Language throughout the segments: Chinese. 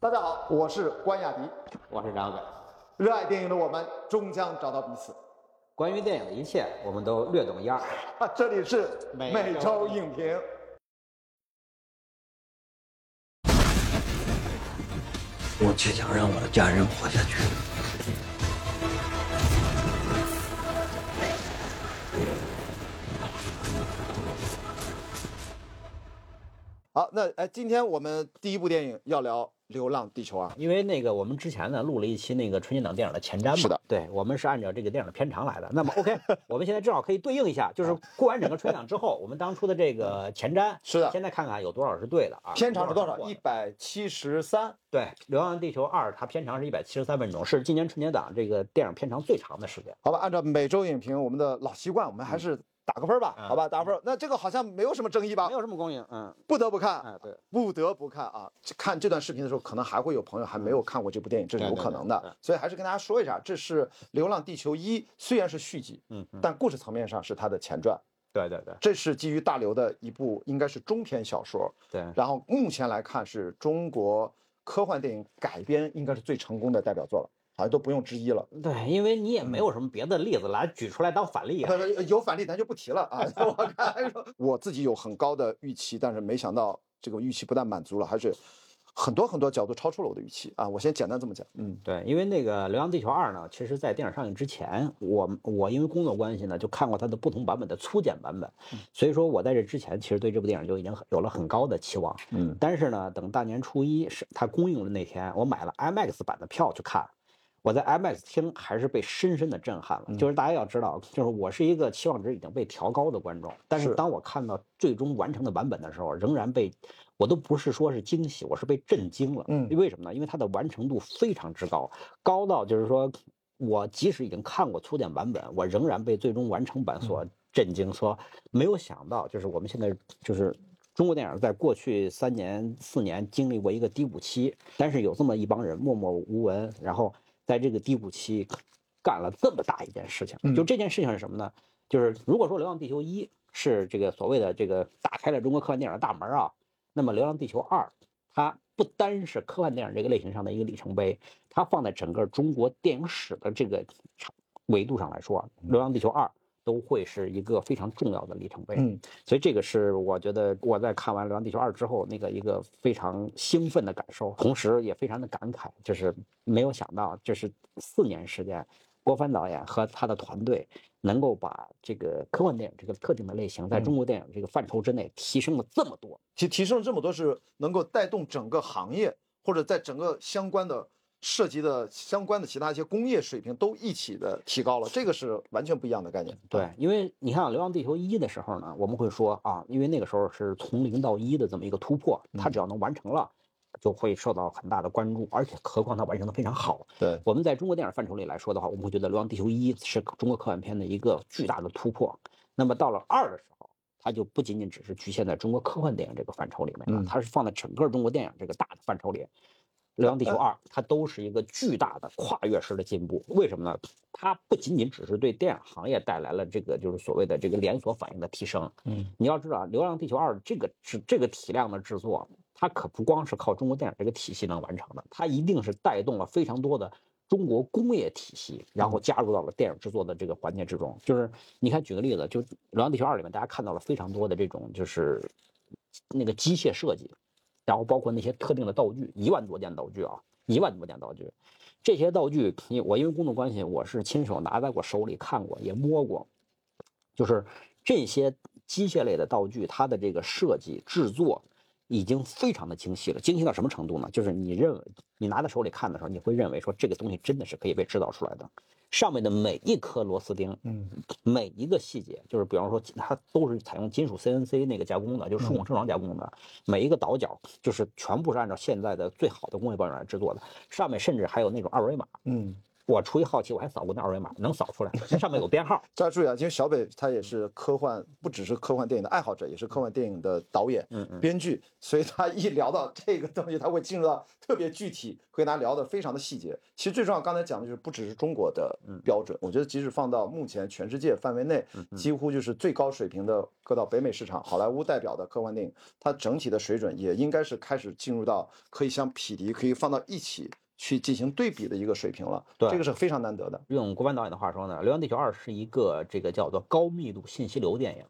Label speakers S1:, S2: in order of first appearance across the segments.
S1: 大家好，我是关雅迪。
S2: 我是张伟。
S1: 热爱电影的我们，终将找到彼此。
S2: 关于电影的一切，我们都略懂一二。
S1: 啊，这里是
S2: 每周
S1: 影评。
S3: 我只想让我的家人活下去。
S1: 好，那哎，今天我们第一部电影要聊《流浪地球二》。
S2: 因为那个我们之前呢录了一期那个春节档电影的前瞻嘛，
S1: 是的，
S2: 对我们是按照这个电影的片长来的。那么 OK，我们现在正好可以对应一下，就是过完整个春节档之后，我们当初的这个前瞻，
S1: 是的
S2: 现在看看有多少是对的啊？
S1: 片长是多少？一百七十三。
S2: 对，《流浪地球二》它片长是一百七十三分钟，是今年春节档这个电影片长最长的时间。
S1: 好吧，按照每周影评我们的老习惯，我们还是打个分吧，
S2: 嗯
S1: 好吧，打个分。那这个好像没有什么争议吧
S2: 没？有什么公允，嗯，
S1: 不得不看，
S2: 哎，对，
S1: 不得不看啊！看这段视频的时候，可能还会有朋友还没有看过这部电影，这是有可能的。所以还是跟大家说一下，这是《流浪地球一》，虽然是续集，
S2: 嗯嗯，
S1: 但故事层面上是它的前传。
S2: 对对对
S1: 这是基于大刘的一部应该是中篇小说，
S2: 对，
S1: 然后目前来看是中国科幻电影改编应该是最成功的代表作了，好像都不用之一了。
S2: 对，因为你也没有什么别的例子来举出来当反例
S1: 有反例咱就不提了啊！我看我自己有很高的预期，但是没想到这个预期不但满足了，还是很多很多角度超出了我的预期啊！我先简单这么讲，嗯，
S2: 对，因为那个《流浪地球二》呢，其实在电影上映之前，我我因为工作关系呢，就看过它的不同版本的粗剪版本，所以说我在这之前，其实对这部电影就已经有了很高的期望。
S1: 嗯，
S2: 但是呢，等大年初一是它公映的那天，我买了 IMAX 版的票去看。我在 IMAX 听还是被深深的震撼了，就是大家要知道，就是我是一个期望值已经被调高的观众，但是
S1: 是
S2: 当我看到最终完成的版本的时候，仍然被我都不是说是惊喜，我是被震惊了。
S1: 嗯
S2: 为什么呢？因为它的完成度非常之高，高到就是说我即使已经看过粗剪版本，我仍然被最终完成版所震惊，说没有想到，就是我们现在就是。中国电影在过去三年、四年经历过一个低谷期，但是有这么一帮人默默无闻，然后在这个低谷期干了这么大一件事情。就这件事情是什么呢？就是如果说《流浪地球一》是这个所谓的这个打开了中国科幻电影的大门啊，那么《流浪地球二》它不单是科幻电影这个类型上的一个里程碑，它放在整个中国电影史的这个维度上来说，啊，《流浪地球二》都会是一个非常重要的里程碑。
S1: 嗯，
S2: 所以这个是我觉得我在看完《流浪地球二》之后那个一个非常兴奋的感受，同时也非常的感慨，就是没有想到，就是四年时间，郭帆导演和他的团队能够把这个科幻电影这个特定的类型，在中国电影这个范畴之内提升了这么多。
S1: 其实提升了这么多，是能够带动整个行业或者在整个相关的涉及的相关的其他一些工业水平都一起的提高了，这个是完全不一样的概念。
S2: 对，因为你看《流浪地球一》的时候呢，我们会说啊，因为那个时候是从零到一的这么一个突破，它只要能完成了，就会受到很大的关注，而且何况它完成的非常好。
S1: 对，
S2: 我们在中国电影范畴里来说的话，我们会觉得《流浪地球一》是中国科幻片的一个巨大的突破。那么到了二的时候，它就不仅仅只是局限在中国科幻电影这个范畴里面了，
S1: 嗯
S2: 它是放在整个中国电影这个大的范畴里。《流浪地球二》它都是一个巨大的跨越式的进步，为什么呢？它不仅仅只是对电影行业带来了这个就是所谓的这个连锁反应的提升。
S1: 嗯，
S2: 你要知道啊，《流浪地球二》这个是这个体量的制作，它可不光是靠中国电影这个体系能完成的，它一定是带动了非常多的中国工业体系，然后加入到了电影制作的这个环节之中。就是你看，举个例子，就《流浪地球二》里面，大家看到了非常多的这种就是那个机械设计，然后包括那些特定的道具，一万多件道具啊，一万多件道具。这些道具，你我因为工作关系，我是亲手拿在我手里看过，也摸过。就是这些机械类的道具，它的这个设计制作已经非常的精细了。精细到什么程度呢？就是你认为你拿在手里看的时候，你会认为说这个东西真的是可以被制造出来的。上面的每一颗螺丝钉，
S1: 嗯，
S2: 每一个细节，就是比方说它都是采用金属 CNC 那个加工的，就是数控车床加工的，每一个倒角就是全部是按照现在的最好的工业标准来制作的。上面甚至还有那种二维码，
S1: 嗯，
S2: 我出于好奇，我还扫过那二维码，能扫出来，那上面有编号。
S1: 大家注意啊，因为小北他也是科幻，不只是科幻电影的爱好者，也是科幻电影的导演、
S2: 嗯嗯
S1: 编剧，所以他一聊到这个东西，他会进入到特别具体，会跟大家聊的非常的细节。其实最重要，刚才讲的就是不只是中国的
S2: 嗯
S1: 标准，我觉得即使放到目前全世界范围内，几乎就是最高水平的搁到北美市场，好莱坞代表的科幻电影，它整体的水准也应该是开始进入到可以相匹敌，可以放到一起去进行对比的一个水平了。
S2: 对
S1: 这个是非常难得的。
S2: 用郭帆导演的话说呢，《流浪地球二》是一个这个叫做高密度信息流电影，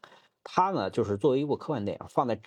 S2: 它呢就是作为一部科幻电影放在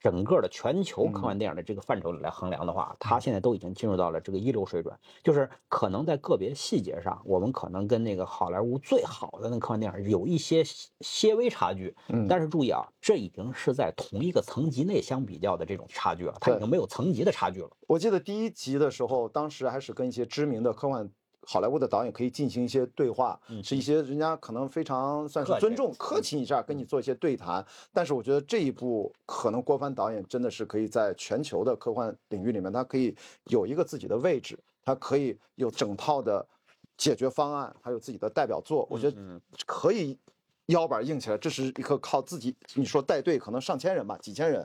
S2: 整整个的全球科幻电影的这个范畴里来衡量的话，它现在都已经进入到了这个一流水准。就是可能在个别细节上，我们可能跟那个好莱坞最好的那科幻电影有一些些微差距，
S1: 嗯。
S2: 但是注意啊，这已经是在同一个层级内相比较的这种差距了，它已经没有层级的差距了。
S1: 我记得第一集的时候，当时还是跟一些知名的科幻好莱坞的导演可以进行一些对话，
S2: 嗯
S1: 是一些人家可能非常算是尊重、客气一下，跟你做一些对谈。但是我觉得这一部可能郭帆导演真的是可以在全球的科幻领域里面，他可以有一个自己的位置，他可以有整套的解决方案，还有自己的代表作。我觉得
S2: 嗯
S1: 可以腰板硬起来，这是一个靠自己，你说带队可能上千人吧，几千人，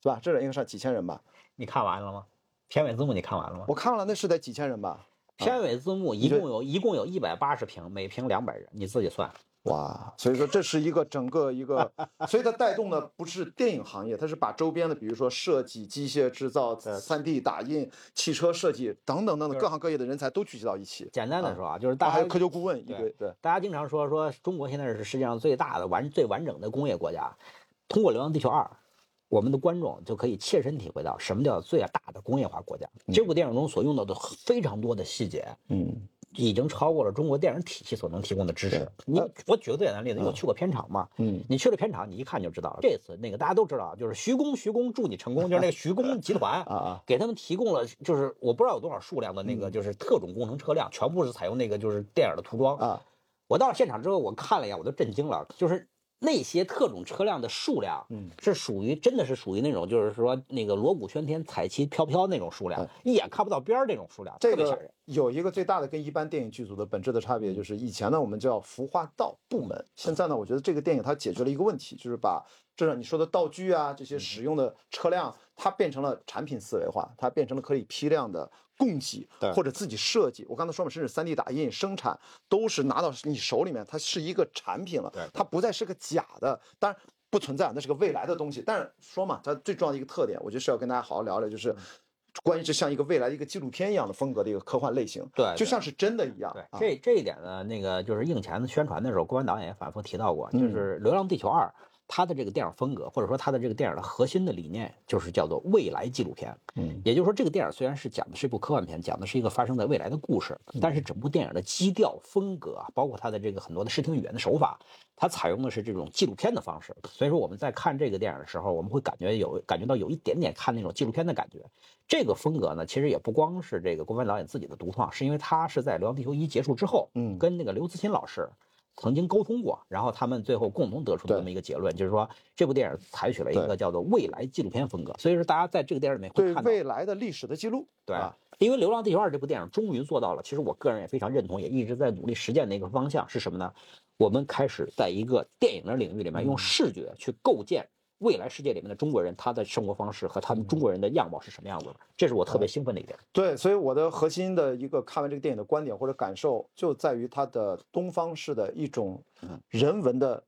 S1: 是吧？这应该上几千人吧？
S2: 你看完了吗？片尾字幕你看完了吗？
S1: 我看了，那是得几千人吧？
S2: 片尾字幕一共有一共有一百八十屏，每屏两百人，你自己算。
S1: 哇，所以说这是一个整个一个，所以它带动的不是电影行业，它是把周边的，比如说设计、机械制造、三 D 打印、汽车设计等等等等各行各业的人才都聚集到一起。
S2: 简单的说啊，就是
S1: 啊，
S2: 大家
S1: 还有科学顾问一
S2: 对
S1: 堆，对，
S2: 大家经常说说中国现在是世界上最大的完最完整的工业国家，通过《流浪地球二》，我们的观众就可以切身体会到什么叫最大的工业化国家。这部电影中所用到的非常多的细节，
S1: 嗯，
S2: 已经超过了中国电影体系所能提供的知识。你我举个最简单的例子，你有去过片场嘛？
S1: 嗯，
S2: 你去了片场，你一看就知道了。这次那个大家都知道，就是徐工，徐工祝你成功，就是那个徐工 集团
S1: 啊啊，
S2: 给他们提供了，就是我不知道有多少数量的那个就是特种工程车辆，全部是采用那个就是电影的涂装
S1: 啊。
S2: 我到了现场之后，我看了一眼，我都震惊了，就是那些特种车辆的数量，
S1: 嗯，
S2: 是属于真的是属于那种就是说那个锣鼓喧天、彩旗飘飘那种数量，一眼看不到边儿那种数量，
S1: 这个。有一个最大的跟一般电影剧组的本质的差别，就是以前呢我们叫服化道部门，现在呢我觉得这个电影它解决了一个问题，就是把这让你说的道具啊这些使用的车辆，它变成了产品思维化，它变成了可以批量的供给
S2: 对
S1: 或者自己设计。我刚才说嘛，甚至 3D 打印生产都是拿到你手里面，它是一个产品了
S2: 对，
S1: 它不再是个假的，当然。不存在，那是个未来的东西。但是说嘛，它最重要的一个特点，我觉得是要跟大家好好聊聊，就是关于这像一个未来的一个纪录片一样的风格的一个科幻类型，
S2: 对对
S1: 就像是真的一样。
S2: 对
S1: 啊，
S2: 这这一点呢，那个就是映前宣传的时候，郭帆导演也反复提到过，就是《流浪地球二》。它的这个电影风格，或者说他的这个电影的核心的理念，就是叫做未来纪录片。
S1: 嗯，
S2: 也就是说，这个电影虽然是讲的是一部科幻片，讲的是一个发生在未来的故事，但是整部电影的基调、风格啊，包括它的这个很多的视听语言的手法，它采用的是这种纪录片的方式。所以说，我们在看这个电影的时候，我们会感觉有感觉到有一点点看那种纪录片的感觉。这个风格呢，其实也不光是这个郭帆导演自己的独创，是因为他是在《流浪地球一》结束之后，
S1: 嗯
S2: 跟那个刘慈欣老师。曾经沟通过，然后他们最后共同得出的这么一个结论，就是说这部电影采取了一个叫做未来纪录片风格，所以说大家在这个电影里面会看到
S1: 未来的历史的记录。
S2: 对
S1: 啊，
S2: 因为《流浪地球二》这部电影终于做到了，其实我个人也非常认同，也一直在努力实践的一个方向是什么呢？我们开始在一个电影的领域里面，用视觉去构建未来世界里面的中国人他的生活方式和他们中国人的样貌是什么样子的，这是我特别兴奋的一点。
S1: 对，所以我的核心的一个看完这个电影的观点或者感受，就在于它的东方式的一种人文的。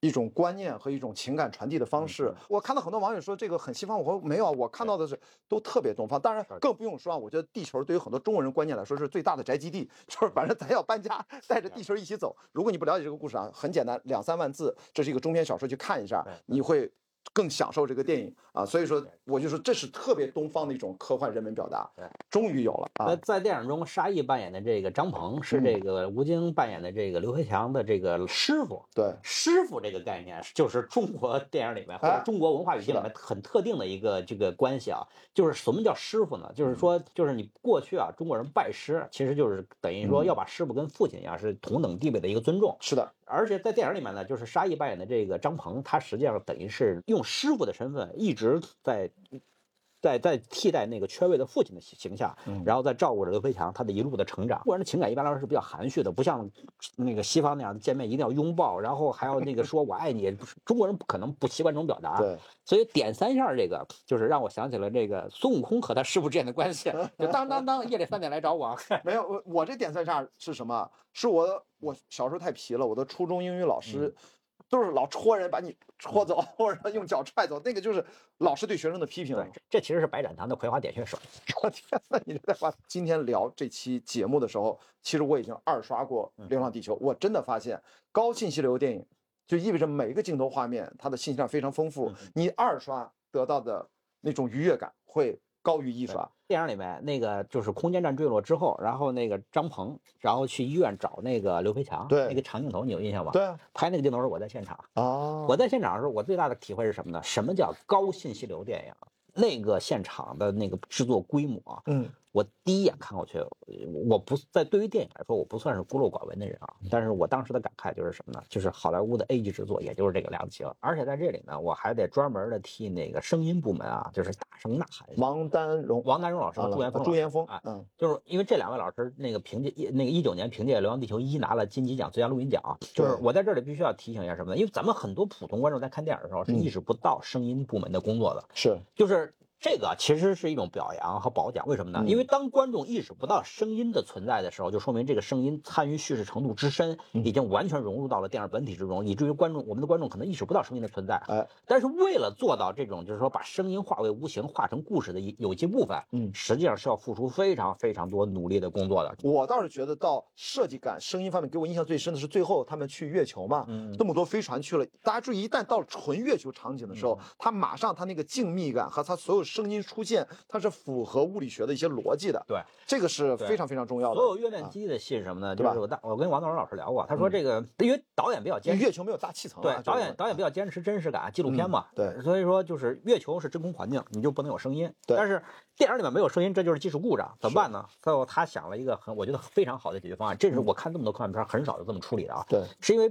S1: 一种观念和一种情感传递的方式，我看到很多网友说这个很西方，我说没有啊，我看到的是都特别东方。当然更不用说啊，我觉得地球对于很多中国人观念来说是最大的宅基地，就是反正咱要搬家，带着地球一起走。如果你不了解这个故事啊，很简单，两三万字，这是一个中篇小说，去看一下，你会更享受这个电影啊。所以说，我就说这是特别东方的一种科幻人文表达，终于有了啊
S2: 那。在电影中，沙溢扮演的这个张鹏是这个吴京扮演的这个刘培强的这个师傅。
S1: 对，
S2: 师傅这个概念就是中国电影里面或者
S1: 哎
S2: 中国文化语境里面很特定的一个这个关系啊。就是什么叫师傅呢？就是说，就是你过去啊，中国人拜师，其实就是等于说要把师傅跟父亲一样是同等地位的一个尊重。
S1: 是的，
S2: 而且在电影里面呢，就是沙溢扮演的这个张鹏，他实际上等于是用师傅的身份一直在在在替代那个缺位的父亲的形形象，
S1: 嗯
S2: 然后再照顾着刘培强他的一路的成长。中国人的情感一般来说是比较含蓄的，不像那个西方那样见面一定要拥抱，然后还要那个说 我爱你。中国人不可能不习惯这种表达，
S1: 对，
S2: 所以点三下这个就是让我想起了这个孙悟空和他师傅之间的关系，就当当当，夜里三点来找我。
S1: 没有，我我这点三下是什么？是我我小时候太皮了，我的初中英语老师
S2: 嗯
S1: 都是老戳人，把你戳走，或者用脚踹走，那个就是老师对学生的批评。
S2: 对，这其实是白展堂的葵花点穴手。
S1: 我天呐，你这话！今天聊这期节目的时候，其实我已经二刷过
S2: 嗯《
S1: 流浪地球》，我真的发现高信息流电影就意味着每一个镜头画面它的信息量非常丰富
S2: 嗯，
S1: 你二刷得到的那种愉悦感会高于一刷。
S2: 电影里面那个就是空间站坠落之后，然后那个张鹏，然后去医院找那个刘培强，
S1: 对
S2: 那个长镜头你有印象吗？
S1: 对啊，
S2: 拍那个镜头是我在现场，
S1: 哦，
S2: 我在现场的时候，我最大的体会是什么呢？什么叫高信息流电影？那个现场的那个制作规模啊，
S1: 嗯
S2: 我第一眼看过去，我不在对于电影来说，我不算是孤陋寡闻的人啊，但是我当时的感慨就是什么呢？就是好莱坞的 A 级制作，也就是这个量级了。而且在这里呢，我还得专门的替那个声音部门啊，就是大声呐喊。
S1: 王丹荣、
S2: 王丹荣老师和
S1: 啊
S2: 朱元峰，
S1: 朱元峰
S2: 啊，
S1: 嗯，
S2: 就是因为这两位老师那个凭借一那个一九年凭借《流浪地球一》拿了金鸡奖最佳录音奖，就是我在这里必须要提醒一下什么呢？因为咱们很多普通观众在看电影的时候是
S1: 嗯
S2: 意识不到声音部门的工作的，
S1: 是
S2: 就是这个其实是一种表扬和褒奖。为什么呢？
S1: 嗯
S2: 因为当观众意识不到声音的存在的时候，就说明这个声音参与叙事程度之深，
S1: 嗯
S2: 已经完全融入到了电影本体之中，以至于观众我们的观众可能意识不到声音的存在。
S1: 哎，
S2: 但是为了做到这种，就是说把声音化为无形，化成故事的一有机部分，
S1: 嗯
S2: 实际上是要付出非常非常多努力的工作的。
S1: 我倒是觉得到设计感、声音方面给我印象最深的是最后他们去月球嘛，
S2: 嗯
S1: 这么多飞船去了，大家注意，一旦到了纯月球场景的时候，
S2: 嗯
S1: 它马上它那个静谧感和它所有声音出现，它是符合物理学的一些逻辑的。
S2: 对，
S1: 这个是非常非常重要的。
S2: 所有月面
S1: 啊
S2: 基地的戏是什么呢？就是我大我跟王道荣老师聊过，他说
S1: 嗯
S2: 这个因为导演比较坚持。
S1: 月球没有大气层啊，
S2: 对，导演导演比较坚持真实感，纪录片嘛，
S1: 嗯对
S2: 所以说就是月球是真空环境，你就不能有声音。
S1: 对
S2: 但是电影里面没有声音，这就是技术故障，怎么办呢？最后他想了一个很我觉得非常好的解决方案，这是我看这么多科幻片很少有这么处理的啊，
S1: 对
S2: 是因为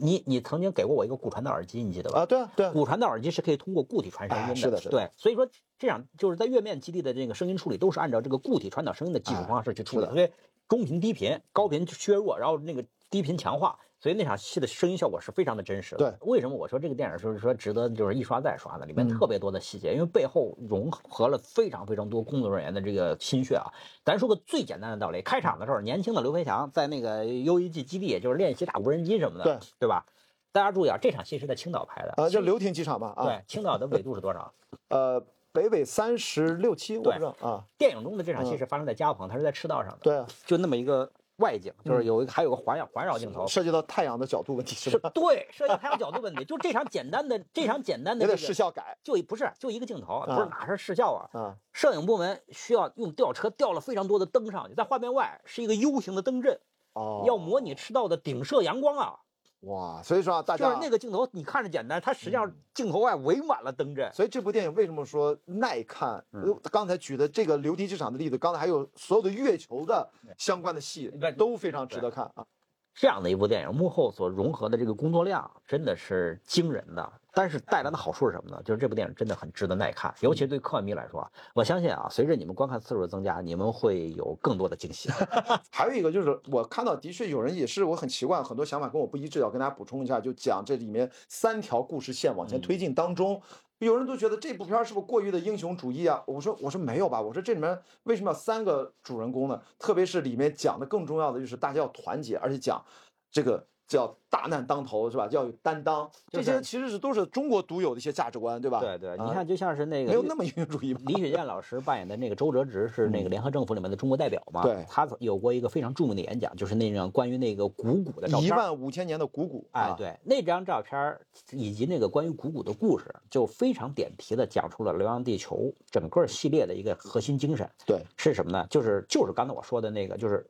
S2: 你你曾经给过我一个骨传导耳机，你记得吧？
S1: 啊，对啊，对啊，
S2: 骨传导耳机是可以通过固体传声音的，
S1: 哎是的是的。
S2: 对，所以说这样就是在月面基地的这个声音处理都是按照这个固体传导声音的技术方式去处理，
S1: 哎是的。
S2: 所以中频、低频、高频削弱，然后那个低频强化，所以那场戏的声音效果是非常的真实的。
S1: 对，
S2: 为什么我说这个电影就是说值得就是一刷再刷呢？里面
S1: 嗯
S2: 特别多的细节，因为背后融合了非常非常多工作人员的这个心血啊。咱说个最简单的道理，开场的时候，年轻的刘培强在那个 U E G 基地，也就是练习打无人机什么的，
S1: 对
S2: 对吧？大家注意啊，这场戏是在青岛拍的
S1: 啊，就流亭机场吧，啊，
S2: 对，青岛的纬度是多少？
S1: 呃，北纬三十六七，我不知道啊，
S2: 电影中的这场戏
S1: 嗯
S2: 是发生在嘉鹏，它是在赤道上的，
S1: 对啊，
S2: 就那么一个外景，
S1: 嗯
S2: 就是有一个还有个环绕环绕镜头。
S1: 涉及到太阳的角度问题是？
S2: 对，涉及到太阳角度问题，就这场简单的这场简单的这个
S1: 视效改
S2: 就一不是就一个镜头，
S1: 啊
S2: 不是哪是视效啊？
S1: 啊，
S2: 摄影部门需要用吊车吊了非常多的灯上去，在画面外是一个 U 型的灯阵，
S1: 哦，
S2: 要模拟赤道的顶射阳光啊。
S1: 哇，所以说啊，大
S2: 就是那个镜头，你看着简单，它实际上镜头外围满了灯阵。
S1: 所以这部电影为什么说耐看？刚才举的这个流体剧场的例子，刚才还有所有的月球的相关的戏
S2: 对，
S1: 都非常值得看啊。
S2: 这样的一部电影幕后所融合的这个工作量真的是惊人的，但是带来的好处是什么呢？就是这部电影真的很值得耐看，尤其是对科幻迷来说啊，我相信啊，随着你们观看次数的增加，你们会有更多的惊喜。
S1: 还有一个就是，我看到的确有人也是我很奇怪，很多想法跟我不一致，要跟大家补充一下，就讲这里面三条故事线往前推进当中。有人都觉得这部片儿是不是过于的英雄主义啊？我说我说没有吧，我说这里面为什么要三个主人公呢？特别是里面讲的更重要的就是大家要团结，而且讲这个叫大难当头是吧？叫有担当，这些其实是都是中国独有的一些价值观，对吧？
S2: 对对，你
S1: 啊
S2: 看，就像是那个
S1: 没有那么英雄主义吧？
S2: 李雪健老师扮演的那个周哲直是那个联合政府里面的中国代表嘛？
S1: 对
S2: 他有过一个非常著名的演讲，就是那张关于那个股骨的照片。
S1: 一万五千年的股骨，啊，，
S2: 哎对，那张照片以及那个关于股骨的故事，就非常点题的讲出了《流浪地球》整个系列的一个核心精神
S1: 对，
S2: 是什么呢？就是就是刚才我说的那个，就是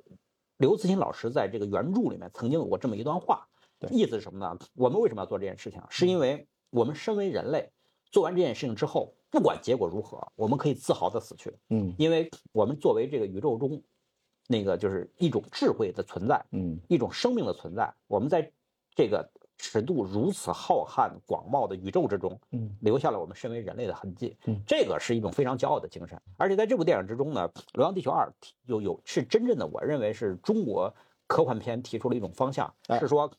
S2: 刘慈欣老师在这个原著里面曾经有过这么一段话，
S1: 对
S2: 意思是什么呢？我们为什么要做这件事情？是因为我们身为人类，做完这件事情之后，不管结果如何，我们可以自豪的死去，
S1: 嗯
S2: 因为我们作为这个宇宙中那个就是一种智慧的存在，
S1: 嗯
S2: 一种生命的存在，我们在这个尺度如此浩瀚广袤的宇宙之中，
S1: 嗯，
S2: 留下了我们身为人类的痕迹。
S1: 嗯，
S2: 这个是一种非常骄傲的精神。而且在这部电影之中呢，《流浪地球二》有有是真正的，我认为是中国科幻片提出了一种方向，
S1: 哎
S2: 是说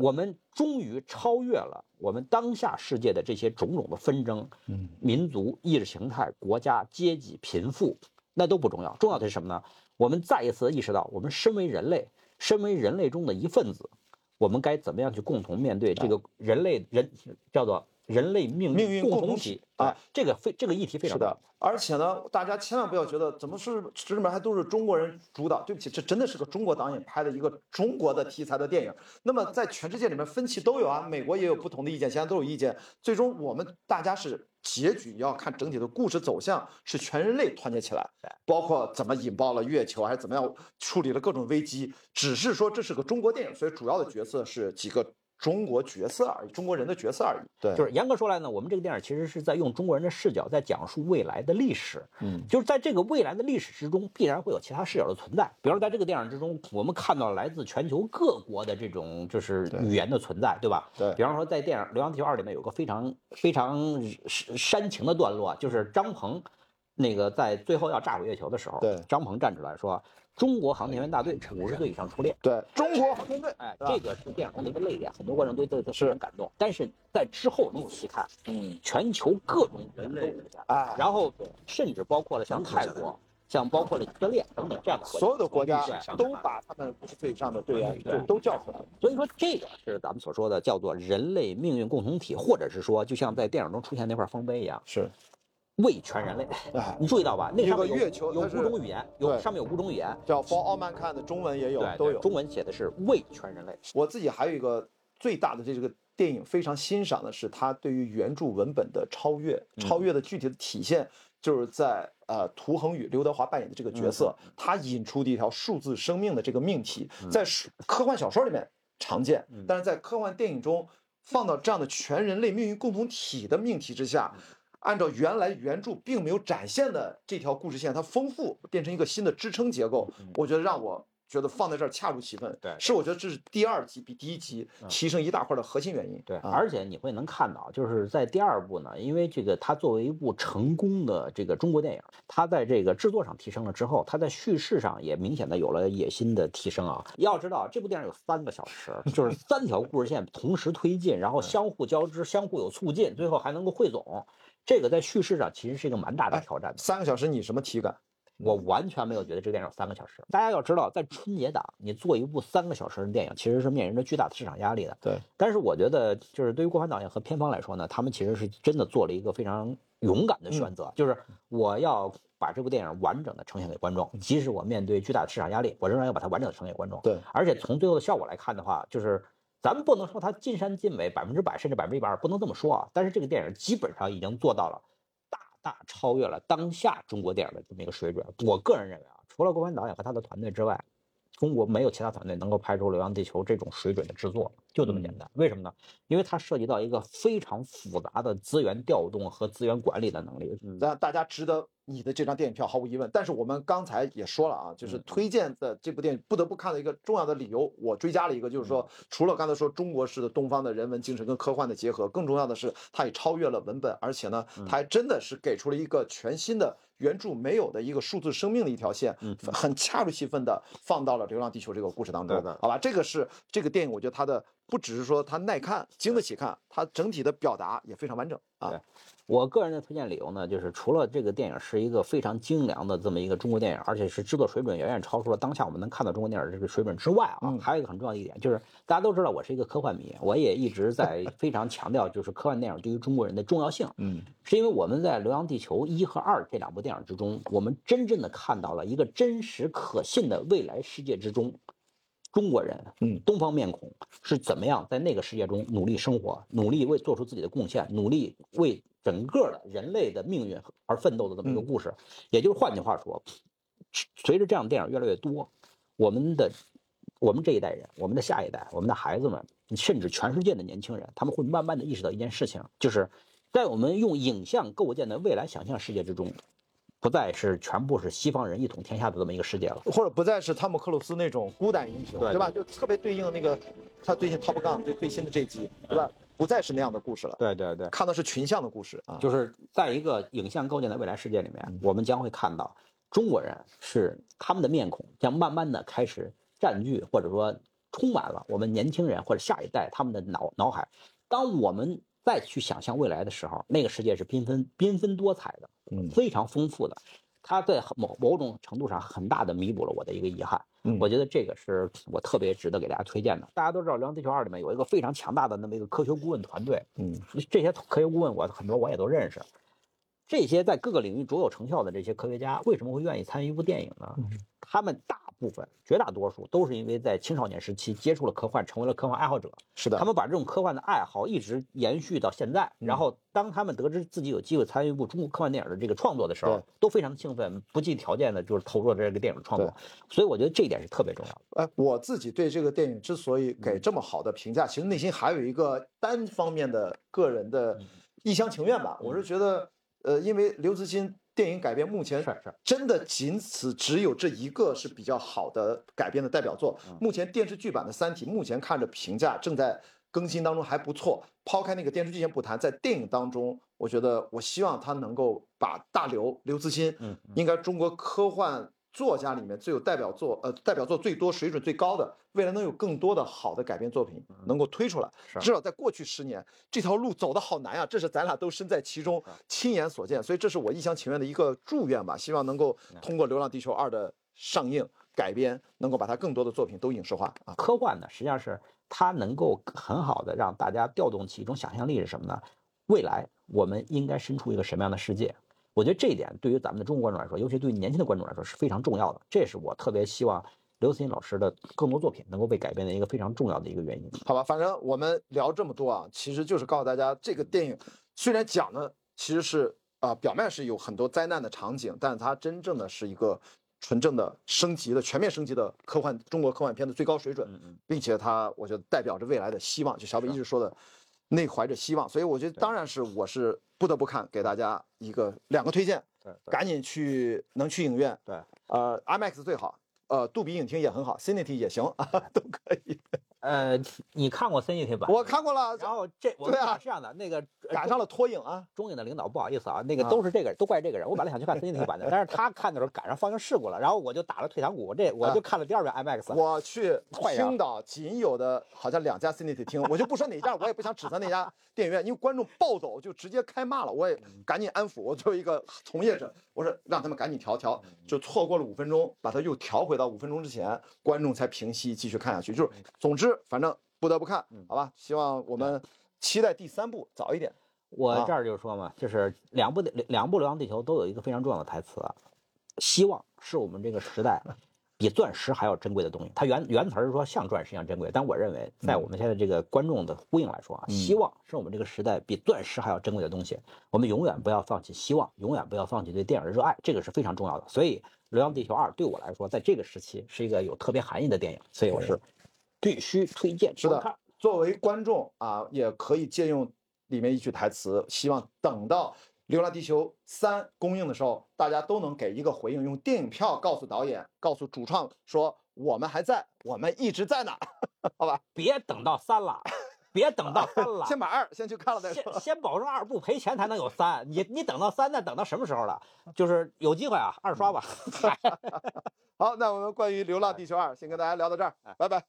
S2: 我们终于超越了我们当下世界的这些种种的纷争，
S1: 嗯，
S2: 民族、意识形态、国家、阶级、贫富，那都不重要，重要的是什么呢？我们再一次意识到，我们身为人类，身为人类中的一份子，我们该怎么样去共同面对这个人类人叫做人类命
S1: 命运
S2: 共同
S1: 体
S2: 体
S1: 啊
S2: 这个非这个议题非常
S1: 是的，而且呢，大家千万不要觉得怎么是这里面还都是中国人主导，对不起，这真的是个中国导演拍的一个中国的题材的电影。那么在全世界里面分歧都有啊，美国也有不同的意见，现在都有意见。最终我们大家是结局要看整体的故事走向，是全人类团结起来，包括怎么引爆了月球，还是怎么样处理了各种危机。只是说这是个中国电影，所以主要的角色是几个中国角色而已，中国人的角色而已。对，
S2: 就是严格说来呢，我们这个电影其实是在用中国人的视角在讲述未来的历史。
S1: 嗯，
S2: 就是在这个未来的历史之中，必然会有其他视角的存在。比如说，在这个电影之中，我们看到了来自全球各国的这种就是语言的存在，对吧？
S1: 对
S2: 比方说，在电影《流浪地球二》里面有个非常非常煽情的段落，就是张鹏那个在最后要炸毁月球的时候，
S1: 对
S2: 张鹏站出来说：“中国航天员大队五十岁以上出列。”
S1: 对，中国航天队，
S2: 哎，这个是电影中的一个泪点，很多观众对这个
S1: 是
S2: 非常感动。但是在之后你仔细看，
S1: 嗯，
S2: 全球各种人都出现，
S1: 哎，
S2: 然后甚至包括了像泰国，像包括了以色列等等这样的
S1: 所有的国家
S2: 对
S1: 都把他们五十岁以上的队员就都叫出来了。
S2: 所以说，这个是咱们所说的叫做人类命运共同体，或者是说，就像在电影中出现那块丰碑一样，
S1: 是，
S2: 为全人类。
S1: 哎，
S2: 你注意到吧？那上面
S1: 月球
S2: 有五种语言，有上面有五种语言，
S1: 叫 For All Mankind 的中文也有，都有。
S2: 中文写的是为全人类。
S1: 我自己还有一个最大的这个电影非常欣赏的是它对于原著文本的超越，超越的具体的体现就是在呃涂恒宇刘德华扮演的这个角色，他引出的一条数字生命的这个命题，在科幻小说里面常见，但是在科幻电影中放到这样的全人类命运共同体的命题之下。按照原来原著并没有展现的这条故事线，它丰富变成一个新的支撑结构，我觉得让我觉得放在这儿恰如其分。
S2: 对
S1: 是我觉得这是第二集比第一集提升一大块的核心原因。
S2: 对，
S1: 啊
S2: 而且你会能看到，就是在第二部呢，因为这个它作为一部成功的这个中国电影，它在这个制作上提升了之后，它在叙事上也明显的有了野心的提升啊。要知道，这部电影有三个小时，就是三条故事线同时推进，然后相互交织、相互有促进，最后还能够汇总。这个在叙事上其实是一个蛮大的挑战的。
S1: 三个小时你什么体感？
S2: 我完全没有觉得这个电影有三个小时。大家要知道，在春节档你做一部三个小时的电影，其实是面临着巨大的市场压力的。
S1: 对，
S2: 但是我觉得，就是对于郭帆导演和片方来说呢，他们其实是真的做了一个非常勇敢的选择，就是我要把这部电影完整的呈现给观众，即使我面对巨大的市场压力，我仍然要把它完整的呈现给观众。
S1: 对，
S2: 而且从最后的效果来看的话，就是咱们不能说它尽善尽美，百分之百甚至百分之一百二，不能这么说啊。但是这个电影基本上已经做到了大大超越了当下中国电影的这么一个水准。我个人认为啊，除了郭帆导演和他的团队之外，中国没有其他团队能够拍出《流浪地球》这种水准的制作，就这么简单。为什么呢？因为它涉及到一个非常复杂的资源调动和资源管理的能力。那，
S1: 大大家值得你的这张电影票，毫无疑问。但是我们刚才也说了啊，就是推荐的这部电影不得不看的一个重要的理由，我追加了一个，就是说，除了刚才说中国式的东方的人文精神跟科幻的结合，更重要的是，它也超越了文本，而且呢，它还真的是给出了一个全新的原著没有的一个数字生命的一条线，很恰如其分的放到了《流浪地球》这个故事当中好吧？这个是这个电影，我觉得它的不只是说它耐看、经得起看，它整体的表达也非常完整啊
S2: 对。我个人的推荐理由呢，就是除了这个电影是一个非常精良的这么一个中国电影，而且是制作水准远远超出了当下我们能看到中国电影这个水准之外啊，
S1: 嗯
S2: 还有一个很重要的一点，就是大家都知道我是一个科幻迷，我也一直在 非常强调就是科幻电影对于中国人的重要性。
S1: 嗯，
S2: 是因为我们在《流浪地球》一和二这两部电影之中，我们真正的看到了一个真实可信的未来世界之中，中国人，
S1: 嗯
S2: 东方面孔是怎么样在那个世界中努力生活，努力为做出自己的贡献，努力为整个的人类的命运而奋斗的这么一个故事。也就是换句话说，随着这样的电影越来越多，我们的我们这一代人，我们的下一代，我们的孩子们，甚至全世界的年轻人，他们会慢慢的意识到一件事情，就是在我们用影像构建的未来想象世界之中，不再是全部是西方人一统天下的这么一个世界了。
S1: 或者不再是汤姆克鲁斯那种孤胆英雄，
S2: 对
S1: 对吧？就特别对应那个他最近 Top Gun 最最新的这集，对吧？不再是那样的故事了，
S2: 对对对，
S1: 看的是群像的故事啊。
S2: 就是在一个影像构建的未来世界里面，我们将会看到中国人是他们的面孔将慢慢的开始占据或者说充满了我们年轻人或者下一代他们的脑脑海。当我们再去想象未来的时候，那个世界是缤纷缤纷多彩的，
S1: 嗯
S2: 非常丰富的。它在某某种程度上很大的弥补了我的一个遗憾。
S1: 嗯
S2: 我觉得这个是我特别值得给大家推荐的。大家都知道《流浪地球二》里面有一个非常强大的那么一个科学顾问团队，
S1: 嗯，
S2: 这些科学顾问我很多我也都认识。这些在各个领域卓有成效的这些科学家，为什么会愿意参与一部电影呢？他们大部分、绝大多数都是因为在青少年时期接触了科幻，成为了科幻爱好者。
S1: 是的，
S2: 他们把这种科幻的爱好一直延续到现在。然后，当他们得知自己有机会参与一部中国科幻电影的这个创作的时候，都非常的兴奋，不计条件的就是投入了这个电影创作。所以，我觉得这一点是特别重要的。
S1: 哎，我自己对这个电影之所以给这么好的评价，其实内心还有一个单方面的个人的一厢情愿吧。我是觉得，呃，因为刘慈欣电影改编目前真的仅此只有这一个是比较好的改编的代表作。目前电视剧版的《三体》，目前看着评价正在更新当中还不错。抛开那个电视剧先不谈，在电影当中，我觉得我希望他能够把大刘刘慈欣，
S2: 嗯，
S1: 应该中国科幻作家里面最有代表作，呃，代表作最多、水准最高的，未来能有更多的好的改编作品能够推出来。至少在过去十年，这条路走得好难啊，这是咱俩都身在其中，亲眼所见，所以这是我一厢情愿的一个祝愿吧，希望能够通过《流浪地球二》的上映改编，能够把它更多的作品都影视化啊。
S2: 科幻呢，实际上是它能够很好的让大家调动起一种想象力是什么呢？未来我们应该身处一个什么样的世界？我觉得这一点对于咱们的中国观众来说，尤其对于年轻的观众来说是非常重要的。这也是我特别希望刘慈欣老师的更多作品能够被改编的一个非常重要的一个原因。
S1: 好吧，反正我们聊这么多啊，其实就是告诉大家，这个电影虽然讲的其实是啊、表面是有很多灾难的场景，但它真正的是一个纯正的升级的全面升级的科幻中国科幻片的最高水准，并且它我觉得代表着未来的希望，就小北一直说的，内怀着希望，所以我觉得当然是我是不得不看，给大家一个两个推荐，
S2: 对对。
S1: 赶紧去能去影院，
S2: 对，
S1: 呃，IMAX 最好。呃，杜比影厅也很好，Cinity 也行啊，都可以。
S2: 呃，你看过 CNT 版？
S1: 我看过了，
S2: 然后这我
S1: 对啊
S2: 是这样的，那个呃
S1: 赶上了脱影啊。
S2: 中影的领导不好意思啊，那个
S1: 啊
S2: 都是这个，都怪这个人。我本来想去看 CNT 版的，但是他看的时候赶上放映事故了，然后我就打了退堂鼓，这我就看了第二遍 IMAX。
S1: 我去 青岛仅有的好像两家 Cinity 厅，我就不说哪家，我也不想指责那家电影院，因为观众暴走就直接开骂了，我也赶紧安抚。我作为一个从业者，我说让他们赶紧调调，就错过了五分钟，把它又调回到五分钟之前，观众才平息继续看下去。就是总之，反正不得不看，好吧？希望我们期待第三部早一点。啊
S2: 我这儿就说嘛，就是两部两两部《流浪地球》都有一个非常重要的台词啊，希望是我们这个时代 比钻石还要珍贵的东西。它原原词是说像钻石一样珍贵，但我认为在我们现在这个观众的呼应来说啊，希望是我们这个时代比钻石还要珍贵的东西。我们永远不要放弃希望，永远不要放弃对电影的热爱，这个是非常重要的。所以《流浪地球二》对我来说，在这个时期是一个有特别含义的电影，所以我是必须推荐
S1: 是的
S2: 观看。
S1: 作为观众啊，也可以借用里面一句台词，希望等到《流浪地球三》公映的时候，大家都能给一个回应，用电影票告诉导演、告诉主创说我们还在，我们一直在呢，好吧？
S2: 别等到三了，别等到三了。
S1: 先把二先去看了再
S2: 先
S1: 说。
S2: 先保证二不赔钱才能有三，你你等到三，那等到什么时候了？就是有机会啊，二刷吧。
S1: 好，那我们关于《流浪地球二》先跟大家聊到这儿，拜拜。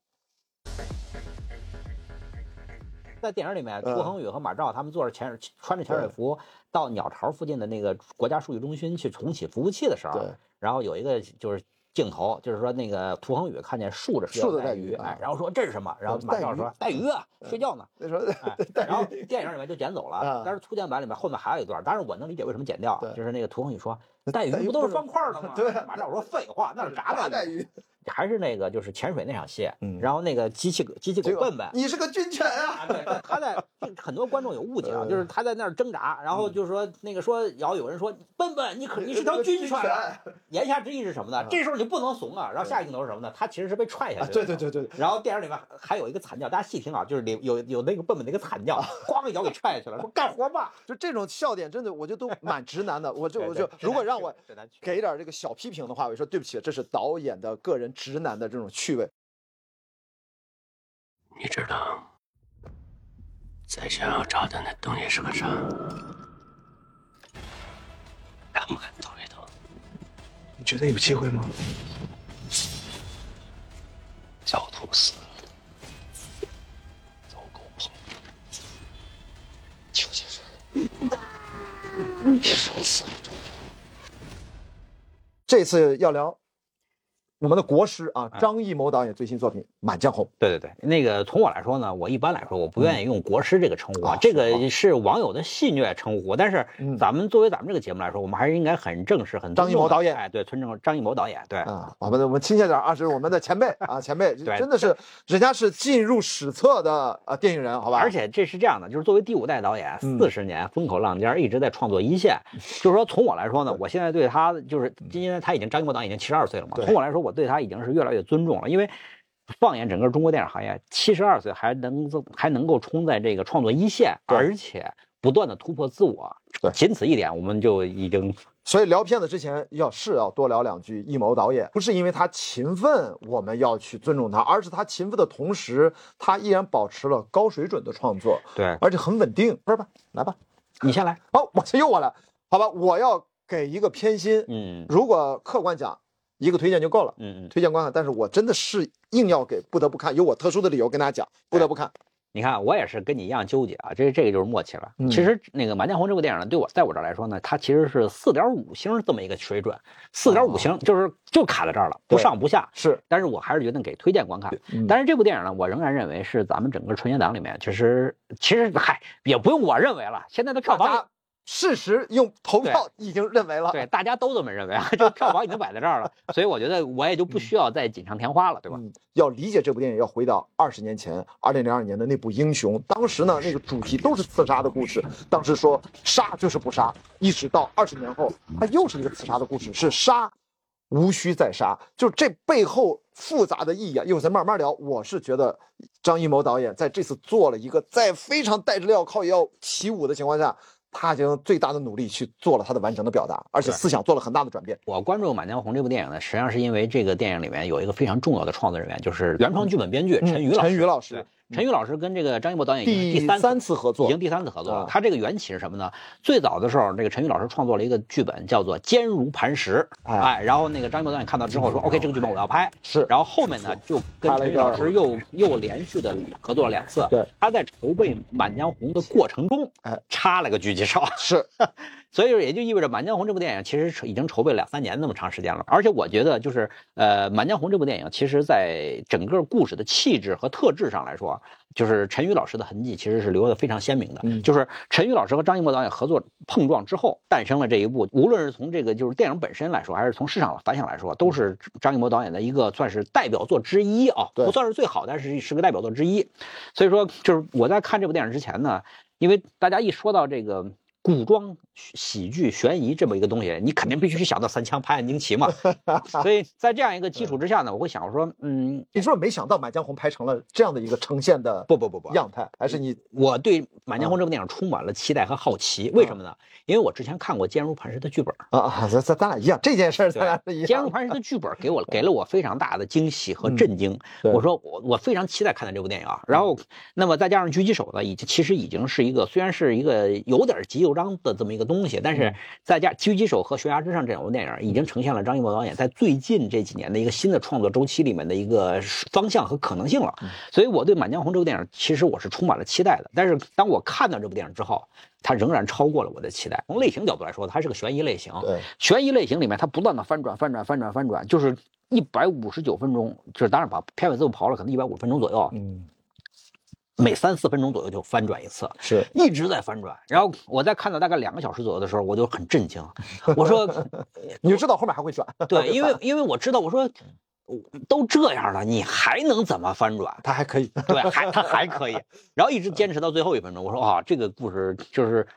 S2: 在电影里面，
S1: 嗯。
S2: 涂恒宇和马照他们坐着潜水，穿着潜水服到鸟巢附近的那个国家数据中心去重启服务器的时候，然后有一个就是镜头，就是说那个涂恒宇看见竖着睡觉
S1: 竖着带
S2: 的带鱼，哎，然后说这是什么？然后马照说带鱼啊，睡觉呢。
S1: 那时候
S2: 哎，然后电影里面就剪走
S1: 啊。
S2: 了，但是粗剪版里面后面还有一段，当然我能理解为什么剪掉，就是那个涂恒宇说带鱼
S1: 带鱼
S2: 不都是方块的吗？
S1: 对
S2: 马照说废话，那是炸的
S1: 带鱼，
S2: 还是那个就是潜水那场戏，
S1: 嗯
S2: 然后那个机器机器狗笨笨。
S1: 你是个军犬啊！
S2: 他在 很多观众有误解啊，
S1: 嗯
S2: 就是他在那儿挣扎，然后就是说那个说，然后有人说笨笨，你可你是条军犬啊，言下之意是什么呢？这时候你不能怂啊。然后下一个镜头是什么呢？他其实是被踹下
S1: 啊
S2: 去的。
S1: 对对对对，
S2: 然后电影里面还有一个惨叫，大家细听啊，就是里有有那个笨笨那个惨叫，咣一脚给踹下去了，说干活吧。
S1: 就这种笑点真的，我觉得都蛮直男的。我就我就如果让让我给点这个小批评的话，我说对不起，这是导演的个人直男的这种趣味。
S3: 你知道，在想要找的那东西是个啥？敢不敢走一走？
S4: 你觉得有机会吗？
S3: 狡兔死了，走狗烹。求求你，别说死了。
S1: 这次要聊我们的国师啊，张艺谋导演最新作品《满江红》。
S2: 对对对，那个从我来说呢，我一般来说我不愿意用国师这个称呼啊，
S1: 啊
S2: 这个是网友的戏谑称呼。但是
S1: 嗯
S2: 咱们作为咱们这个节目来说，我们还是应该很正式、很
S1: 张艺谋导演
S2: 哎，对，尊重张艺谋导演，对。
S1: 啊，我们我们亲切点啊，这是我们的前辈啊，前辈，
S2: 对
S1: 真的是人家是进入史册的啊电影人，好吧？
S2: 而且这是这样的，就是作为第五代导演，
S1: 嗯
S2: 四十年风口浪尖，一直在创作一线。就是说，从我来说呢，我现在对他就是，今天他已经张艺谋导演已经七十二岁了嘛，从我来说，我对他已经是越来越尊重了。因为放眼整个中国电影行业，七十二岁还能够还能够冲在这个创作一线，而且不断的突破自我
S1: 对，
S2: 仅此一点，我们就已经
S1: 所以聊片子之前要是要多聊两句艺谋导演，不是因为他勤奋我们要去尊重他，而是他勤奋的同时，他依然保持了高水准的创作，
S2: 对
S1: 而且很稳定。不是吧？来吧，
S2: 你先来，
S1: 哦，我先由我来，好吧？我要给一个偏心，
S2: 嗯
S1: 如果客观讲，一个推荐就够了。
S2: 嗯嗯，
S1: 推荐观看，但是我真的是硬要给，不得不看，有我特殊的理由跟大家讲，不得不看。
S2: 你看，我也是跟你一样纠结啊，这这个就是默契了。
S1: 嗯
S2: 其实那个《满江红》这部电影呢，对我在我这儿来说呢，它其实是四点五星这么一个水准，四点五星就是就卡在这儿了，不上不下。
S1: 是，
S2: 但是我还是决定给推荐观看。
S1: 嗯
S2: 但是这部电影呢，我仍然认为是咱们整个春节档里面，其实其实嗨，也不用我认为了，现在的票房
S1: 事实用投票已经认为了，
S2: 对大家都这么认为啊，这票房已经摆在这儿了，所以我觉得我也就不需要再锦上添花了，对吧？
S1: 嗯，要理解这部电影，要回到二十年前，二零零二年的那部《英雄》，当时呢，那个主题都是刺杀的故事。当时说杀就是不杀，一直到二十年后，它又是一个刺杀的故事，是杀无需再杀，就这背后复杂的意义啊，一会儿咱慢慢聊。我是觉得张艺谋导演在这次做了一个在非常带着镣铐也要起舞的情况下。他已经最大的努力去做了他的完整的表达，而且思想做了很大的转变。
S2: 我关注《满江红》这部电影呢，实际上是因为这个电影里面有一个非常重要的创作人员，就是原创剧本编剧陈宇老师。
S1: 嗯陈宇老师
S2: 对，陈宇老师跟这个张艺谋导演已经
S1: 第
S2: 第三
S1: 三次合作
S2: 已经第三次合作了。
S1: 啊
S2: 他这个缘起是什么呢？最早的时候，这个陈宇老师创作了一个剧本，叫做《坚如磐石》。
S1: 哎
S2: 哎，然后那个张艺谋导演看到之后说：“OK，这个剧本我要拍。”
S1: 是
S2: 然后后面呢，就跟陈宇老师又又连续的合作了两次。
S1: 对，
S2: 他在筹备《满江红》的过程中，
S1: 哎，
S2: 插了个狙击手。
S1: 是，
S2: 所以也就意味着《满江红》这部电影其实已经筹备两三年那么长时间了，而且我觉得就是呃，《满江红》这部电影其实在整个故事的气质和特质上来说，就是陈宇老师的痕迹其实是留得非常鲜明的。
S1: 嗯
S2: 就是陈宇老师和张艺谋导演合作碰撞之后，诞生了这一部，无论是从这个就是电影本身来说，还是从市场反响来说，都是张艺谋导演的一个算是代表作之一啊，
S1: 对
S2: 不算是最好，但是是个代表作之一。所以说，就是我在看这部电影之前呢，因为大家一说到这个古装喜剧、悬疑这么一个东西，你肯定必须去想到三枪拍案惊奇嘛。所以在这样一个基础之下呢，我会想说，嗯，
S1: 你是不是没想到《满江红》拍成了这样的一个呈现的
S2: 不不不不，
S1: 样态？还是你
S2: 我对《满江红》这部电影充满了期待和好奇。为什么呢？因为我之前看过《坚如磐石》的剧本，
S1: 啊啊，咱咱咱俩一样，这件事儿咱俩是一《
S2: 坚如。磐石》的剧本给我给了我非常大的惊喜和震惊。
S1: 对
S2: 我说我我非常期待看到这部电影啊。然后，那么再加上《狙击手》呢，已经其实已经是一个虽然是一个有点急又章的这么一个东西，但是再加《狙击手》和《悬崖之上》这两部电影，已经呈现了张艺谋导演在最近这几年的一个新的创作周期里面的一个方向和可能性了。所以我对《满江红》这部电影其实我是充满了期待的。但是当我看到这部电影之后，它仍然超过了我的期待。从类型角度来说，它是个悬疑类型。
S1: 对，
S2: 悬疑类型里面，它不断的翻转、翻转、翻转、翻转，就是一百五十九分钟，就是当然把片尾字幕刨了，可能一百五分钟左右，
S1: 嗯，
S2: 每三四分钟左右就翻转一次，
S1: 是
S2: 一直在翻转。然后我在看到大概两个小时左右的时候，我就很震惊，我说，
S1: 你就知道后面还会转。
S2: 对，因为因为我知道，我说都这样了，你还能怎么翻转？
S1: 他还可以。
S2: 对，还他还可以，然后一直坚持到最后一分钟。我说啊，这个故事就是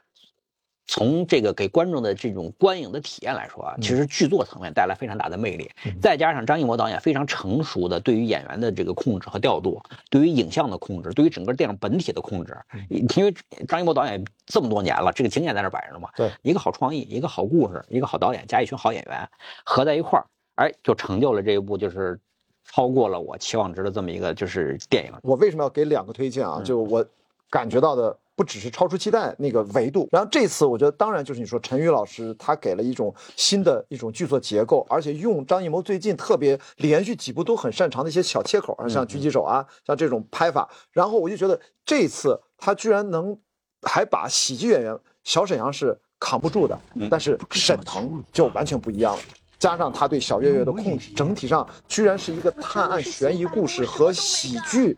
S2: 从这个给观众的这种观影的体验来说啊，其实剧作层面带来非常大的魅力，再加上张艺谋导演非常成熟的对于演员的这个控制和调度，对于影像的控制，对于整个电影本体的控制，因为张艺谋导演这么多年了，这个经验在那摆着呢嘛，
S1: 对，
S2: 一个好创意，一个好故事，一个好导演加一群好演员合在一块儿，哎，就成就了这一部就是超过了我期望值的这么一个就是电影。
S1: 我为什么要给两个推荐啊？
S2: 嗯。
S1: 就我感觉到的不只是超出期待那个维度，然后这次我觉得当然就是你说陈宇老师他给了一种新的一种剧作结构，而且用张艺谋最近特别连续几部都很擅长的一些小切口，像狙击手啊，像这种拍法，然后我就觉得这次他居然能还把喜剧演员小沈阳是扛不住的，但是沈腾就完全不一样了。加上他对小岳岳的控制，整体上居然是一个探案悬疑故事和喜剧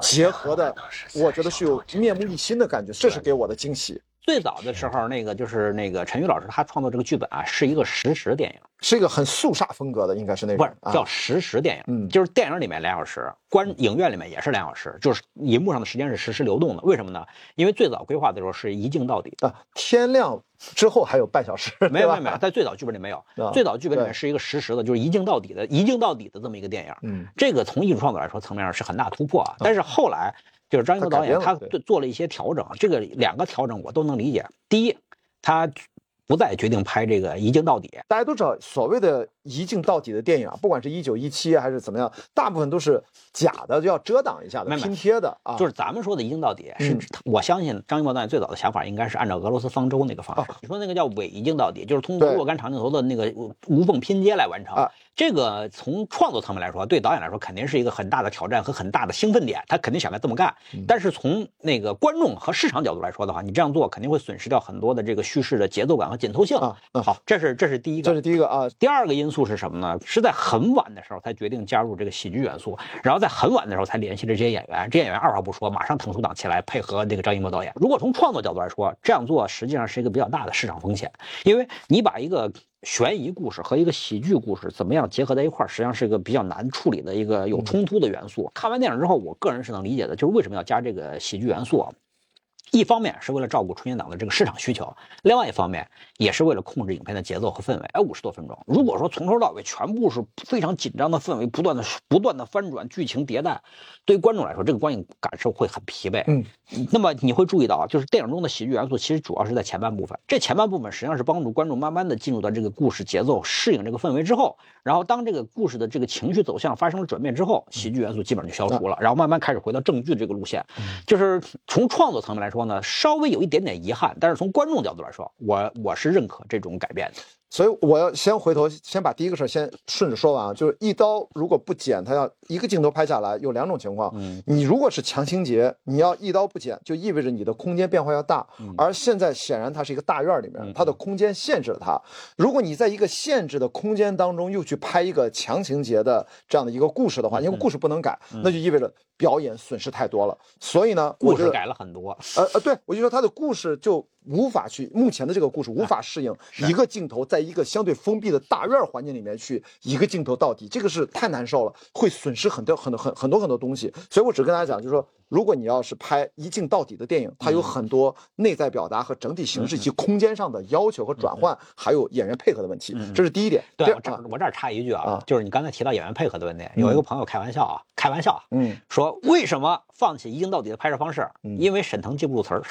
S1: 结合的，我觉得是有面目一新的感觉，这是给我的惊喜。
S2: 最早的时候，那个就是那个陈宇老师他创作这个剧本啊，是一个实时电影，
S1: 是一个很肃杀风格的，应该是那种
S2: 不是
S1: 啊
S2: 叫实时电影，
S1: 嗯
S2: 就是电影里面两小时，观影院里面也是两小时，就是银幕上的时间是实时流动的。为什么呢？因为最早规划的时候是一镜到底的，
S1: 啊，天亮之后还有半小时，
S2: 没有没有没有，在最早剧本里没有
S1: 啊，
S2: 最早剧本里面是一个实时的，就是一镜到底的，一镜到底的这么一个电影。
S1: 嗯，
S2: 这个从艺术创作来说层面上是很大突破啊。但是后来就是张艺谋导演他
S1: 他改编了对
S2: 对做了一些调整，这个两个调整我都能理解。第一，他不再决定拍这个一镜到底，
S1: 大家都知道，所谓的一镜到底的电影啊，不管是一九一七还是怎么样，大部分都是假的，就要遮挡一下的，拼贴的啊。
S2: 就是咱们说的一镜到底，是
S1: 嗯
S2: 我相信张艺谋导演最早的想法应该是按照俄罗斯方舟那个方式。你说那个叫伪一镜到底，就是通过若干长镜头的那个无缝拼接来完成。
S1: 啊
S2: 这个从创作层面来说，对导演来说肯定是一个很大的挑战和很大的兴奋点，他肯定想来这么干。
S1: 嗯
S2: 但是从那个观众和市场角度来说的话，你这样做肯定会损失掉很多的这个叙事的节奏感和紧凑性。
S1: 啊啊
S2: 好，这是这是第一个
S1: 这。是第一个啊，
S2: 第二个因素是什么呢？是在很晚的时候才决定加入这个喜剧元素，然后在很晚的时候才联系了这些演员。这些演员二话不说，马上腾出档期来配合那个张艺谋导演。如果从创作角度来说，这样做实际上是一个比较大的市场风险，因为你把一个悬疑故事和一个喜剧故事怎么样结合在一块儿，实际上是一个比较难处理的一个有冲突的元素。看完电影之后，我个人是能理解的，就是为什么要加这个喜剧元素啊。一方面是为了照顾春节档的这个市场需求，另外一方面也是为了控制影片的节奏和氛围。哎，五十多分钟，如果说从头到尾全部是非常紧张的氛围，不断的不断的翻转，剧情迭代，对于观众来说，这个观影感受会很疲惫。
S1: 嗯，
S2: 那么你会注意到啊，就是电影中的喜剧元素其实主要是在前半部分，这前半部分实际上是帮助观众慢慢的进入到这个故事节奏，适应这个氛围之后，然后当这个故事的这个情绪走向发生了转变之后，喜剧元素基本上就消除了，然后慢慢开始回到正剧的这个路线。就是从创作层面来说呢，稍微有一点点遗憾，但是从观众角度来说，我我是认可这种改变的。
S1: 所以我要先回头，先把第一个事儿先顺着说完啊，就是一刀如果不剪，它要一个镜头拍下来，有两种情况。
S2: 嗯，
S1: 你如果是强情节，你要一刀不剪，就意味着你的空间变化要大。而现在显然它是一个大院儿里面，它的空间限制了它。如果你在一个限制的空间当中又去拍一个强情节的这样的一个故事的话，因为故事不能改，那就意味着表演损失太多了。所以呢，
S2: 故事改了很多，
S1: 呃呃，对我就说他的故事就无法去目前的这个故事无法适应一个镜头在一个相对封闭的大院儿环境里面去一个镜头到底，这个是太难受了，会损失很多很多很很多很多东西。所以我只跟大家讲，就是说，如果你要是拍一镜到底的电影，它有很多内在表达和整体形式以及空间上的要求和转换，还有演员配合的问题，这是第一点。
S2: 对我这我这儿插一句啊
S1: 啊，
S2: 就是你刚才提到演员配合的问题，有一个朋友开玩笑啊，开玩笑啊，
S1: 嗯，
S2: 说为什么放弃一镜到底的拍摄方式？因为沈腾记不住词儿。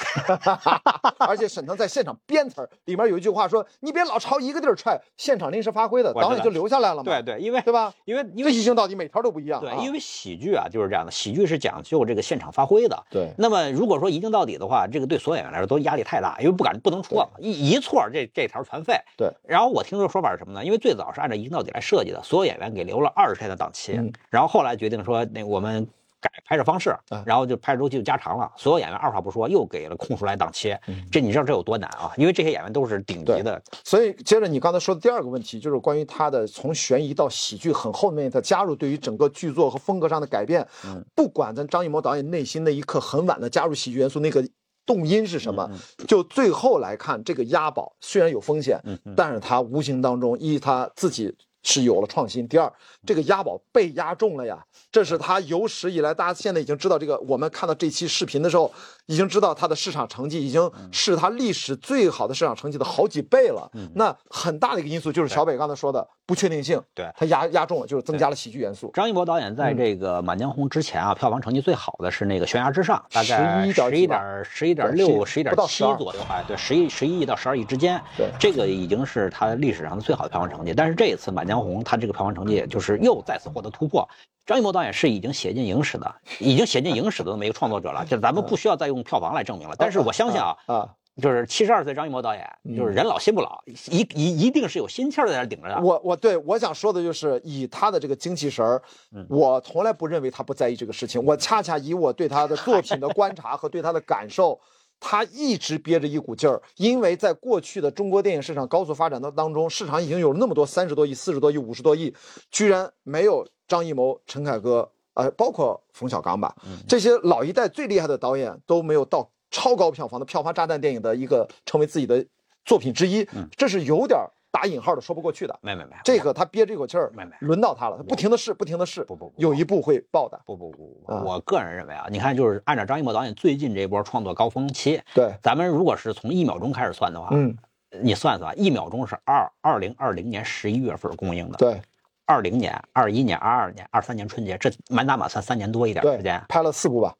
S1: 而且沈腾在现场编词儿，里面有一句话说：“你别老朝一个地儿踹，现场临时发挥的，导演就留下来了嘛。”
S2: 对对，因为
S1: 对吧？
S2: 因为因为
S1: 一镜到底每条都不一样
S2: 对
S1: 啊。，
S2: 因为喜剧啊就是这样的，喜剧是讲究这个现场发挥的。
S1: 对
S2: 那么如果说一镜到底的话，这个对所有演员来说都压力太大，因为不敢不能错，一一错这这条全废。
S1: 对。
S2: 然后我听说说法是什么呢？因为最早是按照一镜到底来设计的，所有演员给留了二十天的档期，
S1: 嗯
S2: 然后后来决定说那我们。改拍摄方式
S1: 啊，
S2: 然后就拍摄周期就加长了，所有演员二话不说又给了空出来档期，这你知道这有多难啊？因为这些演员都是顶级的，
S1: 所以接着你刚才说的第二个问题，就是关于他的从悬疑到喜剧很后面的加入，对于整个剧作和风格上的改变。
S2: 嗯
S1: 不管咱张艺谋导演内心那一刻很晚的加入喜剧元素，那个动因是什么，
S2: 嗯
S1: 就最后来看，这个押宝虽然有风险，但是他无形当中，一他自己。是有了创新。第二，这个押宝被押中了呀，这是他有史以来，大家现在已经知道这个。我们看到这期视频的时候，已经知道它的市场成绩已经是它历史最好的市场成绩的好几倍了。那很大的一个因素就是小北刚才说的不确定性，
S2: 对
S1: 他押押中了，就是增加了喜剧元素。
S2: 张艺谋导演在这个《满江红》之前啊，票房成绩最好的是那个《悬崖之上》，大概
S1: 11点
S2: 十一点十一点六、十一点
S1: 不到
S2: 七
S1: 12
S2: 左右，哎，对，十一十一亿到十二亿之间，
S1: 对
S2: 这个已经是他历史上的最好的票房成绩。但是这一次《满江红》，他这个票房成绩就是又再次获得突破。张艺谋导演是已经写进影史的，已经写进影史的这么一个创作者了，就咱们不需要再用票房来证明了。但是我相信啊，
S1: 啊，
S2: 就是七十二岁张艺谋导演，就是人老心不老，一一一定是有心气儿在那儿顶着的。
S1: 我我对我想说的就是，以他的这个精气神儿，我从来不认为他不在意这个事情。我恰恰以我对他的作品的观察和对他的感受，他一直憋着一股劲儿，因为在过去的中国电影市场高速发展的当中，市场已经有了那么多三十多亿、四十多亿、五十多亿，居然没有张艺谋、陈凯歌，呃，包括冯小刚吧，这些老一代最厉害的导演都没有到超高票房的票房炸弹电影的一个成为自己的作品之一，这是有点儿打引号的说不过去的。
S2: 没没没，
S1: 这个他憋这口气儿
S2: 没没，
S1: 轮到他了，他不停的试，不停的试，
S2: 不不不
S1: 有一步会爆的。
S2: 不不不我个人认为啊，你看，就是按照张艺谋导演最近这波创作高峰期，
S1: 对，
S2: 咱们如果是从一秒钟开始算的话，
S1: 嗯，
S2: 你算算，一秒钟是二二零二零年十一月份公映的，
S1: 对
S2: 二零年、二一年、二二年、二三年春节，这满打满算三年多一点时间，，
S1: 拍了四部吧，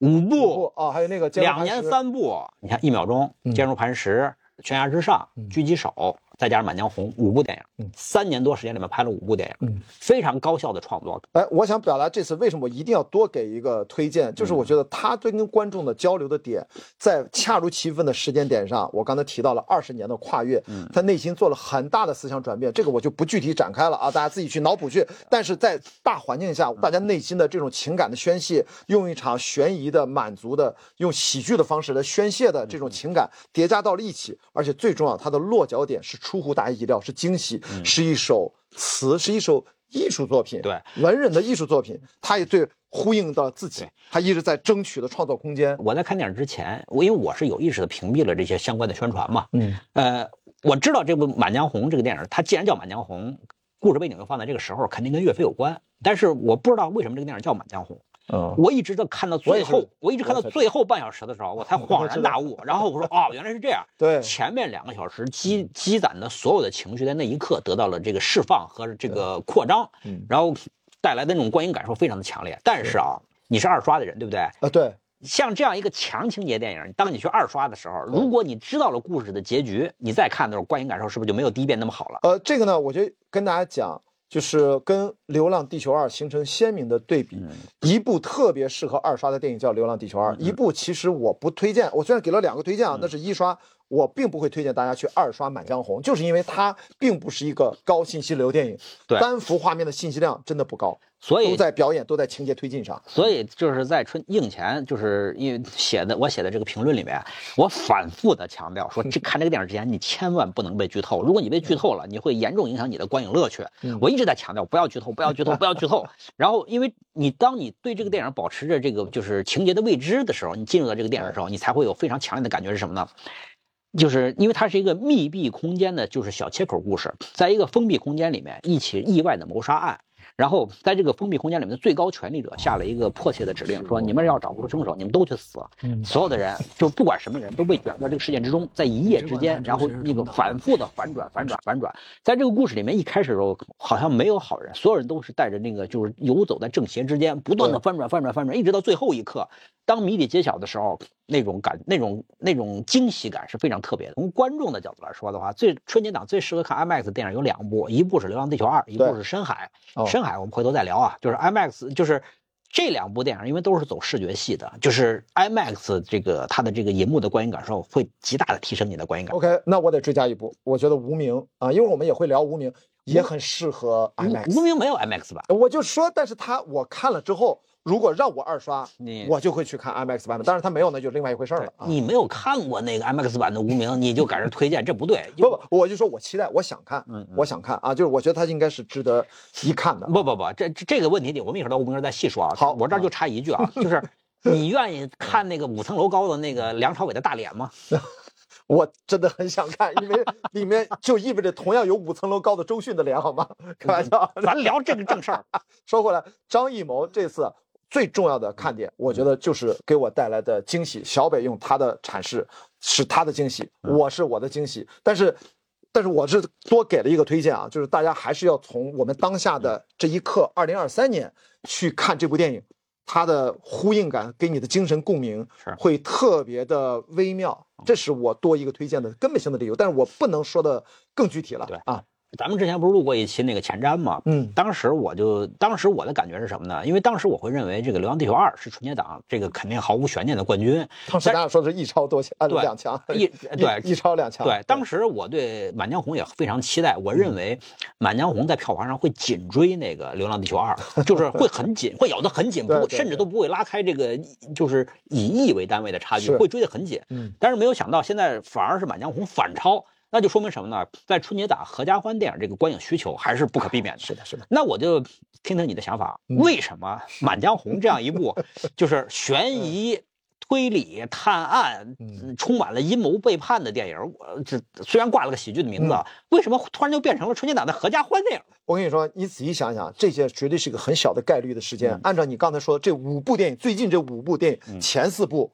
S2: 五部，
S1: 啊，还有那个
S2: 两年三部，你看一秒钟，
S1: 嗯
S2: 坚如磐石、悬崖之上、狙击手，再加上满江红，五部电影，
S1: 嗯
S2: 三年多时间里面拍了五部电影，
S1: 嗯
S2: 非常高效的创作，
S1: 哎，我想表达这次为什么我一定要多给一个推荐，就是
S2: 嗯
S1: 我觉得他对跟观众的交流的点，在恰如其分的时间点上，我刚才提到了二十年的跨越，
S2: 嗯
S1: 他内心做了很大的思想转变，这个我就不具体展开了啊，大家自己去脑补去。但是在大环境下，大家内心的这种情感的宣泄，用一场悬疑的、满足的、用喜剧的方式来宣泄的这种情感叠加到了一起，而且最重要，它的落脚点是出乎大家意料，是惊喜，是一首词，是一首艺术作品，
S2: 对。
S1: 文人的艺术作品，他也对呼应到自己，他一直在争取的创作空间。
S2: 我在看电影之前，我因为我是有意识的屏蔽了这些相关的宣传嘛，
S1: 嗯，
S2: 呃，我知道这部《满江红》这个电影，它既然叫《满江红》，故事背景又放在这个时候，肯定跟岳飞有关。但是我不知道为什么这个电影叫《满江红》，
S1: 嗯，
S2: 我一直到看到最后，我一直看到最后半小时的时候，我才 恍然大悟。然后我说，哦，原来是这样。
S1: 对
S2: 前面两个小时积积攒的所有的情绪，在那一刻得到了这个释放和这个扩张，
S1: 嗯
S2: 然后带来的那种观影感受非常的强烈。但是啊，你是二刷的人，对不对？
S1: 啊，对，
S2: 像这样一个强情节电影，当你去二刷的时候，如果你知道了故事的结局，你再看的时候，观影感受是不是就没有第一遍那么好了？
S1: 呃，这个呢，我就跟大家讲，就是跟《流浪地球二》形成鲜明的对比。一部特别适合二刷的电影叫《流浪地球二》，一部其实我不推荐，我虽然给了两个推荐啊，那是一刷，我并不会推荐大家去二刷《满江红》，就是因为它并不是一个高信息流电影，
S2: 对
S1: 单幅画面的信息量真的不高，
S2: 所以
S1: 都在表演，都在情节推进上。
S2: 所以就是在春映前，就是因为写的我写的这个评论里面，我反复的强调说，这 看这个电影之前，你千万不能被剧透。如果你被剧透了，你会严重影响你的观影乐趣。我一直在强调不要剧透，不要剧透，不要剧透。然后，因为你当你对这个电影保持着这个就是情节的未知的时候，你进入到这个电影的时候，你才会有非常强烈的感觉是什么呢？就是因为它是一个密闭空间的，就是小切口故事，在一个封闭空间里面，一起意外的谋杀案。然后在这个封闭空间里面的最高权力者下了一个迫切的指令，说你们要找不出凶手，你们都去死。所有的人就不管什么人都被卷到这个事件之中，在一夜之间，然后那个反复的反转、反转、反转。在这个故事里面，一开始的时候好像没有好人，所有人都是带着那个就是游走在正邪之间，不断的翻转、翻转、翻转，一直到最后一刻，当谜底揭晓的时候，那种感、那种那种惊喜感是非常特别的。从观众的角度来说的话，最春节档最适合看 IMAX 电影有两部，一部是《流浪地球二》，一部是《深海》。
S1: 哦
S2: 深海我们回头再聊啊，就是 IMAX，就是这两部电影，因为都是走视觉系的，就是 IMAX 这个它的这个银幕的观影感受会极大的提升你的观影感受。
S1: OK，那我得追加一部，我觉得《无名》啊，一会儿我们也会聊《无名》，也很适合
S2: 无
S1: IMAX。
S2: 无名没有 IMAX 吧，
S1: 我就说，但是他我看了之后，如果让我二刷
S2: 你，
S1: 我就会去看 IMAX 版本。当然他没有，那就另外一回事了啊。
S2: 你没有看过那个 IMAX 版的无名，你就赶上推荐，这不对。
S1: 不不，我就说我期待，我想看，
S2: 嗯嗯
S1: 我想看啊，就是我觉得它应该是值得一看的。
S2: 不不不，这这这个问题得我们一会儿到无名再细说啊。
S1: 好
S2: 我这儿就插一句啊，就是 你愿意看那个五层楼高的那个梁朝伟的大脸吗？
S1: 我真的很想看，因为里面就意味着同样有五层楼高的周迅的脸，好吗？开玩笑，
S2: 咱聊这个正事儿。
S1: 说回来，张艺谋这次最重要的看点，我觉得就是给我带来的惊喜。小北用他的阐释是他的惊喜，我是我的惊喜。但是，但是我是多给了一个推荐啊，就是大家还是要从我们当下的这一刻，二零二三年去看这部电影。它的呼应感给你的精神共鸣会特别的微妙，这是我多一个推荐的根本性的理由，但是我不能说的更具体了。啊，
S2: 咱们之前不是录过一期那个前瞻吗？
S1: 嗯，
S2: 当时我就当时我的感觉是什么呢？因为当时我会认为这个《流浪地球二》是春节档这个肯定毫无悬念的冠军。
S1: 当时咱俩说是一超多强，啊，
S2: 对
S1: 两强，
S2: 一 对
S1: 一超两强。
S2: 对，当时我对《满江红》也非常期待，我认为《满江红》在票房上会紧追那个《流浪地球二》，就是会很紧，会咬得很紧，不甚至都不会拉开这个就是以亿为单位的差距，会追得很紧。
S1: 嗯，
S2: 但是没有想到现在反而是《满江红》反超，那就说明什么呢？在春节档合家欢电影这个观影需求还是不可避免的。
S1: 是的，是的，
S2: 那我就听听你的想法，
S1: 嗯
S2: 为什么《满江红》这样一部 就是悬疑、推理、探案，
S1: 嗯
S2: 充满了阴谋背叛的电影，我这虽然挂了个喜剧的名字，
S1: 嗯
S2: 为什么突然就变成了春节档的合家欢电影？
S1: 我跟你说，你仔细想想，这些绝对是一个很小的概率的时间。
S2: 嗯
S1: 按照你刚才说的，这五部电影，最近这五部电影、
S2: 嗯
S1: 前四部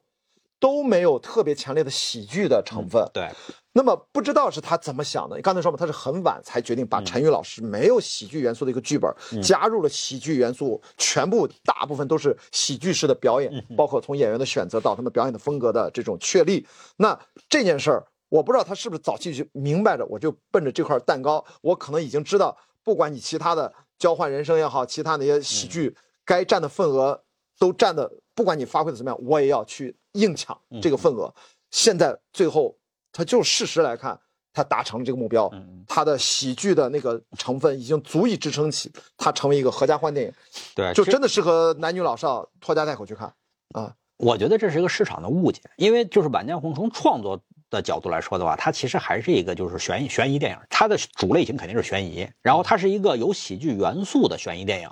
S1: 都没有特别强烈的喜剧的成分。
S2: 对，
S1: 那么不知道是他怎么想的。刚才说嘛，他是很晚才决定把陈宇老师没有喜剧元素的一个剧本、
S2: 嗯
S1: 加入了喜剧元素，全部大部分都是喜剧式的表演，
S2: 嗯
S1: 包括从演员的选择到他们表演的风格的这种确立。那这件事儿，我不知道他是不是早期就明白着，我就奔着这块蛋糕，我可能已经知道，不管你其他的交换人生也好，其他那些喜剧该占的份额都占的，不管你发挥的怎么样，我也要去硬抢这个份额。现在最后，他就事实来看，他达成了这个目标，
S2: 嗯，
S1: 他的喜剧的那个成分已经足以支撑起他成为一个合家欢电影，
S2: 对，
S1: 就真的适合男女老少拖家带口去看啊。
S2: 我觉得这是一个市场的误解，因为就是《满江红》从创作的角度来说的话，它其实还是一个就是悬疑悬疑电影，它的主类型肯定是悬疑，然后它是一个有喜剧元素的悬疑电影。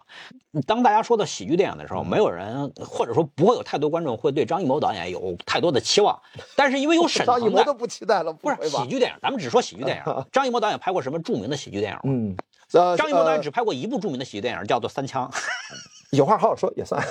S2: 当大家说到喜剧电影的时候，没有人或者说不会有太多观众会对张艺谋导演有太多的期望，但是因为有沈腾在
S1: 张艺谋都，不期待了，
S2: 不是喜？剧电影，咱们只说喜剧电影。张艺谋导演拍过什么著名的喜剧电影吗？
S1: 嗯，呃，
S2: 张艺谋导演
S1: 呃
S2: 只拍过一部著名的喜剧电影，叫做《三枪》。
S1: 有话好好说也算，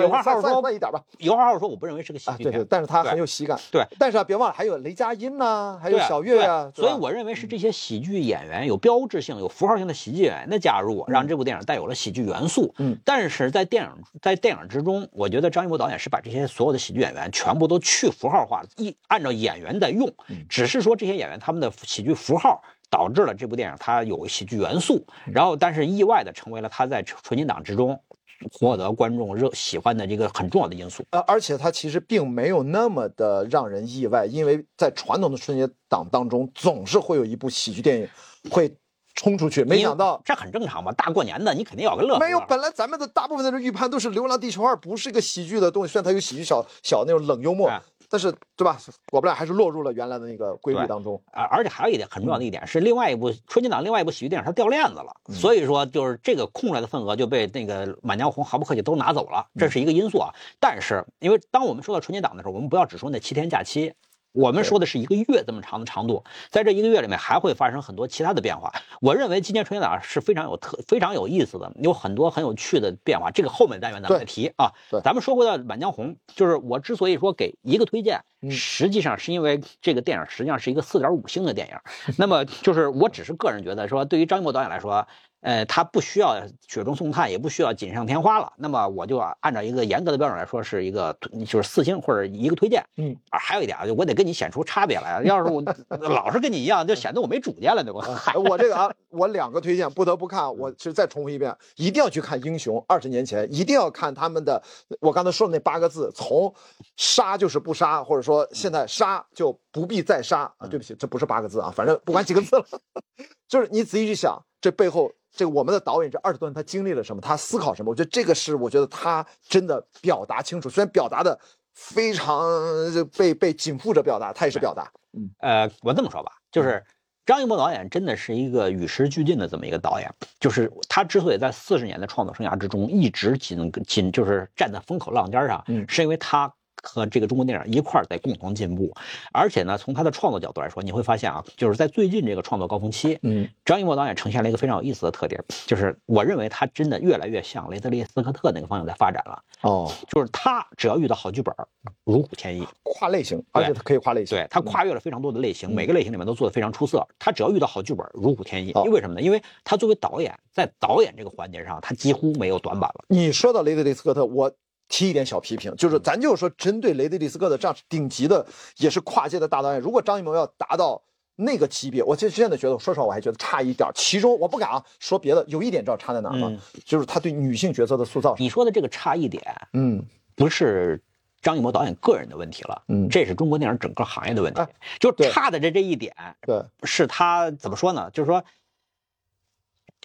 S2: 有话好好 说
S1: 算一点吧。
S2: 有话好好说，我不认为是个喜
S1: 啊，对对，
S2: 剧片。
S1: 但是他很有喜感。
S2: 对，
S1: 但是啊，别忘了还有雷佳音呐，还有小岳呀，
S2: 对所以我认为是这些喜剧演员有标志性、有符号性的喜剧演员的加入，让这部电影带有了喜剧元素。
S1: 嗯，
S2: 但是在电影在电影之中，我觉得张艺谋导演是把这些所有的喜剧演员全部都去符号化，一按照演员在用，
S1: 嗯
S2: 只是说这些演员他们的喜剧符号。导致了这部电影它有喜剧元素，
S1: 嗯
S2: 然后但是意外的成为了他在纯金档之中获得观众热喜欢的这个很重要的因素。
S1: 呃，而且它其实并没有那么的让人意外，因为在传统的春节档当中，总是会有一部喜剧电影会冲出去。没想到
S2: 这很正常嘛，大过年的你肯定要个乐呵。
S1: 没有，本来咱们的大部分的预判都是《流浪地球二》不是一个喜剧的东西，虽然它有喜剧小小那种冷幽默
S2: 哎，
S1: 但是对吧？我们俩还是落入了原来的那个规律当中。
S2: 而，而且还有一点很重要的一点是，另外一部春节档另外一部喜剧电影它掉链子了，
S1: 嗯
S2: 所以说就是这个空出来的份额就被那个《满江红》毫不客气都拿走了，
S1: 嗯
S2: 这是一个因素啊。但是因为当我们说到春节档的时候，我们不要只说那七天假期。我们说的是一个月这么长的长度，在这一个月里面还会发生很多其他的变化。我认为今年春节档是非常有特、非常有意思的，有很多很有趣的变化。这个后面单元咱们再提啊
S1: 对。
S2: 咱们说回到《满江红》，就是我之所以说给一个推荐，
S1: 嗯
S2: 实际上是因为这个电影实际上是一个四点五星的电影。那么就是我只是个人觉得说，对于张艺谋导演来说，呃，他不需要雪中送炭，也不需要锦上添花了。那么我就按照一个严格的标准来说，是一个就是四星或者一个推荐。
S1: 嗯，
S2: 啊，还有一点啊，就我得跟你显出差别来。要是我 老是跟你一样，就显得我没主见了，对吧？
S1: 哎我这个啊，我两个推荐不得不看，我是再重复一遍，一定要去看《英雄》。二十年前一定要看他们的，我刚才说的那八个字，从杀就是不杀，或者说现在杀就不必再杀啊。对不起，这不是八个字啊，反正不管几个字了，就是你仔细去想，这背后这个我们的导演这二十多年他经历了什么，他思考什么，我觉得这个是我觉得他真的表达清楚，虽然表达的非常就被被紧缚着表达，他也是表达。
S2: 呃，我这么说吧，就是张艺谋导演真的是一个与时俱进的这么一个导演。就是他之所以在四十年的创作生涯之中一直紧紧就是站在风口浪尖上，
S1: 嗯
S2: 是因为他和这个中国电影一块儿在共同进步。而且呢，从他的创作角度来说，你会发现啊，就是在最近这个创作高峰期，
S1: 嗯，
S2: 张艺谋导演呈现了一个非常有意思的特点，就是我认为他真的越来越向雷德利·斯科特那个方向在发展了。
S1: 哦，
S2: 就是他只要遇到好剧本，如虎添翼。
S1: 跨类型，而且他可以跨类型。
S2: 对他跨越了非常多的类型，每个类型里面都做得非常出色。他只要遇到好剧本，如虎添翼。因为什么呢？因为他作为导演，在导演这个环节上，他几乎没有短板了。
S1: 你说到雷德利·斯科特，我提一点小批评，就是咱就是说，针对雷德利·斯科特这样顶级的，也是跨界的大导演，如果张艺谋要达到那个级别，我其实现在觉得，说实话，我还觉得差一点。其中我不敢啊说别的，有一点知道差在哪吗？
S2: 嗯
S1: 就是他对女性角色的塑造。
S2: 你说的这个差一点，
S1: 嗯
S2: 不是张艺谋导演个人的问题了，
S1: 嗯，
S2: 这是中国电影整个行业的问题
S1: 哎。
S2: 就差的这这一点，
S1: 对，
S2: 是他怎么说呢？就是说，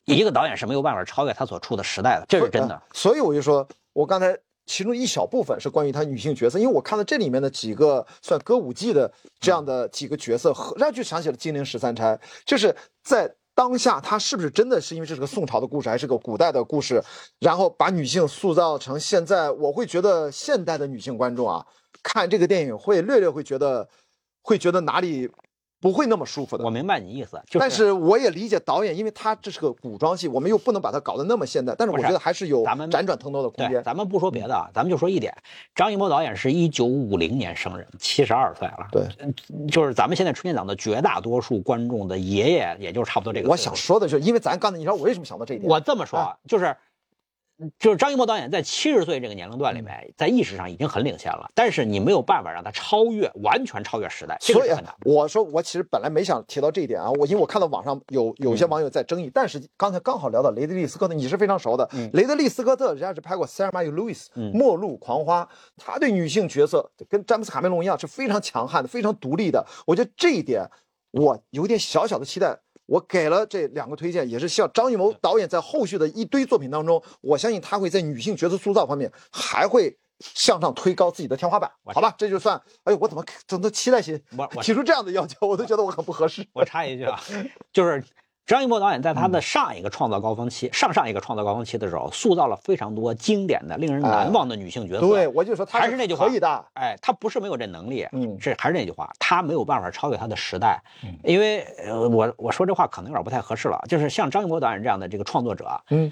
S2: 一个导演是没有办法超越他所处的时代的，这是真的
S1: 呃。所以我就说，我刚才其中一小部分是关于他女性角色，因为我看到这里面的几个算歌舞伎的这样的几个角色，合让就想起了《金陵十三钗》，就是在当下，他是不是真的是因为这是个宋朝的故事，还是个古代的故事，然后把女性塑造成现在，我会觉得现代的女性观众啊，看这个电影会略略会觉得，会觉得哪里不会那么舒服的
S2: 我。明白你意思，就
S1: 但是我也理解导演，因为他这是个古装戏，我们又不能把它搞得那么现代，但是我觉得还是有
S2: 咱们
S1: 辗转腾挪的空，间。
S2: 咱们不说别的啊，咱们就说一点，张艺谋导演是一九五零年生人，七十二岁了。
S1: 对，
S2: 就是咱们现在春节档的绝大多数观众的爷爷，也就是差不多这个。
S1: 我想说的就是，因为咱刚才你知道我为什么想到这一点？
S2: 我这么说
S1: 啊
S2: 啊，就是。就是张艺谋导演在七十岁这个年龄段里面，在意识上已经很领先了，但是你没有办法让他超越，完全超越时代，这个
S1: 所以。我说我其实本来没想提到这一点啊，我因为我看到网上有有些网友在争议，但是刚才刚好聊到雷德利·斯科特，你是非常熟的。
S2: 嗯
S1: 雷德利·斯科特人家是拍过《塞尔玛与路易斯》
S2: 嗯
S1: 末路狂花》，他对女性角色跟詹姆斯·卡梅隆一样是非常强悍的，非常独立的。我觉得这一点我有点小小的期待。我给了这两个推荐，也是希望张艺谋导演在后续的一堆作品当中，我相信他会在女性角色塑造方面还会向上推高自己的天花板。好吧，这就算。哎呦，我怎么怎么期待心
S2: 我我
S1: 提出这样的要求，我都觉得我很不合适。
S2: 我插一句啊，就是张艺谋导演在他的上一个创造高峰期、上上一个创造高峰期的时候，塑造了非常多经典的、令人难忘的女性角色。
S1: 对，我就说他
S2: 还是那句话
S1: 可以的。
S2: 哎，他不是没有这能力，
S1: 嗯
S2: 是还是那句话，他没有办法超越他的时代，嗯因为呃，我我说这话可能有点不太合适了，就是像张艺谋导演这样的这个创作者啊，
S1: 嗯，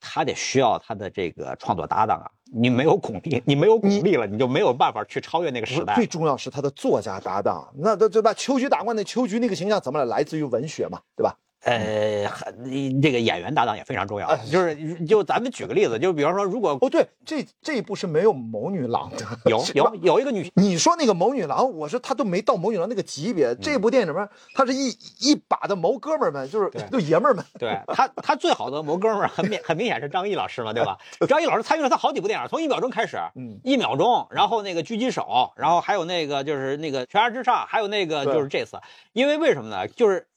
S2: 他得需要他的这个创作搭档啊，你没有巩俐，你没有巩俐了，你就没有办法去超越那个时代
S1: 最。重要是他的作家搭档，那对对吧？秋菊打冠那秋菊那个形象怎么来？来自于文学嘛，对吧？
S2: 呃，很这个演员搭档也非常重要，就是就咱们举个例子，就比方说，如果
S1: 哦，对，这这一部是没有谋女郎的，
S2: 有有有一个女
S1: 你说那个谋女郎，我说他都没到谋女郎那个级别。这部电影里面，他是一一把的谋哥们儿们，就是就爷们儿们。
S2: 对他，他最好的谋哥们儿很明很明显是张译老师嘛，对吧？张译老师参与了他好几部电影，从一秒钟开始，
S1: 嗯
S2: 一秒钟，然后那个狙击手，然后还有那个就是那个悬崖之上，还有那个就是这次，因为为什么呢？就是。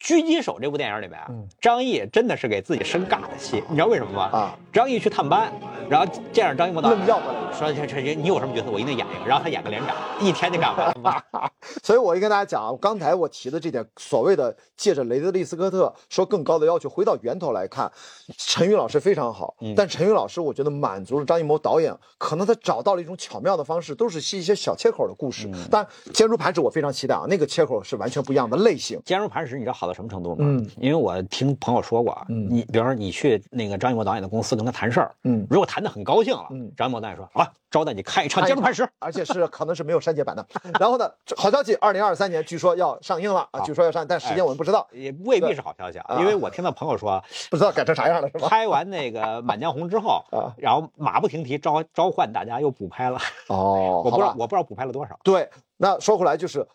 S2: 狙击手这部电影里边啊，
S1: 嗯
S2: 张译真的是给自己生尬的戏，你知道为什么吗？
S1: 啊，
S2: 张译去探班，然后见着张艺谋导演说这这这你有什么角色我一定演一个，然后他演个连长，一天就干完了。
S1: 所以我就跟大家讲啊，刚才我提的这点所谓的借着雷德利·斯科特说更高的要求，回到源头来看，陈宇老师非常好，
S2: 嗯
S1: 但陈宇老师我觉得满足了张艺谋导演，可能他找到了一种巧妙的方式，都是一些小切口的故事。
S2: 嗯
S1: 但《坚如磐石》我非常期待啊，那个切口是完全不一样的类型。
S2: 坚如磐石，你知道好到什么程度吗？
S1: 嗯，
S2: 因为我听朋友说过啊，
S1: 嗯
S2: 你比方说你去那个张艺谋导演的公司跟他谈事儿，
S1: 嗯，
S2: 如果谈得很高兴了，
S1: 嗯
S2: 张艺谋导演说好了，招待你看一场《坚如磐石》。
S1: 而且是可能是没有删减版的。然后呢，好消息，二零二三年据说要上映了啊，据说要上映，但时间我们不知道，
S2: 也未必是好消息啊，
S1: 啊
S2: 因为我听到朋友说，
S1: 不知道改成啥样了是吧？
S2: 拍完那个《满江红》之后
S1: 啊，
S2: 然后马不停蹄召召唤大家又补拍了，
S1: 哦
S2: 我不知道我不知道补拍了多少。
S1: 对，那说回来就是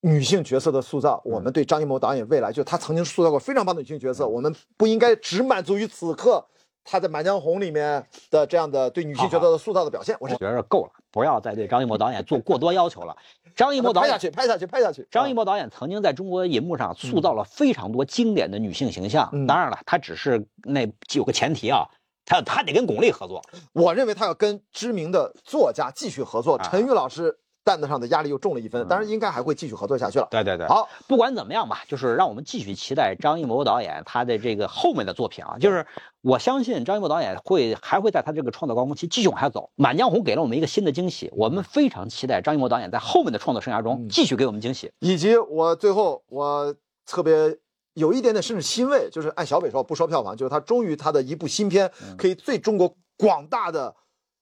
S1: 女性角色的塑造，我们对张艺谋导演未来就他曾经塑造过非常棒的女性角色，我们不应该只满足于此刻他在《满江红》里面的这样的对女性角色的塑造的表现。我是
S2: 觉得够了，不要再对张艺谋导演做过多要求了。张艺谋导演
S1: 拍下去，拍下去，拍下去。
S2: 张艺谋导演曾经在中国银幕上塑造了非常多经典的女性形象。
S1: 嗯
S2: 当然了，他只是那有个前提啊，他他得跟巩俐合作。
S1: 我认为他要跟知名的作家继续合作，
S2: 啊
S1: 陈玉老师担子上的压力又重了一分。当然，应该还会继续合作下去了。
S2: 对对对，
S1: 好，
S2: 不管怎么样吧，就是让我们继续期待张艺谋导演他的这个后面的作品啊。就是我相信张艺谋导演会还会在他这个创作高峰期继续往下走。《满江红》给了我们一个新的惊喜，我们非常期待张艺谋导演在后面的创作生涯中继续给我们惊喜。
S1: 以及我最后我特别有一点点甚至欣慰，就是按小北说不说票房，就是他终于他的一部新片可以最中国广大的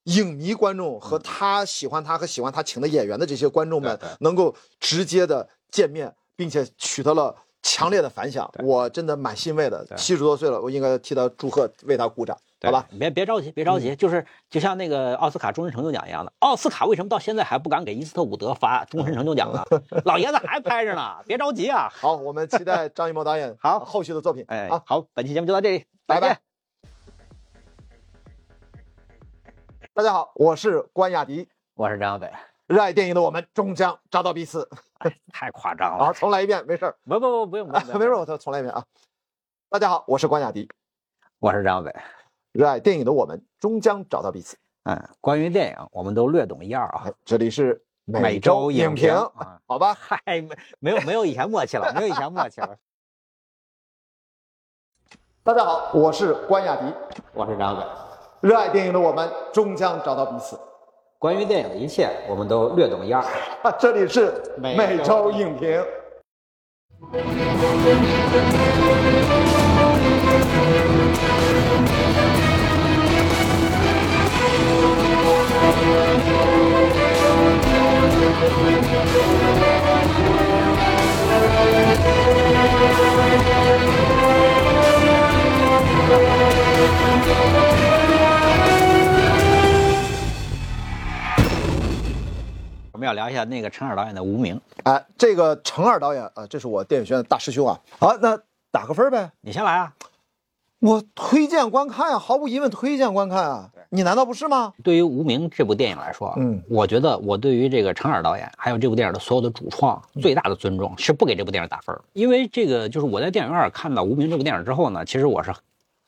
S1: 影迷观众和他喜欢他和喜欢他请的演员的这些观众们能够直接的见面，并且取得了强烈的反响，我真的蛮欣慰的。七十多岁了，我应该替他祝贺，为他鼓掌，好吧？
S2: 对，别别着急，别着急，就是就像那个奥斯卡终身成就奖一样的，奥斯卡为什么到现在还不敢给伊斯特伍德发终身成就奖呢？老爷子还拍着呢，别着急啊！
S1: 好，我们期待张艺谋导演
S2: 好
S1: 后续的作品。
S2: 哎
S1: 好，，
S2: 好，本期节目就到这里，
S1: 拜拜。大家好，我是关雅迪，
S2: 我是张小北，
S1: 热爱电影的我们终将找到彼此。
S2: 太夸张了
S1: 好，，重来一遍，没事儿。
S2: 不不不不用不用，不用
S1: 没事，我再重来一遍啊！大家好，我是关雅迪，
S2: 我是张小北。
S1: 热爱电影的我们终将找到彼此。
S2: 嗯，关于电影，我们都略懂一二啊
S1: 哎。，这里是
S2: 每
S1: 周
S2: 周影
S1: 评，
S2: 啊，
S1: 好吧？
S2: 嗨，没没有没有以前默契了，没有以前默契了。
S1: 大家好，我是关雅迪，
S2: 我是张小北。
S1: 热爱电影的我们终将找到彼此。
S2: 关于电影的一切，我们都略懂一二。
S1: 啊，这里是
S2: 每周
S1: 影评。
S2: 们要聊一下那个陈耳导演的《无名》，
S1: 哎，这个陈二导演啊，这是我电影学院的大师兄啊。好，那打个分呗。
S2: 你先来啊。
S1: 我推荐观看啊，毫无疑问推荐观看啊。你难道不是吗？
S2: 对于《无名》这部电影来说，
S1: 嗯，
S2: 我觉得我对于这个陈耳导演还有这部电影的所有的主创最大的尊重是不给这部电影打分，因为这个就是我在电影院看到《无名》这部电影之后呢，其实我是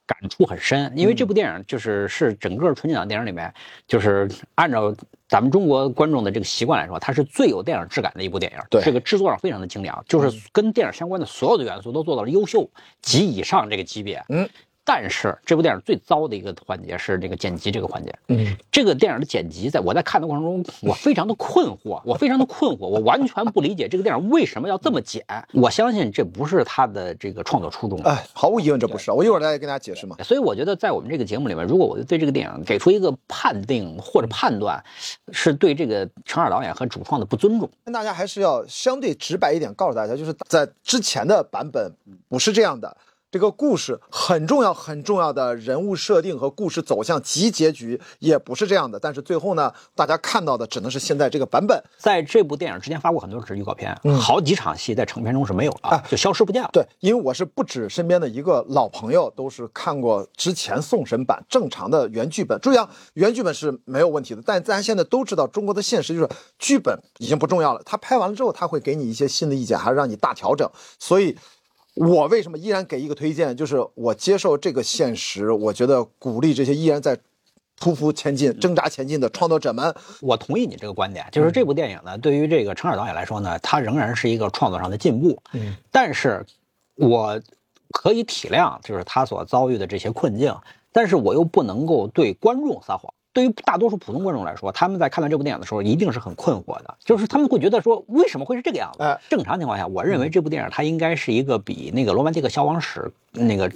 S2: 感触很深，因为这部电影就是是整个春节档电影里面，就是按照咱们中国观众的这个习惯来说，它是最有电影质感的一部电影。
S1: 对
S2: 这个制作上非常的精良，就是跟电影相关的所有的元素都做到了优秀及以上这个级别。
S1: 嗯。
S2: 但是这部电影最糟的一个环节是这个剪辑这个环节。
S1: 嗯，
S2: 这个电影的剪辑，在我在看的过程中，我非常的困惑，我非常的困惑，我完全不理解这个电影为什么要这么剪。我相信这不是他的这个创作初衷。
S1: 哎，毫无疑问这不是。我一会儿再跟大家解释嘛。
S2: 所以我觉得，在我们这个节目里面，如果我对这个电影给出一个判定或者判断，是对这个陈耳导演和主创的不尊重。
S1: 跟大家还是要相对直白一点告诉大家，就是在之前的版本不是这样的。这个故事很重要，很重要的人物设定和故事走向及结局也不是这样的。但是最后呢，大家看到的只能是现在这个版本。
S2: 在这部电影之前发过很多支预告片，好几场戏在成片中是没有了，就消失不见了。
S1: 对，因为我是不止身边的一个老朋友，都是看过之前送审版正常的原剧本。注意啊，原剧本是没有问题的，但大家现在都知道中国的现实就是剧本已经不重要了，他拍完了之后他会给你一些新的意见，还是让你大调整。所以。我为什么依然给一个推荐？就是我接受这个现实，我觉得鼓励这些依然在匍匐前进、挣扎前进的创作者们。
S2: 我同意你这个观点，就是这部电影呢，对于这个陈耳导演来说呢，他仍然是一个创作上的进步。
S1: 嗯，
S2: 但是我可以体谅，就是他所遭遇的这些困境，但是我又不能够对观众撒谎。对于大多数普通观众来说，他们在看到这部电影的时候，一定是很困惑的，就是他们会觉得说，为什么会是这个样子？
S1: 哎
S2: 正常情况下，我认为这部电影它应该是一个比那个《罗曼蒂克消亡史》那个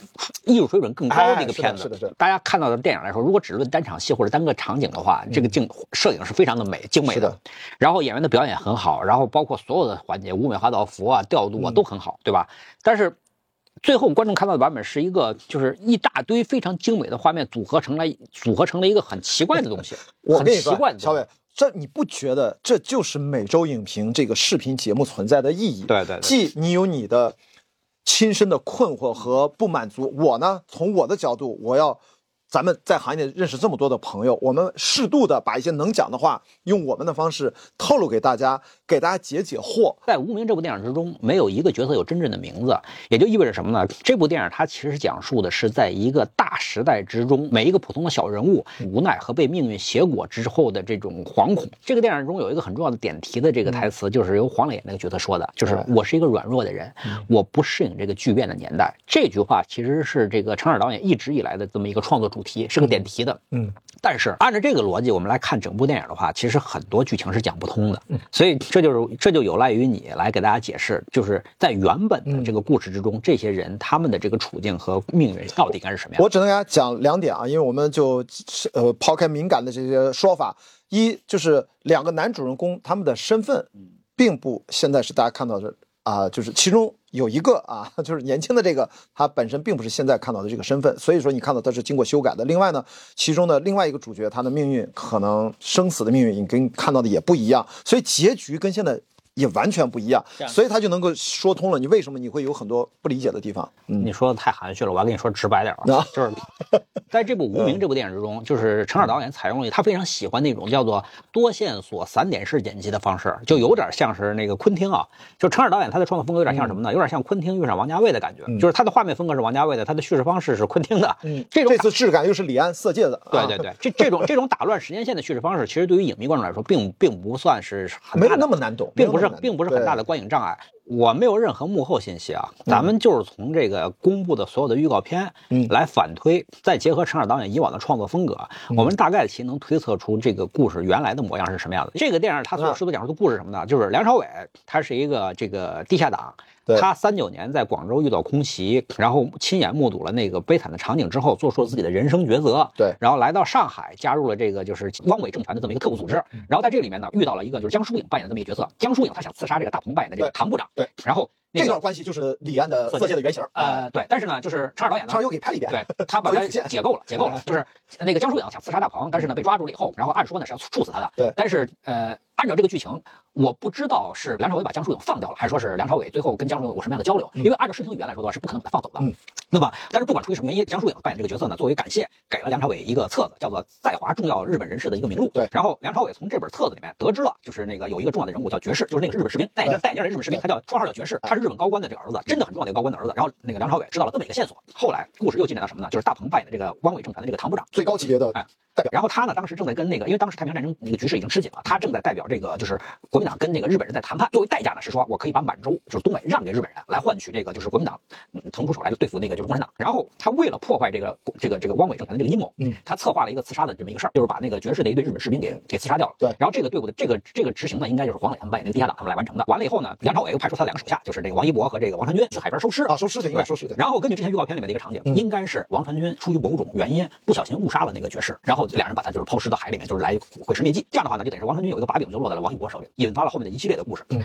S2: 艺术水准更高的一个片子。
S1: 是的是的
S2: 大家看到的电影来说，如果只论单场戏或者单个场景的话，这个镜摄影是非常的美、精美的
S1: 的。
S2: 然后演员的表演很好，然后包括所有的环节，舞美花道服啊、调度啊都很好，对吧？但是最后观众看到的版本是一个，就是一大堆非常精美的画面组合成了组合成了一个很奇怪的东西，
S1: 我跟你说
S2: 奇怪的，
S1: 小伟，这你不觉得这就是每周影评这个视频节目存在的意义？
S2: 对对对
S1: 既你有你的亲身的困惑和不满足，我呢，从我的角度，我要咱们在行业内认识这么多的朋友，我们适度的把一些能讲的话，用我们的方式透露给大家，给大家解解惑。
S2: 在《无名》这部电影之中，没有一个角色有真正的名字，也就意味着什么呢？这部电影它其实讲述的是在一个大时代之中，每一个普通的小人物无奈和被命运挟裹之后的这种惶恐。这个电影中有一个很重要的点题的这个台词，就是由黄磊那个角色说的，就是我是一个软弱的人，我不适应这个巨变的年代。这句话其实是这个陈尔导演一直以来的这么一个创作主题，是个点题的。
S1: 嗯，
S2: 但是按照这个逻辑，我们来看整部电影的话，其实很多剧情是讲不通的。所以这就是这就有赖于你来给大家解释，就是在原本的这个故事之中，这些人他们的这个处境和命运到底该是什么样的？
S1: 我只能给大家讲两点啊，因为我们就呃抛开敏感的这些说法，一就是两个男主人公他们的身份，并不现在是大家看到的啊、就是其中有一个啊，就是年轻的这个，他本身并不是现在看到的这个身份，所以说你看到他是经过修改的。另外呢，其中的另外一个主角，他的命运可能生死的命运，你跟看到的也不一样，所以结局跟现在。也完全不一样，所以他就能够说通了你为什么你会有很多不理解的地方。嗯，
S2: 你说的太含蓄了，我要跟你说直白点儿
S1: 啊，
S2: 就是 在这部《无名》这部电影之中，就是陈耳导演采用了他非常喜欢那种叫做多线索散点式剪辑的方式，就有点像是那个昆汀啊，就陈耳导演他的创作风格有点像什么呢？有点像昆汀遇上王家卫的感觉，就是他的画面风格是王家卫的，他的叙事方式是昆汀的，
S1: 嗯，
S2: 这种
S1: 这次质感又是李安色戒的，啊。
S2: 对对对，这这种这种打乱时间线的叙事方式，其实对于影迷观众来说，并并不算是很
S1: 没有那么难懂，
S2: 并不是并不是很大的观影障碍。我没有任何幕后信息啊，
S1: 嗯
S2: 咱们就是从这个公布的所有的预告片，
S1: 嗯
S2: 来反推，再结合陈尔导演以往的创作风格，
S1: 嗯
S2: 我们大概其能推测出这个故事原来的模样是什么样的。这个电影它所有试图讲述的故事是什么呢？就是梁朝伟他是一个这个地下党。
S1: 对
S2: 他三九年在广州遇到空袭，然后亲眼目睹了那个悲惨的场景之后，做出了自己的人生抉择。
S1: 对
S2: 然后来到上海，加入了这个就是汪伪政权的这么一个特务组织。然后在这里面呢，遇到了一个就是江疏影扮演的这么一个角色。江疏影她想刺杀这个大鹏扮演的这个
S1: 对
S2: 唐部长。
S1: 对。
S2: 然后那个
S1: 这段关系就是李安的色戒的原型啊，
S2: 呃对，但是呢，就是陈二导演呢
S1: 他又给拍了一遍，
S2: 对他把 他解构了，解构了，就是那个江疏影想刺杀大鹏，但是呢被抓住了以后，然后按说呢是要处死他的。
S1: 对
S2: 但是呃，按照这个剧情，我不知道是梁朝伟把江疏影放掉了，还是说是梁朝伟最后跟江疏影有什么样的交流？因为按照视听语言来说的话，是不可能把他放走的。
S1: 嗯。
S2: 那么，但是不管出于什么原因，江疏影扮演这个角色呢，作为感谢，给了梁朝伟一个册子，叫做《在华重要日本人士的一个名录》。
S1: 对
S2: 然后梁朝伟从这本册子里面得知了，就是那个有一个重要的人物叫爵士，就是那个日本士兵，带一个带一件的日本士兵，他叫绰号叫爵士，他是日本高官的这个儿子，真的很重要的一个高官的儿子。然后那个梁朝伟知道了这么一个线索，后来故事又进展到什么呢？就是大鹏扮演的这个汪伪政权的这个唐部长，
S1: 最高级别的
S2: 哎
S1: 代表。
S2: 然后他呢，当时正在跟那个，因为当时太平洋战争那个局势已经吃紧了，他正在代表这个就是国民党跟那个日本人在谈判，作为代价呢是说我可以把满洲就是东北让给日本人，来换取这个就是国民党嗯腾出手来就对付那个就是共产党。然后他为了破坏这个这个这个汪伪政权的这个阴谋，
S1: 嗯，
S2: 他策划了一个刺杀的这么一个事儿，就是把那个爵士的一队日本士兵给给刺杀掉了。
S1: 对
S2: 然后这个队伍的这个这个执行呢，应该就是黄磊他们扮演那个地下党他们来完成的。完了以后呢，梁朝伟又派出他两个手下，就是这个王一博和这个王传君去海边收尸
S1: 啊，收尸体，应该
S2: 对
S1: 收尸体。
S2: 然后根据之前预告片里面的一个场景，
S1: 嗯
S2: 应该是王传君出于某种原因不小心误杀了那个爵士，然后两人把他就是抛尸到海里面，就是来毁尸灭迹。这样的话呢，就等于是王传君有一个把柄就落在了王一博手里，引发了后面的一系列的故事。
S1: 嗯。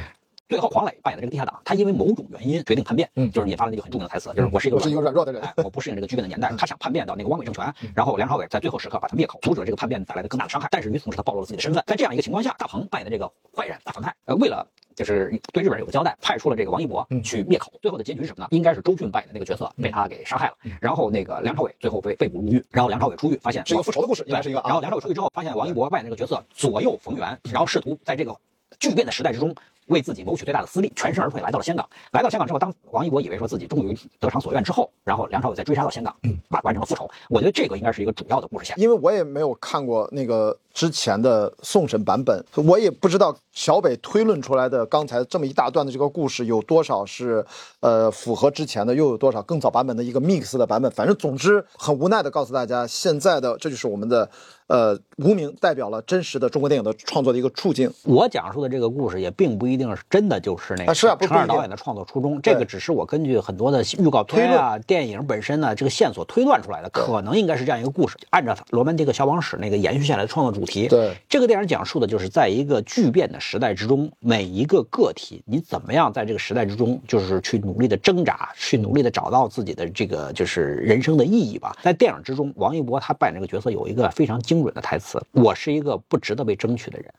S2: 最后，黄磊扮演的这个地下党，他因为某种原因决定叛变，
S1: 嗯
S2: 就是引发了那个很著名的台词，就是我是一个
S1: 我是一个软弱的人
S2: 哎，我不适应这个巨变的年代，他想叛变到那个汪伪政权，然后梁朝伟在最后时刻把他灭口，阻止了这个叛变带来的更大的伤害。但是与此同时，他暴露了自己的身份。在这样一个情况下，大鹏扮演的这个坏人大反派，呃，为了就是对日本人有个交代，派出了这个王一博
S1: 嗯
S2: 去灭口。最后的结局是什么呢？应该是周迅扮演的那个角色被他给杀害了，然后那个梁朝伟最后被被捕入狱，然后梁朝伟出狱发现
S1: 是一个复仇的故事，应该是一个啊。
S2: 然后梁朝伟出狱之后，发现王一博扮演那个角色左右逢源，然后试图在这个巨变的时代之中。为自己谋取最大的私利，全身而退，来到了香港。来到香港之后，当王一博以为说自己终于得偿所愿之后，然后梁朝伟再追杀到香港，完完成了复仇。我觉得这个应该是一个主要的故事线。
S1: 因为我也没有看过那个之前的宋审版本，我也不知道小北推论出来的刚才这么一大段的这个故事有多少是呃符合之前的，又有多少更早版本的一个 mix 的版本。反正总之很无奈的告诉大家，现在的这就是我们的呃无名代表了真实的中国电影的创作的一个处境。
S2: 我讲述的这个故事也并不一定是真的就是那个
S1: 啊是啊不
S2: 陈耳
S1: 不一定
S2: 导演的创作初衷，这个只是我根据很多的预告片啊、电影本身呢这个线索推断出来的，可能应该是这样一个故事，按照《罗曼蒂克消亡史》那个延续下来的创作主题。
S1: 对，
S2: 这个电影讲述的就是在一个巨变的时代之中，每一个个体你怎么样在这个时代之中，就是去努力的挣扎，去努力的找到自己的这个就是人生的意义吧。在电影之中，王一博他扮演这个角色有一个非常精准的台词：“我是一个不值得被争取的人，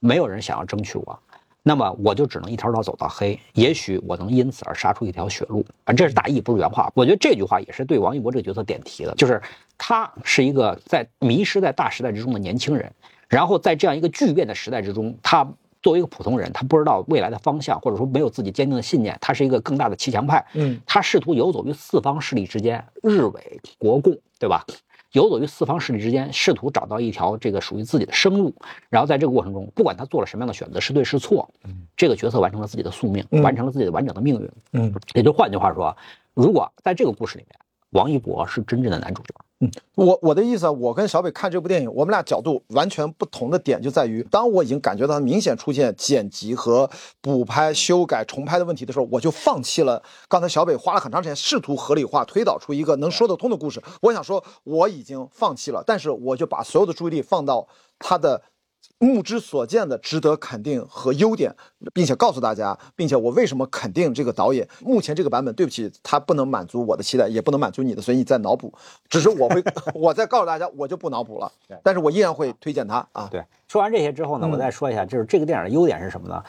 S2: 没有人想要争取我。”那么我就只能一条道走到黑，也许我能因此而杀出一条血路啊！这是大意，不是原话。我觉得这句话也是对王一博这个角色点题的，就是他是一个在迷失在大时代之中的年轻人，然后在这样一个巨变的时代之中，他作为一个普通人，他不知道未来的方向，或者说没有自己坚定的信念，他是一个更大的骑墙派，
S1: 嗯，
S2: 他试图游走于四方势力之间，日伪国共，对吧？游走于四方势力之间，试图找到一条这个属于自己的生路。然后在这个过程中，不管他做了什么样的选择，是对是错，这个角色完成了自己的宿命，
S1: 嗯
S2: 完成了自己的完整的命运。
S1: 嗯，
S2: 也就换句话说，如果在这个故事里面，王一博是真正的男主角，
S1: 我我的意思啊，我跟小北看这部电影，我们俩角度完全不同的点就在于，当我已经感觉到明显出现剪辑和补拍、修改、重拍的问题的时候，我就放弃了。刚才小北花了很长时间试图合理化、推导出一个能说得通的故事。我想说我已经放弃了，但是我就把所有的注意力放到他的。目之所见的值得肯定和优点，并且告诉大家，并且我为什么肯定这个导演。目前这个版本，对不起，它不能满足我的期待，也不能满足你的，所以你再脑补。只是我会，我再告诉大家，我就不脑补了。但是我依然会推荐他啊。
S2: 对，说完这些之后呢，
S1: 嗯
S2: 我再说一下，就是这个电影的优点是什么呢？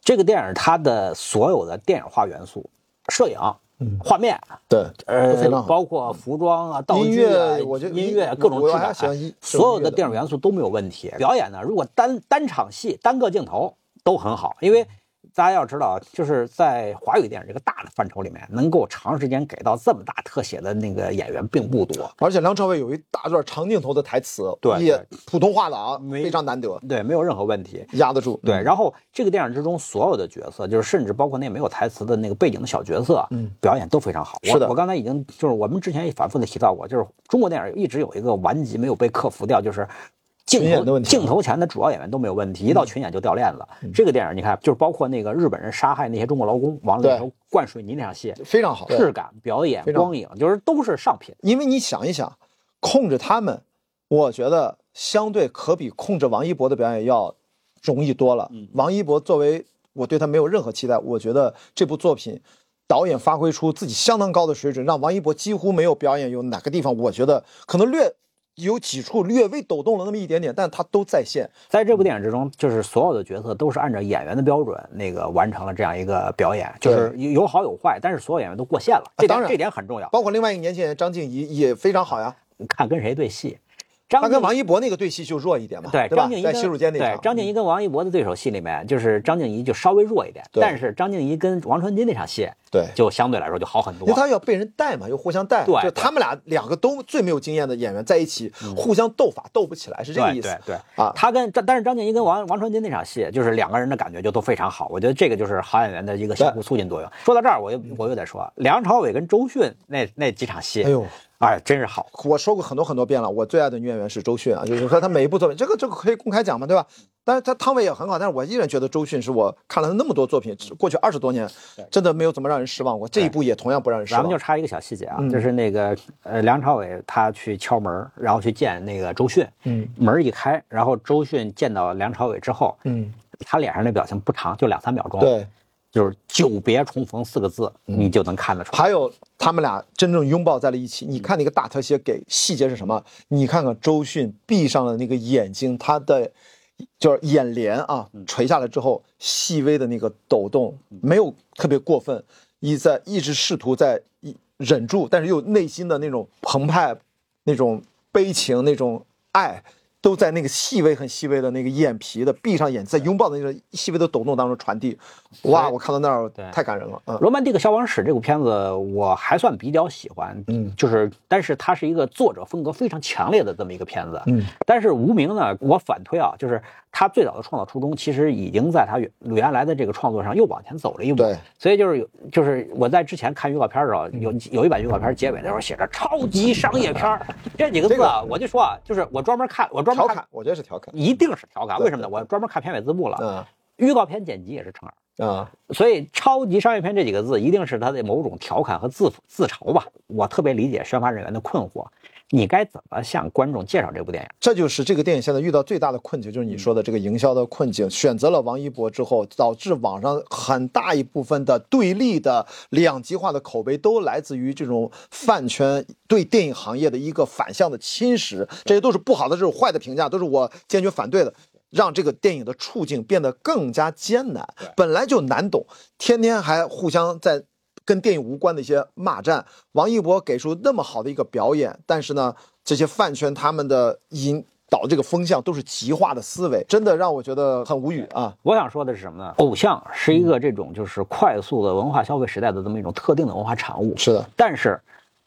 S2: 这个电影它的所有的电影化元素，摄影、画面，
S1: 对，
S2: 呃包括服装啊、道具啊、
S1: 乐我觉得
S2: 音乐
S1: 音
S2: 各种质感。所有的。电影元素都没有问题。表演呢，如果单单场戏、单个镜头都很好，因为大家要知道，就是在华语电影这个大的范畴里面，能够长时间给到这么大特写的那个演员并不多。
S1: 而且梁朝伟有一大段长镜头的台词，
S2: 对
S1: 也普通话的啊，非常难得，
S2: 对，没有任何问题。
S1: 压得住。
S2: 对，然后这个电影之中所有的角色，就是甚至包括那没有台词的那个背景的小角色，
S1: 嗯，
S2: 表演都非常好。
S1: 是的
S2: 我我刚才已经就是我们之前也反复的提到过，就是中国电影一直有一个顽疾没有被克服掉，就是。镜头镜头前的主要演员都没有问题，一到群演就掉链子。这个电影你看，就是包括那个日本人杀害那些中国劳工往里
S1: 对
S2: 头灌水泥那场戏，
S1: 非常好。
S2: 质感、表演、光影，就是都是上品。
S1: 因为你想一想，控制他们，我觉得相对可比控制王一博的表演要容易多了。王一博作为我对他没有任何期待，我觉得这部作品导演发挥出自己相当高的水准，让王一博几乎没有表演有哪个地方我觉得可能略有几处略微抖动了那么一点点，但它都在线。
S2: 在这部电影之中，就是所有的角色都是按照演员的标准那个完成了这样一个表演，就是有有好有坏，但是所有演员都过线了，这点
S1: 当然
S2: 这点很重要。
S1: 包括另外一个年轻人张静怡也非常好呀，
S2: 看跟谁对戏，
S1: 他跟王一博那个对戏就弱一点嘛，
S2: 对
S1: 对吧
S2: 张静怡跟
S1: 在洗手间那
S2: 对
S1: 场，
S2: 张静怡跟王一博的对手戏里面，就是张静怡就稍微弱一点，
S1: 对
S2: 但是张静怡跟王传君那场戏
S1: 对
S2: 就相对来说就好很多
S1: 因为。他要被人带嘛，又互相带，
S2: 对
S1: 就他们俩两个都最没有经验的演员在一起，互相斗法斗不起来，是这个意思。
S2: 对对对
S1: 啊
S2: 他跟张，但是张静怡跟王王传君那场戏，就是两个人的感觉就都非常好。我觉得这个就是好演员的一个相互促进作用。说到这儿，我又我又得说，梁朝伟跟周迅那那几场戏，
S1: 哎呦，
S2: 哎，真是好。
S1: 我说过很多很多遍了，我最爱的女演员是周迅啊，就是说她每一部作品，这个这个可以公开讲嘛，对吧？但是她汤唯也很好，但是我依然觉得周迅是我看了她那么多作品，过去二十多年，真的没有怎么让人失望过。这一部也同样不让人失望
S2: 咱们就。插一个小细节啊，
S1: 嗯
S2: 就是那个呃，梁朝伟他去敲门，然后去见那个周迅，
S1: 嗯
S2: 门一开，然后周迅见到梁朝伟之后，
S1: 嗯，
S2: 他脸上那表情不长，就两三秒钟，，
S1: 对。
S2: 就是久别重逢四个字，你就能看得出来。
S1: 还有他们俩真正拥抱在了一起，你看那个大特写给细节是什么？你看看周迅闭上了那个眼睛，她的就是眼帘啊垂下来之后，细微的那个抖动，没有特别过分，一在一直试图在忍住，但是又内心的那种澎湃、那种悲情、那种爱。都在那个细微、很细微的那个眼皮的闭上眼，在拥抱的那个细微的抖动当中传递，哇！我看到那儿
S2: 对。
S1: 太感人了，嗯《
S2: 罗曼蒂克消亡史》这部片子我还算比较喜欢，
S1: 嗯。
S2: 就是但是它是一个作者风格非常强烈的这么一个片子，
S1: 嗯，
S2: 但是无名呢，我反推啊，就是他最早的创作初衷其实已经在他原原来的这个创作上又往前走了一步，
S1: 对，
S2: 所以就是有就是我在之前看预告片的时候，有有一版预告片结尾的时候写着超级商业片 这几个字啊，我就说啊，就是我专门看我专门看
S1: 调侃，我觉得是调侃。
S2: 一定是调侃，为什么呢？我专门看片尾字幕了，
S1: 嗯
S2: 预告片剪辑也是成耳。
S1: 啊，
S2: 所以“超级商业片”这几个字一定是他的某种调侃和自自嘲吧？我特别理解宣发人员的困惑，你该怎么向观众介绍这部电影？
S1: 这就是这个电影现在遇到最大的困境，就是你说的这个营销的困境。选择了王一博之后，导致网上很大一部分的对立的两极化的口碑，都来自于这种饭圈对电影行业的一个反向的侵蚀。这些都是不好的，这种坏的评价，都是我坚决反对的。让这个电影的处境变得更加艰难。本来就难懂，天天还互相在跟电影无关的一些骂战。王一博给出那么好的一个表演，但是呢，这些饭圈他们的引导这个风向都是极化的思维，真的让我觉得很无语啊。
S2: 我想说的是什么呢？偶像是一个这种就是快速的文化消费时代的这么一种特定的文化产物。
S1: 是的，
S2: 但是，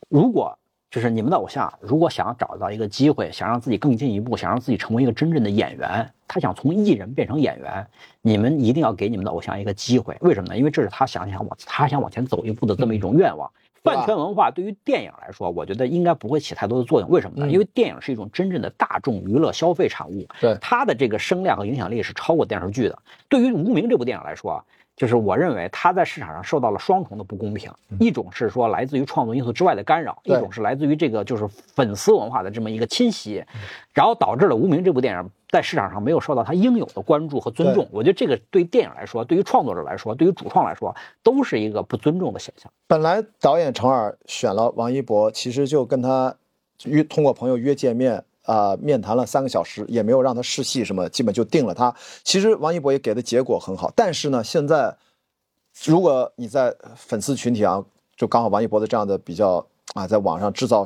S2: 如果就是你们的偶像，如果想找到一个机会，想让自己更进一步，想让自己成为一个真正的演员，他想从艺人变成演员，你们一定要给你们的偶像一个机会。为什么呢？因为这是他想想往他想往前走一步的这么一种愿望。饭圈文化对于电影来说，我觉得应该不会起太多的作用。为什么呢？
S1: 嗯
S2: 因为电影是一种真正的大众娱乐消费产物，
S1: 对
S2: 它的这个声量和影响力是超过电视剧的。对于《无名》这部电影来说啊，就是我认为它在市场上受到了双重的不公平，一种是说来自于创作因素之外的干扰，一种是来自于这个就是粉丝文化的这么一个侵袭，然后导致了《无名》这部电影在市场上没有受到它应有的关注和尊重。我觉得这个对电影来说，对于创作者来说，对于主创来说，都是一个不尊重的现象。
S1: 本来导演程耳选了王一博，其实就跟他约通过朋友约见面，啊、面谈了三个小时，也没有让他试戏什么，基本就定了他。其实王一博也给的结果很好，但是呢，现在如果你在粉丝群体啊，就刚好王一博的这样的比较啊，在网上制造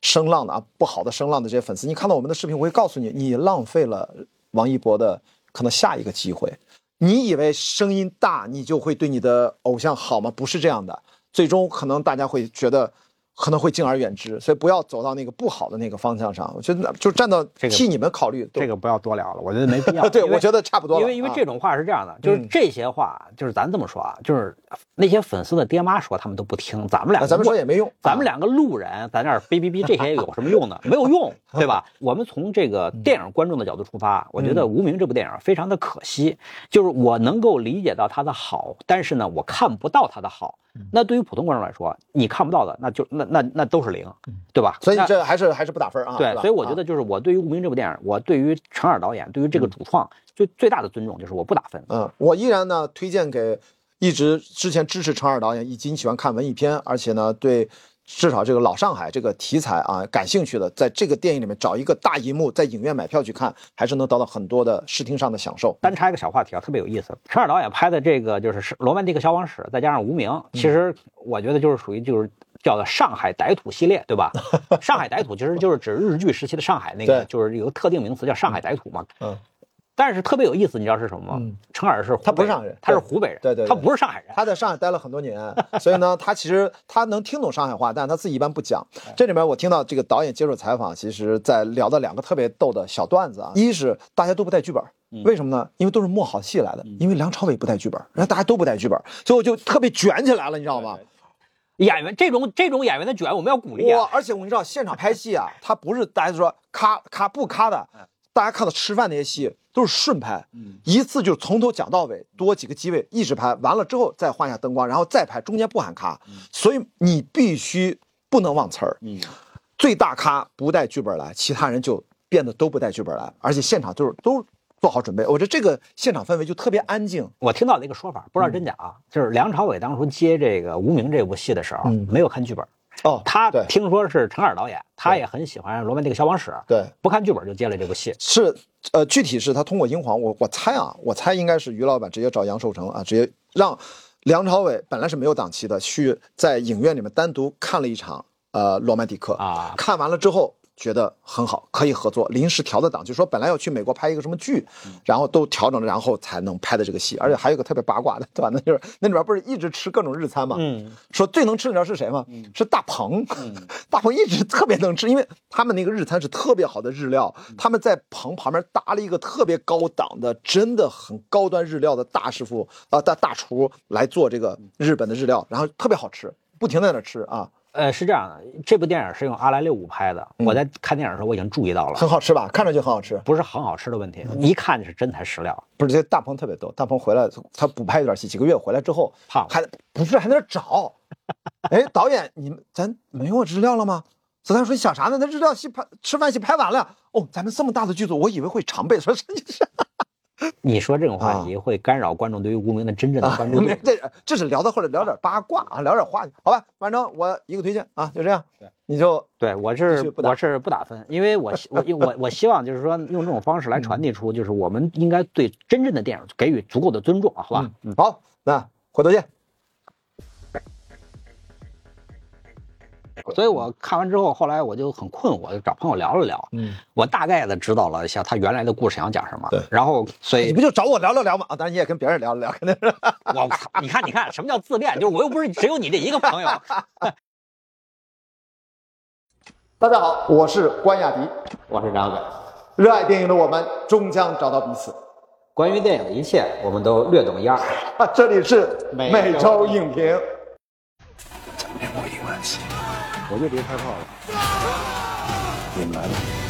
S1: 声浪的啊不好的声浪的这些粉丝，你看到我们的视频，我会告诉你，你浪费了王一博的可能下一个机会。你以为声音大，你就会对你的偶像好吗？不是这样的，最终可能大家会觉得可能会敬而远之，所以不要走到那个不好的那个方向上。我觉得就站到
S2: 这个
S1: 替你们考虑，都。
S2: 这个不要多聊了，我觉得没必要
S1: 对，我觉得差不多了。
S2: 因为因为
S1: 啊
S2: 这种话是这样的，就是
S1: 嗯
S2: 这些话，就是咱这么说啊，就是那些粉丝的爹妈说他们都不听，咱们两个
S1: 啊咱们说也没用，啊
S2: 咱们两个路人在那儿哔哔哔，这些有什么用呢？没有用，对吧？我们从这个电影观众的角度出发，我觉得《无名》这部电影非常的可惜，就是我能够理解到它的好，但是呢，我看不到它的好。那对于普通观众来说，你看不到的，那就那那那都是零，对吧？
S1: 所以这还是还是不打分啊。
S2: 对所以我觉
S1: 啊
S2: 得就是我对于《无名》这部电影，我对于陈耳导演，对于这个主创最最大的尊重就是我不打分。
S1: 嗯，我依然呢推荐给一直之前支持陈耳导演，以及你喜欢看文艺片，而且呢对至少这个老上海这个题材啊感兴趣的，在这个电影里面找一个大银幕，在影院买票去看，还是能得到很多的视听上的享受。
S2: 单插一个小话题啊，特别有意思。陈尔导演拍的这个就是《罗曼蒂克消亡史》，再加上《无名》，其实我觉得就是属于就是叫做上海歹徒系列，对吧？上海歹徒其实就是指日剧时期的上海那个，就是有个特定名词叫上海歹徒嘛。
S1: 嗯。
S2: 但是特别有意思，你知道是什么吗
S1: 嗯？
S2: 陈耳是
S1: 他不是上海人
S2: 他是湖北人，
S1: 对对对
S2: 他不是上海人。
S1: 他在上海待了很多年，所以呢，他其实他能听懂上海话，但他自己一般不讲。这里面我听到这个导演接受采访，其实在聊到两个特别逗的小段子啊，一是大家都不带剧本。为什么呢？因为都是默好戏来的，因为梁朝伟不带剧本，然后大家都不带剧本，所以我就特别卷起来了，你知道吗？
S2: 演员这种这种演员的卷，我们要鼓励。
S1: 而且我跟你知道，现场拍戏啊，他不是大家都说咔咔不咔的，大家看到吃饭那些戏都是顺拍，一次就从头讲到尾，多几个机位一直拍，完了之后再换一下灯光，然后再拍，中间不喊卡，所以你必须不能忘词儿。
S2: 嗯，
S1: 最大咖不带剧本来，其他人就变得都不带剧本来，而且现场就是都做好准备。我觉得这个现场氛围就特别安静。
S2: 我听到的一个说法，不知道真假啊，就是梁朝伟当初接这个《无名》这部戏的时候，
S1: 嗯
S2: 没有看剧本。
S1: 哦，
S2: 他
S1: 对
S2: 听说是陈耳导演，他也很喜欢《罗曼蒂克消亡史》，
S1: 对
S2: 不看剧本就接了这部戏。
S1: 是，呃，具体是他通过英皇，我我猜啊，我猜应该是于老板直接找杨受成啊，直接让梁朝伟本来是没有档期的，去在影院里面单独看了一场呃《罗曼蒂克》
S2: 啊。
S1: 看完了之后觉得很好，可以合作，临时调的档，就说本来要去美国拍一个什么剧，然后都调整了，然后才能拍的这个戏，而且还有个特别八卦的，对吧？那就是那里边不是一直吃各种日餐嘛，
S2: 嗯，
S1: 说最能吃的，你知道是谁吗？是大鹏。大鹏一直特别能吃，因为他们那个日餐是特别好的日料，他们在棚旁边搭了一个特别高档的，真的很高端日料的大师傅啊、大大厨来做这个日本的日料，然后特别好吃，不停地在那吃啊，
S2: 呃，是这样的，这部电影是用阿莱六五拍的。我在看电影的时候，我已经注意到了，
S1: 很好吃吧？看着就很好吃。
S2: 不是很好吃的问题，一看就是真材实料。
S1: 不是，这大鹏特别逗，大鹏回来他补拍一段戏，几个月回来之后
S2: 胖
S1: 还不是还在那找，哎，导演你们咱没有资料了吗？子弹说你想啥呢？那日料戏拍吃饭戏拍完了。哦，咱们这么大的剧组，我以为会常备，说是
S2: 你说这种话
S1: 啊
S2: 题会干扰观众对于无名的真正的关注。
S1: 这这是聊到或者聊点八卦啊，聊点话题，好吧？反正我一个推荐啊，就这样。你就
S2: 对，我是我是不打分，因为我希我我我希望就是说用这种方式来传递出，就是我们应该对真正的电影给予足够的尊重啊，好吧？嗯，
S1: 好，那回头见。
S2: 所以我看完之后，后来我就很困惑，就找朋友聊了聊，
S1: 嗯，
S2: 我大概的知道了一下他原来的故事想讲什么，
S1: 对
S2: 然后所以
S1: 你不就找我聊了聊吗？啊，当然你也跟别人聊了聊，肯定是。
S2: 我靠，你看你看什么叫自恋？就是我又不是只有你这一个朋友，
S1: 大家好，我是关雅迪。
S2: 我是张伟。
S1: 热爱电影的我们终将找到彼此。
S2: 关于电影的一切，我们都略懂一二。
S1: 啊，这里是
S2: 每
S1: 每
S2: 周
S1: 周影评。
S5: 我就别开炮了。你们来吧。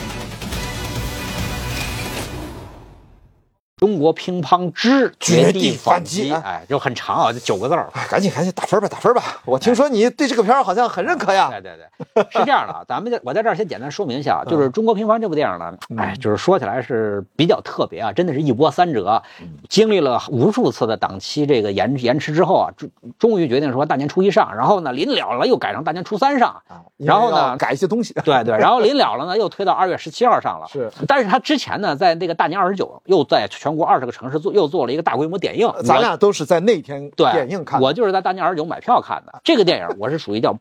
S2: 中国乒乓之
S1: 绝
S2: 地
S1: 地反击
S2: 击，哎，就很长啊，就九个字儿。
S1: 哎，赶紧赶紧打分吧，打分吧！我听说你对这个片儿好像很认可呀。
S2: 对对对，是这样的啊，咱们在我在这儿先简单说明一下啊，就是《中国乒乓》这部电影呢，哎，就是说起来是比较特别啊，真的是一波三折，经历了无数次的档期这个延延迟之后啊，终终于决定说大年初一上，然后呢临了了又改成大年初三上，然后呢
S1: 改一些东西。
S2: 对对，然后临了了呢又推到二月十七号上了，
S1: 是，
S2: 但是他之前呢，在那个大年二十九又在全国二十个城市做又做了一个大规模点映，
S1: 咱俩都是在那天
S2: 对
S1: 点映看的。
S2: 我就是在大年二十九买票看的这个电影，我是属于叫
S1: 啊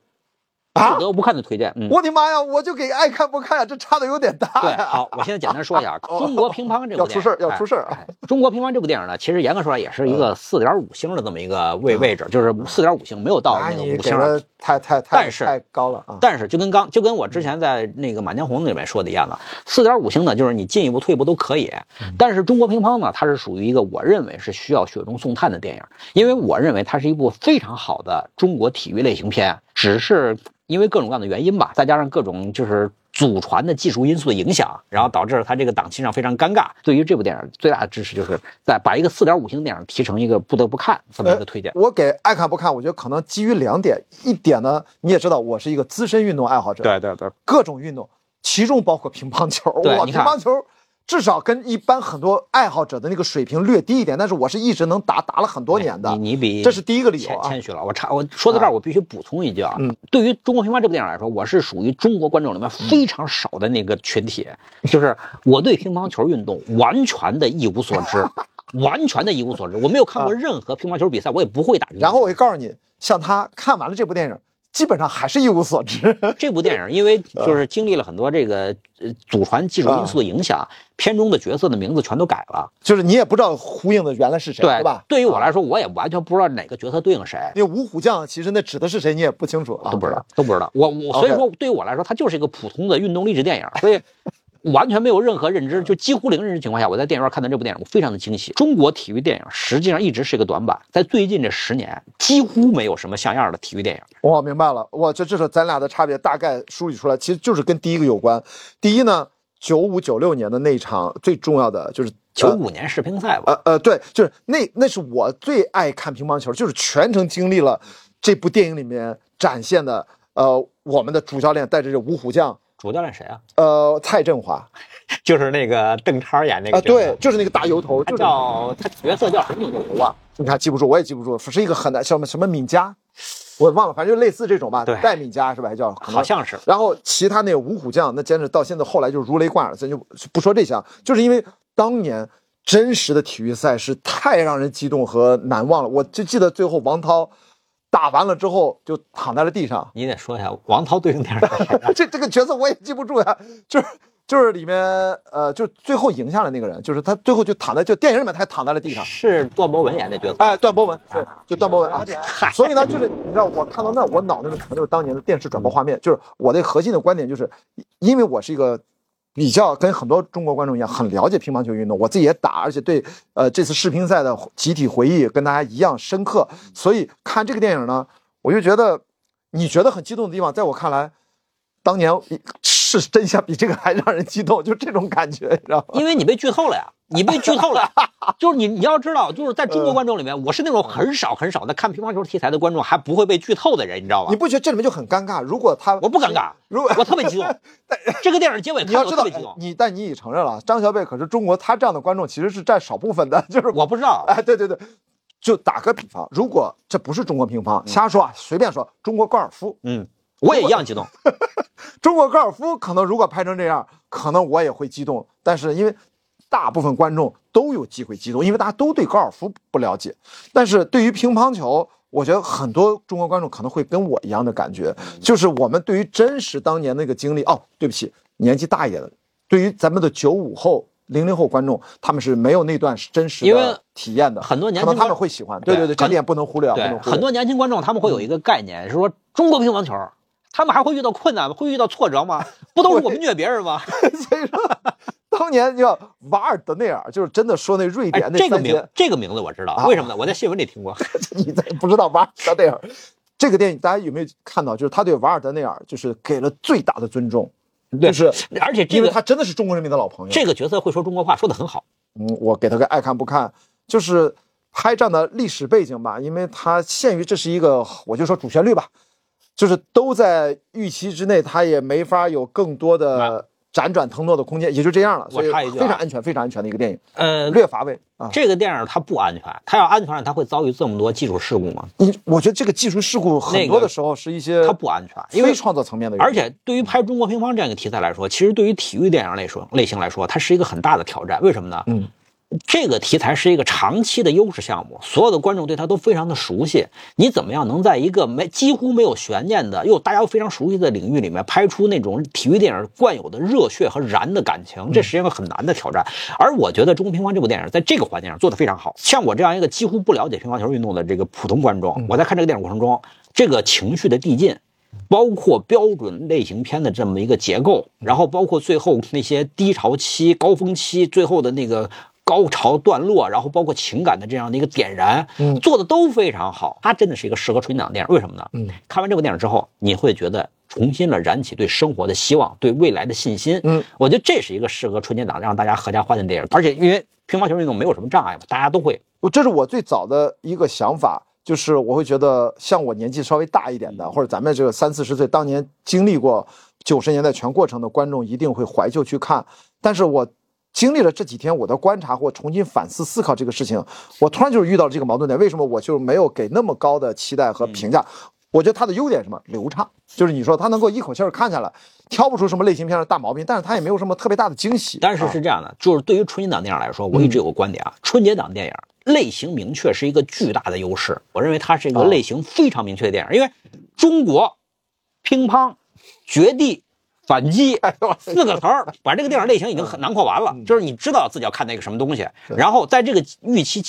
S2: 不得不看的推荐。嗯，
S1: 我的妈呀！我就给爱看不看呀，这差的有点大
S2: 对，好，我现在简单说一下 《中国乒乓》这部电影。
S1: 要出事儿要出事儿
S2: 哎哎中国乒乓这部电影呢，其实严格说来也是一个四点五星的这么一个位位置，就是四点五星，没有到
S1: 啊，
S2: 那个五星
S1: 太太太
S2: 但是
S1: 太高了啊！
S2: 但是就跟刚就跟我之前在那个《满江红》里面说的一样的，四点五星呢，就是你进一步退一步都可以。
S1: 嗯
S2: 但是中国乒乓呢，它是属于一个我认为是需要雪中送炭的电影，因为我认为它是一部非常好的中国体育类型片，只是因为各种各样的原因吧，再加上各种就是。祖传的技术因素的影响，然后导致它这个档期上非常尴尬。对于这部电影最大的支持就是在把一个四点五星电影提成一个不得不看这么一个推荐。
S1: 我给爱看不看，我觉得可能基于两点，一点呢，你也知道我是一个资深运动爱好者，
S2: 对对对，
S1: 各种运动，其中包括乒乓球。我
S2: 对
S1: 乒乓球至少跟一般很多爱好者的那个水平略低一点，但是我是一直能打，打了很多年的。
S2: 你你比
S1: 这是第一个理由啊。
S2: 谦谦虚了，我差我说到这儿，我必须补充一句啊，
S1: 嗯
S2: 对于中国乒乓这部电影来说，我是属于中国观众里面非常少的那个群体，就是我对乒乓球运动完全的一无所知，完全的一无所知，我没有看过任何乒乓球比赛，我也不会打
S1: 然后我就告诉你，像他看完了这部电影，基本上还是一无所知。
S2: 这部电影因为就是经历了很多这个呃祖传技术因素的影响，片中的角色的名字全都改了，
S1: 就是你也不知道呼应的原来是谁，
S2: 对
S1: 吧？
S2: 对于我来说，我也完全不知道哪个角色对应谁。
S1: 那五虎将其实那指的是谁，你也不清楚啊，
S2: 都不知道，都不知道。我我所以说，对于我来说，它就是一个普通的运动励志电影，所以完全没有任何认知，就几乎零认知情况下，我在电影院看的这部电影，我非常的惊喜。中国体育电影实际上一直是一个短板，在最近这十年，几乎没有什么像样的体育电影。
S1: 我明白了，我这这是咱俩的差别，大概梳理出来，其实就是跟第一个有关。第一呢，九五九六年的那场最重要的就是
S2: 九五年世乒赛吧，
S1: 呃呃，对，就是那那是我最爱看乒乓球，就是全程经历了这部电影里面展现的，呃，我们的主教练带着这五虎将，
S2: 主教练谁啊？
S1: 呃，蔡振华，
S2: 就是那个邓超演那个
S1: 啊、对，，就是那个大油头，
S2: 他
S1: 就是
S2: 叫他角色叫什么名字啊？
S1: 你看记不住，我也记不住，是一个很难什么什么敏佳，我忘了，反正就类似这种吧，
S2: 对
S1: 戴敏佳是吧？还叫
S2: 好像是。
S1: 然后其他那五虎将，那简直到现在后来就如雷贯耳，咱就不说这些，啊，就是因为当年真实的体育赛事太让人激动和难忘了。我就记得最后王涛打完了之后就躺在了地上，
S2: 你得说一下王涛对应电影是？
S1: 这这个角色我也记不住呀，就是。就是里面，呃，就最后赢下了那个人，就是他最后就躺在，就电影里面他还躺在了地上，
S2: 是段博文演的角色。
S1: 哎，段博文，对，就段博文啊。所以呢，就是你知道，我看到那，我脑袋里全都是当年的电视转播画面。就是我的核心的观点就是，因为我是一个比较跟很多中国观众一样，很了解乒乓球运动，我自己也打，而且对呃这次世乒赛的集体回忆跟大家一样深刻。所以看这个电影呢，我就觉得你觉得很激动的地方，在我看来，当年是真相比这个还让人激动，就这种感觉，你知道吗？
S2: 因为你被剧透了呀，你被剧透了，就是你你要知道，就是在中国观众里面，我是那种很少很少的看乒乓球题材的观众，还不会被剧透的人，你知道吧
S1: 你？不觉得这里面就很尴尬？如果他
S2: 我不尴尬，
S1: 如果
S2: 我特别激动。这个电影结尾
S1: 你要知道
S2: 我特别激动，，
S1: 你但你已承认了，张小北可是中国他这样的观众其实是占少部分的，就是
S2: 我不知道，
S1: 哎，对对对，就打个比方，如果这不是中国乒乓，瞎说啊，随便说，中国高尔夫，
S2: 嗯，我也一样激动。
S1: 中国高尔夫可能如果拍成这样，可能我也会激动，但是因为大部分观众都有机会激动，因为大家都对高尔夫不了解，但是对于乒乓球，我觉得很多中国观众可能会跟我一样的感觉，就是我们对于真实当年那个经历，哦，对不起，年纪大一点的，对于咱们的九五后。零零后观众，他们是没有那段真实的体验的，
S2: 很多年
S1: 可能他们会喜欢。对对对，这点不能忽略啊，
S2: 很多年轻观众他们会有一个概念，是说中国乒乓球，他们还会遇到困难吗？会遇到挫折吗？不都是我们虐别人吗？
S1: 所以说，当年叫瓦尔德内尔，就是真的说那瑞
S2: 哎
S1: 典，那
S2: 这个名这个名字我知道，
S1: 啊
S2: 为什么呢？我在新闻里听过。
S1: 你在不知道瓦尔德内尔这个电影，大家有没有看到？就是他对瓦尔德内尔就是给了最大的尊重，就是
S2: 而且这个
S1: 因为他真的是中国人民的老朋友。
S2: 这个角色会说中国话，说的很好。
S1: 嗯，我给他个爱看不看，就是拍这样的历史背景吧，因为他限于这是一个，我就说主旋律吧，就是都在预期之内，它也没法有更多的辗转腾挪的空间，也就这样了，所以
S2: 我插一句啊
S1: 非常安全、非常安全的一个电影，
S2: 呃，
S1: 略乏味啊。
S2: 这个电影它不安全，它要安全，它会遭遇这么多技术事故吗？
S1: 你我觉得这个技术事故很多的时候是一些
S2: 它不安全，因为
S1: 非创作层面的
S2: 而且对于拍中国乒乓这样一个题材来说，其实对于体育电影来说类型来说，它是一个很大的挑战。为什么呢？
S1: 嗯，
S2: 这个题材是一个长期的优势项目，所有的观众对它都非常的熟悉。你怎么样能在一个没几乎没有悬念的又大家非常熟悉的领域里面拍出那种体育电影惯有的热血和燃的感情？这是一个很难的挑战。而我觉得《中国乒乓》这部电影在这个环节上做得非常好。像我这样一个几乎不了解乒乓球运动的这个普通观众，我在看这个电影过程中，这个情绪的递进。包括标准类型片的这么一个结构，然后包括最后那些低潮期、高峰期，最后的那个高潮段落，然后包括情感的这样的一个点燃，
S1: 嗯
S2: 做的都非常好。它真的是一个适合春节档的电影，为什么呢？
S1: 嗯，
S2: 看完这部电影之后，你会觉得重新了燃起对生活的希望，对未来的信心。
S1: 嗯，
S2: 我觉得这是一个适合春节档让大家合家欢的电影，而且因为乒乓球运动没有什么障碍嘛，大家都会。
S1: 我这是我最早的一个想法，就是我会觉得像我年纪稍微大一点的，或者咱们这个三四十岁当年经历过九十年代全过程的观众，一定会怀旧去看。但是我经历了这几天我的观察或重新反思思考这个事情，我突然就是遇到了这个矛盾点，为什么我就没有给那么高的期待和评价？我觉得它的优点是什么？流畅，就是你说它能够一口气儿看下来，挑不出什么类型片的大毛病，但是它也没有什么特别大的惊喜。
S2: 但是
S1: 啊
S2: 是这样的，就是对于春节档电影来说，我一直有个观点啊，春节档电影类型明确是一个巨大的优势。我认为它是一个
S1: 啊
S2: 类型非常明确的电影，因为中国乒乓、绝地、反击四个词儿，把这个电影类型已经很囊括完了。就是你知道自己要看那个什么东西，然后在这个预期，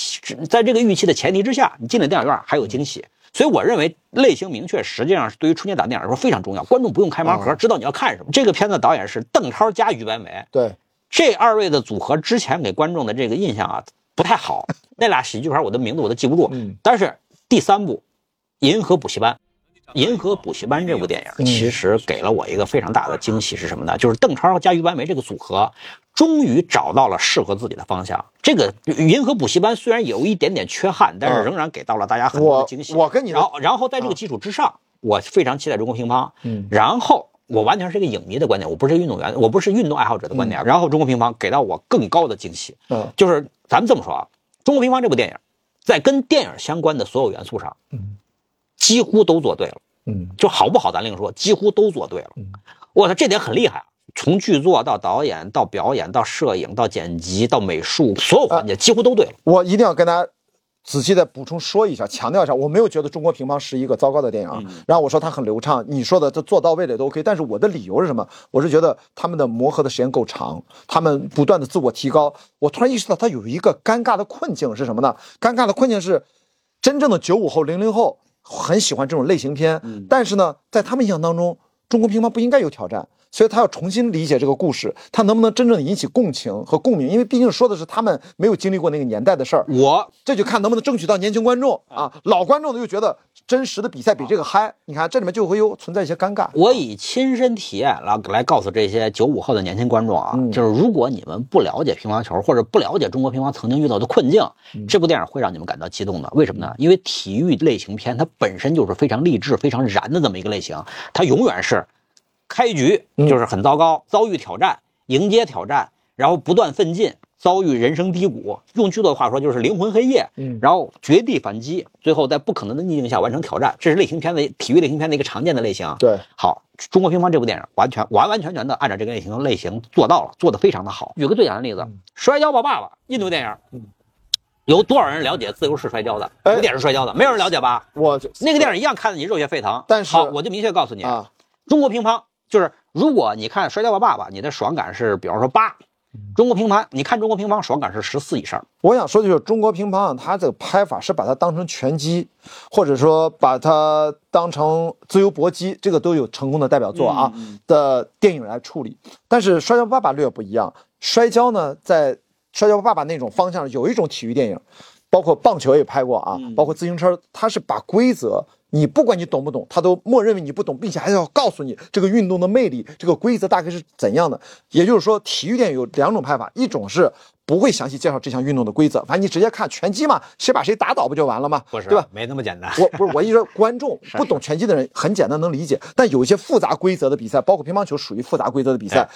S2: 在这个预期的前提之下，你进了电影院还有惊喜。所以我认为类型明确实际上是对于春节档电影来说非常重要，观众不用开盲盒，知道你要看什么。这个片子导演是邓超加于白眉，
S1: 对，
S2: 这二位的组合之前给观众的这个印象啊不太好，那俩喜剧片我的名字我都记不住。
S1: 嗯
S2: 但是第三部《银河补习班》，《银河补习班》这部电影其实给了我一个非常大的惊喜是什么呢？就是邓超加于白眉这个组合。终于找到了适合自己的方向。这个《银河补习班》虽然有一点点缺憾，但是仍然给到了大家很多的惊喜。
S1: 我跟你的
S2: 然后，然后在这个基础之上，我非常期待中国乒乓。
S1: 嗯
S2: 然后我完全是一个影迷的观点，我不是运动员，我不是运动爱好者的观点。然后中国乒乓给到我更高的惊喜，
S1: 嗯
S2: 就是咱们这么说啊，中国乒乓这部电影，在跟电影相关的所有元素上，
S1: 嗯
S2: 几乎都做对了。
S1: 嗯
S2: 就好不好咱另说，几乎都做对了
S1: 嗯。
S2: 我操，这点很厉害啊！从剧作到导演到表演到摄影到剪辑到美术，所有环节几乎都对了。
S1: 我一定要跟大家仔细的补充说一下，强调一下，我没有觉得中国乒乓是一个糟糕的电影啊。然后我说它很流畅，你说的它做到位的都 OK，但是我的理由是什么？我是觉得他们的磨合的时间够长，他们不断的自我提高。我突然意识到，他有一个尴尬的困境是什么呢？尴尬的困境是，真正的九五后、零零后很喜欢这种类型片，但是呢，在他们印象当中，中国乒乓不应该有挑战。所以他要重新理解这个故事，他能不能真正引起共情和共鸣？因为毕竟说的是他们没有经历过那个年代的事儿，
S2: 我
S1: 这就看能不能争取到年轻观众啊。老观众呢又觉得真实的比赛比这个嗨，你看这里面就会有存在一些尴尬。
S2: 我以亲身体验来来告诉这些九五后的年轻观众啊，
S1: 嗯
S2: 就是如果你们不了解乒乓球，或者不了解中国乒乓曾经遇到的困境，
S1: 嗯
S2: 这部电影会让你们感到激动的。为什么呢？因为体育类型片它本身就是非常励志、非常燃的这么一个类型，它永远是开局
S1: 嗯
S2: 就是很糟糕，遭遇挑战，迎接挑战，然后不断奋进。遭遇人生低谷，用剧作的话说就是灵魂黑夜，
S1: 嗯
S2: 然后绝地反击，最后在不可能的逆境下完成挑战，这是类型片的体育类型片的一个常见的类型。
S1: 对，
S2: 好，中国乒乓这部电影完全完完全全的按照这个类型类型做到了，做得非常的好。举个最简单的例子，摔跤吧爸爸》印度电影，有多少人了解自由式摔跤的？
S1: 哎
S2: 古典式摔跤的，没有人了解吧？
S1: 我
S2: 那个电影一样看得你热血沸腾。
S1: 但是
S2: 好，我就明确告诉你，
S1: 啊，
S2: 中国乒乓就是，如果你看《摔跤吧爸爸》，你的爽感是比方说八，中国乒乓，你看中国乒乓爽感是十四以上。
S1: 我想说的就是中国乒乓，它这个拍法是把它当成拳击，或者说把它当成自由搏击，这个都有成功的代表作啊、的电影来处理。但是摔跤爸爸略不一样，摔跤呢，在摔跤爸爸那种方向有一种体育电影，包括棒球也拍过啊，包括自行车，它是把规则。你不管你懂不懂，他都默认为你不懂，并且还要告诉你这个运动的魅力，这个规则大概是怎样的。也就是说，体育电影有两种拍法，一种是不会详细介绍这项运动的规则，反正你直接看拳击嘛，谁把谁打倒不就完了吗？
S2: 不是，
S1: 对吧？
S2: 没那么简单。
S1: 我不是我一说，观众不懂拳击的人很简单能理解，但有一些复杂规则的比赛，包括乒乓球属于复杂规则的比赛
S2: 哎，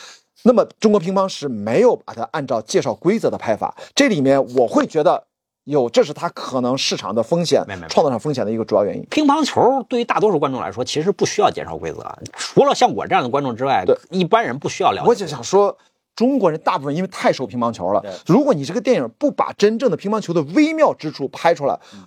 S1: 那么中国乒乓是没有把它按照介绍规则的拍法，这里面我会觉得有，这是他可能市场的风险
S2: 没没没、
S1: 创造上风险的一个主要原因。
S2: 乒乓球对于大多数观众来说，其实不需要介绍规则，除了像我这样的观众之外
S1: 对，
S2: 一般人不需要了解。
S1: 我就想说，中国人大部分因为太熟乒乓球了，如果你这个电影不把真正的乒乓球的微妙之处拍出来，
S2: 嗯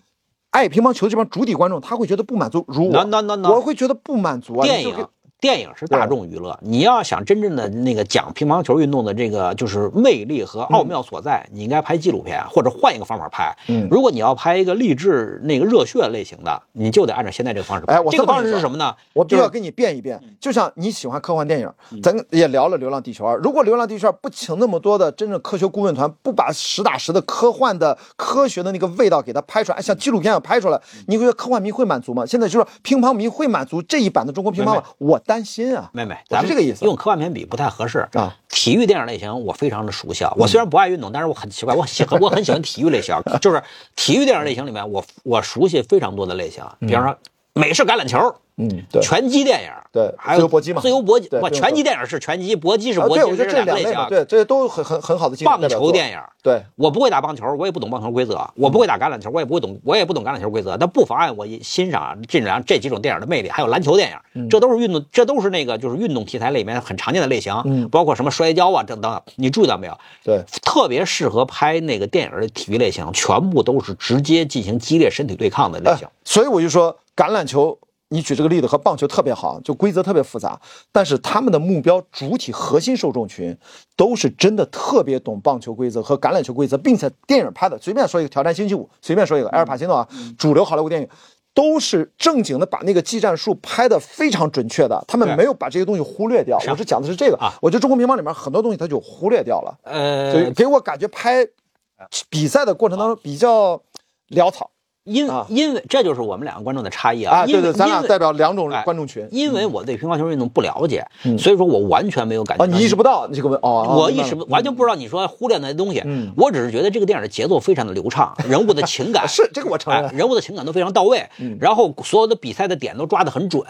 S1: 爱乒乓球这帮主体观众他会觉得不满足，如我
S2: No, no, no, no
S1: 我会觉得不满足啊。
S2: 电影电影是大众娱乐，你要想真正的那个讲乒乓球运动的这个就是魅力和奥妙所在，你应该拍纪录片，或者换一个方法拍。
S1: 嗯
S2: 如果你要拍一个励志那个热血类型的，你就得按照现在这个方式拍。
S1: 哎我
S2: 这个方式是什么呢？
S1: 我必须
S2: 就
S1: 要跟你变一变，就像你喜欢科幻电影，咱也聊了《流浪地球二》。如果《流浪地球二》不请那么多的真正科学顾问团，不把实打实的科幻的科学的那个味道给它拍出来，像纪录片一样拍出来，你会觉得科幻迷会满足吗？现在就是乒乓迷会满足这一版的中国乒乓吗？我担心啊。
S2: 妹妹，咱们
S1: 这个意思
S2: 用科幻片比不太合适
S1: 啊。
S2: 体育电影类型我非常的熟悉啊。我虽然不爱运动，但是我很奇怪，我喜欢我很喜欢体育类型，就是体育电影类型里面，我我熟悉非常多的类型，比方说美式橄榄球。
S1: 嗯，对。
S2: 拳击电影，
S1: 对
S2: 还有
S1: 自由搏击嘛
S2: 自由搏击不，拳击电影是拳击，搏击是
S1: 啊，
S2: 搏击，
S1: 我觉得
S2: 这是两类型。
S1: 对，这些都很很很好的
S2: 棒球电影，
S1: 对，
S2: 我不会打棒球，我也不懂棒球规则，我不会打橄榄球，我也不会懂，我也不懂橄榄球规则，但不妨碍我欣赏这两这几种电影的魅力。还有篮球电影，这都是运动，这都是那个就是运动题材里面很常见的类型，
S1: 嗯
S2: 包括什么摔跤啊等等。你注意到没有？
S1: 对，
S2: 特别适合拍那个电影的体育类型，全部都是直接进行激烈身体对抗的类型
S1: 哎。所以我就说橄榄球。你举这个例子和棒球特别好，就规则特别复杂，但是他们的目标主体核心受众群都是真的特别懂棒球规则和橄榄球规则，并且电影拍的随便说一个《挑战星期五》，随便说一个埃尔帕西诺啊，主流好莱坞电影都是正经的把那个技战术拍的非常准确的，他们没有把这些东西忽略掉。我是讲的是这个
S2: 啊
S1: 我觉得中国乒乓里面很多东西他就忽略掉了，
S2: 呃
S1: 所以，给我感觉拍比赛的过程当中比较潦草
S2: 因
S1: 啊。
S2: 因为这就是我们两个观众的差异
S1: 啊。
S2: 因为
S1: 对对，咱俩
S2: 因为
S1: 代表两种
S2: 哎
S1: 观众群。
S2: 因为我对乒乓球运动不了解，
S1: 嗯。
S2: 所以说我完全没有感觉。
S1: 你意识不到这个问哦，哦
S2: 我意识不完全不知道你说忽略那些东西，
S1: 嗯。
S2: 我只是觉得这个电影的节奏非常的流畅，人物的情感。
S1: 是这个我承
S2: 哎
S1: 认，
S2: 人物的情感都非常到位，
S1: 嗯。
S2: 然后所有的比赛的点都抓得很准，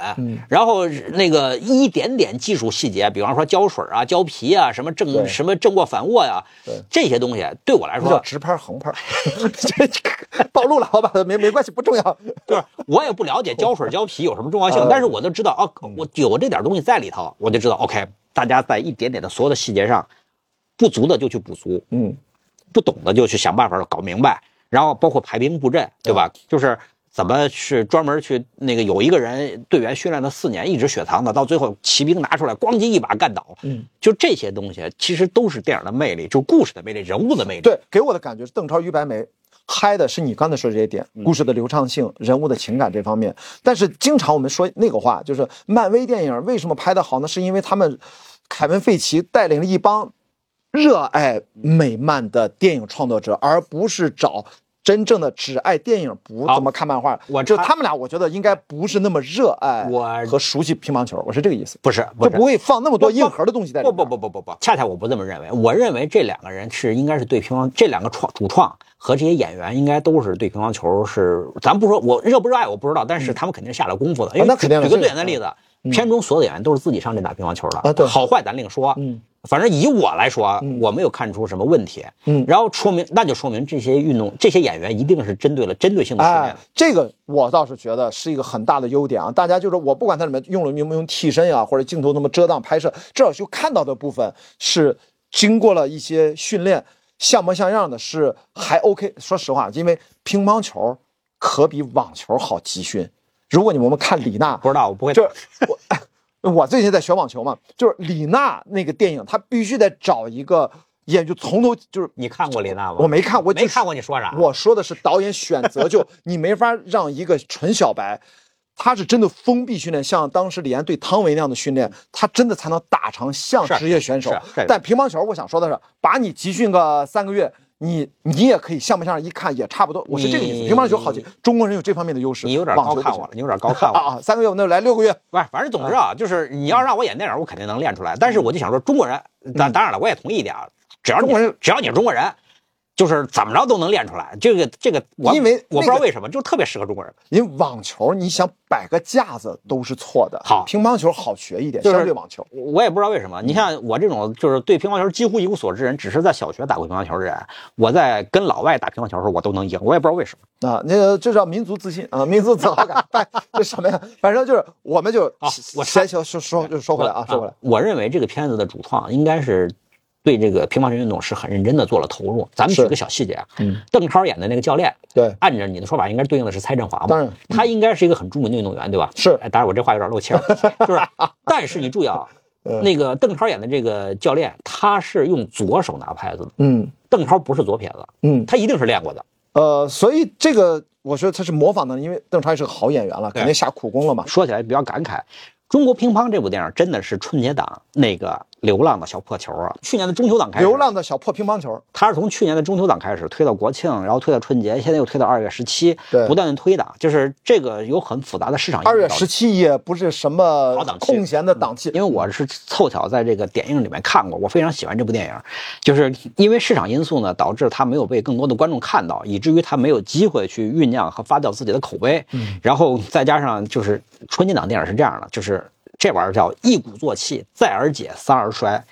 S2: 然后那个一点点技术细节，比方说胶水啊、胶皮啊、什么正什么正握反握呀
S1: 对，
S2: 这些东西对我来说，
S1: 直拍横拍，这这个暴露了，好吧，没没关系，不重要。
S2: 就是我也不了解胶水胶皮有什么重要性
S1: 呃，
S2: 但是我就知道啊，我有这点东西在里头，我就知道 OK，大家在一点点的所有的细节上不足的就去补足，
S1: 嗯，
S2: 不懂的就去想办法搞明白，然后包括排兵布阵，对吧？就是怎么是专门去那个有一个人队员训练了四年，一直雪藏的，到最后骑兵拿出来，咣叽一把干倒。
S1: 嗯，
S2: 就这些东西，其实都是电影的魅力，就故事的魅力，人物的魅力。
S1: 对，给我的感觉是邓超、于白眉嗨的是你刚才说的这些点，故事的流畅性、人物的情感这方面。但是经常我们说那个话，就是漫威电影为什么拍得好呢？是因为他们凯文·费奇带领了一帮热爱美漫的电影创作者，而不是找。真正的只爱电影不怎么看漫画，
S2: 我
S1: 就他们俩，我觉得应该不是那么热爱
S2: 我
S1: 和熟悉乒乓球，我是这个意思。
S2: 不是，
S1: 就不会放那么多硬核的东西在里
S2: 面。不不不不不不，恰恰我不这么认为。我认为这两个人是应该是对乒乓，这两个创主创和这些演员应该都是对乒乓球是，咱不说我热不热爱我不知道，但是他们肯定是下了功夫的。因为那肯定举个最简单的例子，片中所有的演员都是自己上阵打乒乓球的
S1: 啊，对，
S2: 好坏咱另说。
S1: 嗯。
S2: 反正以我来说啊，我没有看出什么问题。
S1: 嗯，
S2: 然后说明那就说明这些运动这些演员一定是针对了针对性的训练。
S1: 这个我倒是觉得是一个很大的优点啊！大家就是我不管它里面用了用不用替身啊，或者镜头那么遮挡拍摄，至少就看到的部分是经过了一些训练，像模像样的，是还 OK。说实话，因为乒乓球可比网球好集训。如果你我们看李娜，
S2: 不知道我不会，
S1: 就我。我最近在学网球嘛，就是李娜那个电影，她必须得找一个演就从头就是
S2: 你看过李娜吗？
S1: 我没看，我
S2: 没看过。你说啥？
S1: 我说的是导演选择，就 你没法让一个纯小白，他是真的封闭训练，像当时李安对汤唯那样的训练，他真的才能打成像职业选手。但乒乓球，我想说的是，把你集训个三个月。你你也可以像不像一看也差不多，我是这个意思。乒乓球好，中国人有这方面的优势。
S2: 你有点高看我了，你有点高看我了
S1: 啊！三个月我那来六个月，
S2: 不是，反正总之啊，就是你要让我演电影，我肯定能练出来。但是我就想说，中国人，那当然了，我也同意一点啊，只要中国人只要你是中国人。就是怎么着都能练出来，这个这个，
S1: 因为
S2: 我不知道为什么，就特别适合中国人。
S1: 因为网球，你想摆个架子都是错的。
S2: 好，
S1: 乒乓球好学一点，
S2: 相
S1: 对网球。
S2: 我也不知道为什么，你像我这种就是对乒乓球几乎一无所知人，只是在小学打过乒乓球的人，我在跟老外打乒乓球的时候，我都能赢，我也不知道为什
S1: 么。啊，那个这叫民族自信啊，民族自豪感。这什么呀？反正就是，我们就
S2: 啊，我
S1: 先说说说就说回来啊，说回来。
S2: 我认为这个片子的主创应该是。对这个乒乓球运动是很认真的做了投入。咱们举个小细节啊，邓超演的那个教练，
S1: 对，
S2: 按照你的说法，应该对应的是蔡振华嘛？
S1: 当然，
S2: 他应该是一个很著名的运动员，对吧？
S1: 是。
S2: 哎，当然我这话有点露怯了，是不是？但是你注意啊，那个邓超演的这个教练，他是用左手拿拍子的。
S1: 嗯，
S2: 邓超不是左撇子。
S1: 嗯，
S2: 他一定是练过的。
S1: 呃，所以这个我觉得他是模仿的，因为邓超也是个好演员了，肯定下苦功了嘛。
S2: 说起来比较感慨，《中国乒乓》这部电影真的是春节档那个。流浪的小破球啊！去年的中秋档开始，
S1: 流浪的小破乒乓球，
S2: 它是从去年的中秋档开始推到国庆，然后推到春节，现在又推到二月十七，
S1: 对，
S2: 不断的推档，就是这个有很复杂的市场。
S1: 二月十七也不是什么空闲的档期，
S2: 因为我是凑巧在这个点映里面看过，我非常喜欢这部电影，就是因为市场因素呢，导致它没有被更多的观众看到，以至于它没有机会去酝酿和发酵自己的口碑。
S1: 嗯，
S2: 然后再加上就是春节档电影是这样的，就是。这玩意儿叫一鼓作气，再而解，三而衰，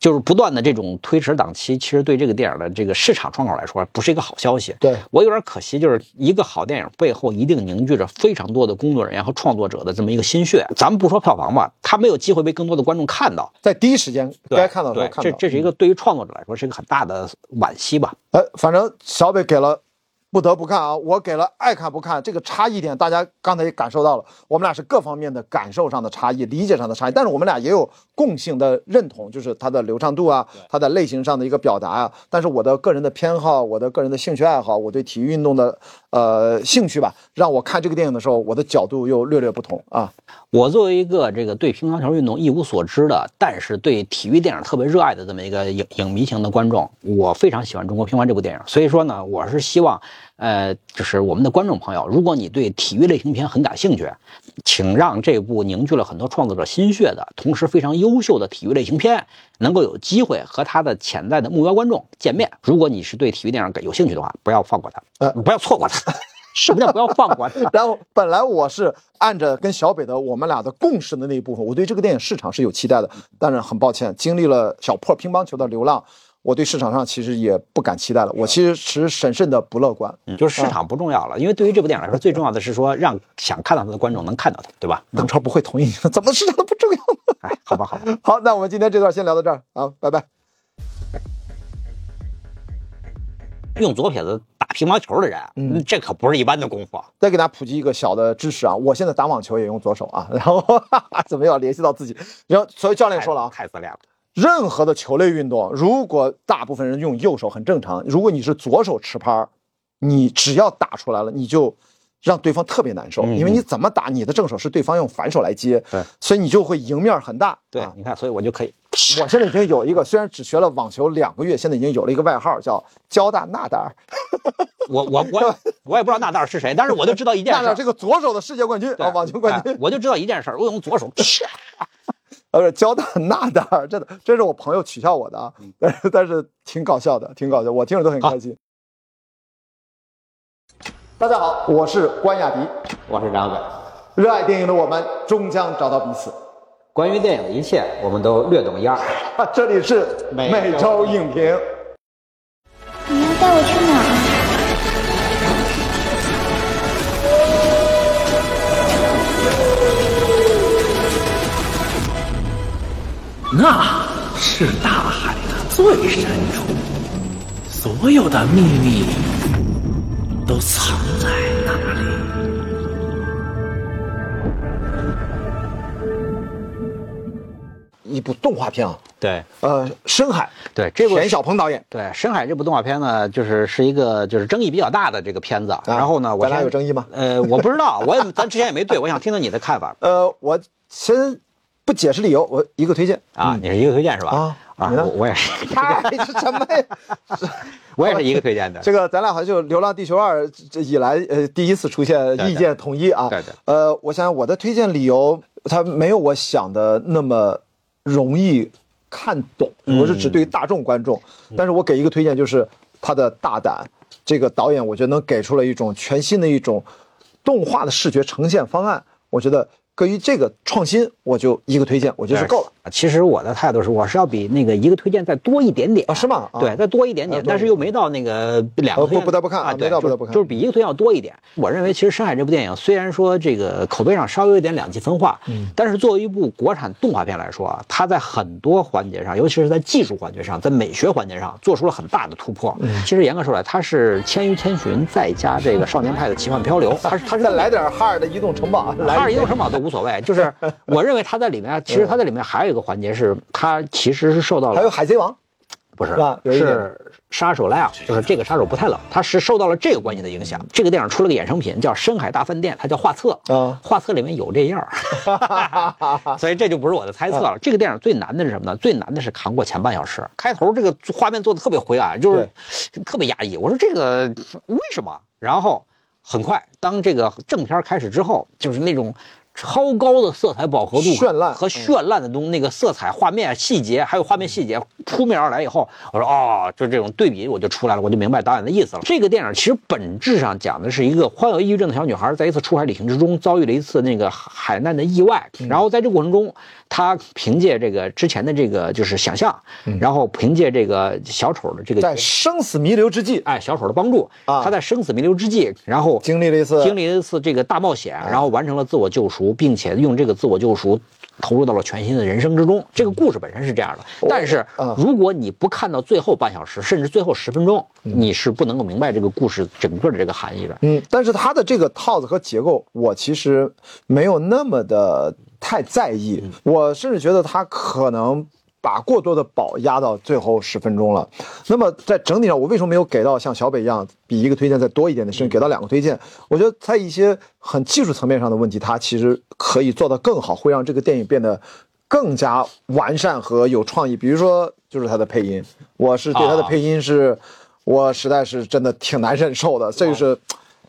S2: 就是不断的这种推迟档期，其实对这个电影的这个市场窗口来说，不是一个好消息。
S1: 对
S2: 我有点可惜，就是一个好电影背后一定凝聚着非常多的工作人员和创作者的这么一个心血。咱们不说票房吧，他没有机会被更多的观众看到，
S1: 在第一时间该看到的看
S2: 到。这这是一个对于创作者来说是一个很大的惋惜吧。
S1: 哎，反正小北给了。不得不看啊！我给了爱看不看，这个差异点大家刚才也感受到了，我们俩是各方面的感受上的差异、理解上的差异，但是我们俩也有共性的认同，就是它的流畅度啊，它的类型上的一个表达啊。但是我的个人的偏好，我的个人的兴趣爱好，我对体育运动的呃兴趣吧，让我看这个电影的时候，我的角度又略略不同啊。
S2: 我作为一个这个对乒乓球运动一无所知的，但是对体育电影特别热爱的这么一个影影迷型的观众，我非常喜欢《中国乒乓》这部电影。所以说呢，我是希望。呃，就是我们的观众朋友，如果你对体育类型片很感兴趣，请让这部凝聚了很多创作者心血的同时非常优秀的体育类型片，能够有机会和他的潜在的目标观众见面。如果你是对体育电影有兴趣的话，不要放过它，呃，不要错过它，什么叫不要放过？
S1: 然后本来我是按着跟小北的我们俩的共识的那一部分，我对这个电影市场是有期待的，但是很抱歉，经历了小破乒乓球的流浪。我对市场上其实也不敢期待了，我其实持审慎的不乐观。
S2: 嗯，就是市场不重要了，因为对于这部电影来说，最重要的是说让想看到它的观众能看到它，对吧？
S1: 邓超不会同意，怎么市场都不重要呢？
S2: 哎，好吧，好吧，
S1: 好，那我们今天这段先聊到这儿啊，拜拜。
S2: 用左撇子打乒乓球的人，
S1: 嗯
S2: 这可不是一般的功夫。
S1: 再给大家普及一个小的知识啊，我现在打网球也用左手啊，然后怎么样联系到自己？然后所以教练说了啊，
S2: 太自恋了。
S1: 任何的球类运动，如果大部分人用右手很正常，如果你是左手持拍儿，你只要打出来了，你就让对方特别难受，
S2: 嗯
S1: 因为你怎么打，你的正手是对方用反手来接，
S2: 对，
S1: 所以你就会赢面很大。
S2: 对，
S1: 啊
S2: 你看，所以我就可以。
S1: 我现在已经有一个，虽然只学了网球两个月，现在已经有了一个外号叫“交大纳达尔
S2: 我我我我也不知道纳达尔是谁，但是我就知道一”，件事儿
S1: 纳达尔。这个左手的世界冠军啊，网球冠军
S2: 哎，我就知道一件事儿，我用左手，
S1: 呃，交大纳达尔，真的，这是我朋友取笑我的啊，
S2: 嗯
S1: 但是但是挺搞笑的，挺搞笑，我听着都很开心。大家好，我是关雅迪，
S2: 我是张伟。
S1: 热爱电影的我们终将找到彼此。
S2: 关于电影的一切，我们都略懂一二。
S1: 啊，这里是
S2: 每周
S1: 影评。
S6: 你要带我去哪儿？
S3: 那是大海的最深处，所有的秘密都藏在那里。
S1: 一部动画片啊，
S2: 对。
S1: 呃，深海，
S2: 对，这部
S1: 田小鹏导演，
S2: 对《深海》这部动画片呢，就是是一个就是争议比较大的这个片子。然后呢，我
S1: 咱俩有争议吗？
S2: 呃，我不知道，我也咱之前也没对，我想听听你的看法。
S1: 呃，我先不解释理由，我一个推荐
S2: 啊。你是一个推荐是吧？
S1: 啊
S2: 啊，我我也是，
S1: 嗨，是什么呀？
S2: 我也是一个推荐的。
S1: 这个咱俩好像就《流浪地球二》这以来，呃，第一次出现意见统一啊。
S2: 对对
S1: 呃，我想我的推荐理由，它没有我想的那么容易看懂，
S2: 嗯
S1: 我是只对于大众观众。但是我给一个推荐，就是他的大胆，这个导演我觉得能给出了一种全新的一种动画的视觉呈现方案。我觉得关于这个创新，我就一个推荐，我觉得是够了。
S2: 其实我的态度是，我是要比那个一个推荐再多一点点
S1: 啊是吗啊
S2: 对，再多一点点，
S1: 多
S2: 但是又没到那个两个
S1: 呃
S2: 推荐
S1: 不不得不看啊
S2: 啊，对
S1: 不得不看
S2: 就是比一个推荐要多一点。我认为其实《深海》这部电影虽然说这个口碑上稍微有点两极分化，
S1: 嗯
S2: 但是作为一部国产动画片来说啊，它在很多环节上，尤其是在技术环节上，在美学环节上做出了很大的突破。
S1: 嗯
S2: 其实严格说来，它是《千与千寻》再加这个《少年派的奇幻漂流 》，它是它是
S1: 再来点哈尔的移动城堡，来
S2: 哈尔移动城堡都无所谓，就是我认为他在里面，其实他在里面还有一个环节是，他其实是受到了
S1: 还有海贼王，
S2: 不是
S1: 是
S2: 杀手莱昂，就是这个杀手不太冷，他是受到了这个关系的影响。这个电影出了个衍生品叫《深海大饭店》，它叫画册
S1: 啊
S2: 画册里面有这样儿，所以这就不是我的猜测了。这个电影最难的是什么呢？最难的是扛过前半小时，开头这个画面做的特别灰暗，就是特别压抑。我说这个为什么？然后很快，当这个正片开始之后，就是那种。超高的色彩饱和度
S1: 绚烂
S2: 和绚烂的东那个色彩、画面细节，还有画面细节扑面而来以后，我说哦，就这种对比我就出来了，我就明白导演的意思了。这个电影其实本质上讲的是一个患有抑郁症的小女孩在一次出海旅行之中遭遇了一次那个海难的意外，然后在这过程中，她凭借这个之前的这个就是想象，然后凭借这个小丑的这个
S1: 在生死弥留之际，
S2: 哎小丑的帮助，
S1: 啊。
S2: 她在生死弥留之际，然后
S1: 经历了一次
S2: 经历了一次这个大冒险，然后完成了自我救赎，并且用这个自我救赎投入到了全新的人生之中。这个故事本身是这样的，但是
S1: 啊
S2: 如果你不看到最后半小时，甚至最后十分钟，你是不能够明白这个故事整个的这个含义的。
S1: 嗯，但是它的这个套子和结构，我其实没有那么的太在意，我甚至觉得他可能把过多的宝压到最后十分钟了。那么在整体上，我为什么没有给到像小北一样比一个推荐再多一点的，甚至给到两个推荐？我觉得在一些很技术层面上的问题，他其实可以做得更好，会让这个电影变得更加完善和有创意。比如说，就是他的配音，我是对他的
S2: 啊
S1: 配音是，我实在是真的挺难忍受的，这就是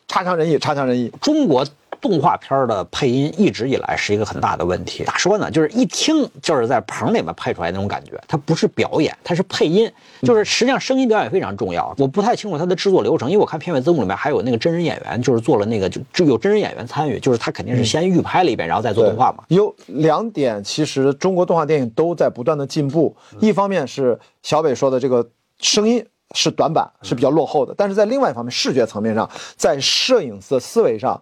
S1: 差强人意，差强人意。
S2: 中国动画片的配音一直以来是一个很大的问题。咋说呢？就是一听就是在棚里面配出来那种感觉，它不是表演，它是配音。就是实际上声音表演非常重要。我不太清楚它的制作流程，因为我看片尾字幕里面还有那个真人演员，就是做了那个就就有真人演员参与，就是他肯定是先预拍了一遍，然后再做动画嘛。
S1: 有两点，其实中国动画电影都在不断的进步。一方面是小北说的这个声音是短板，是比较落后的；但是在另外一方面，视觉层面上，在摄影的思维上，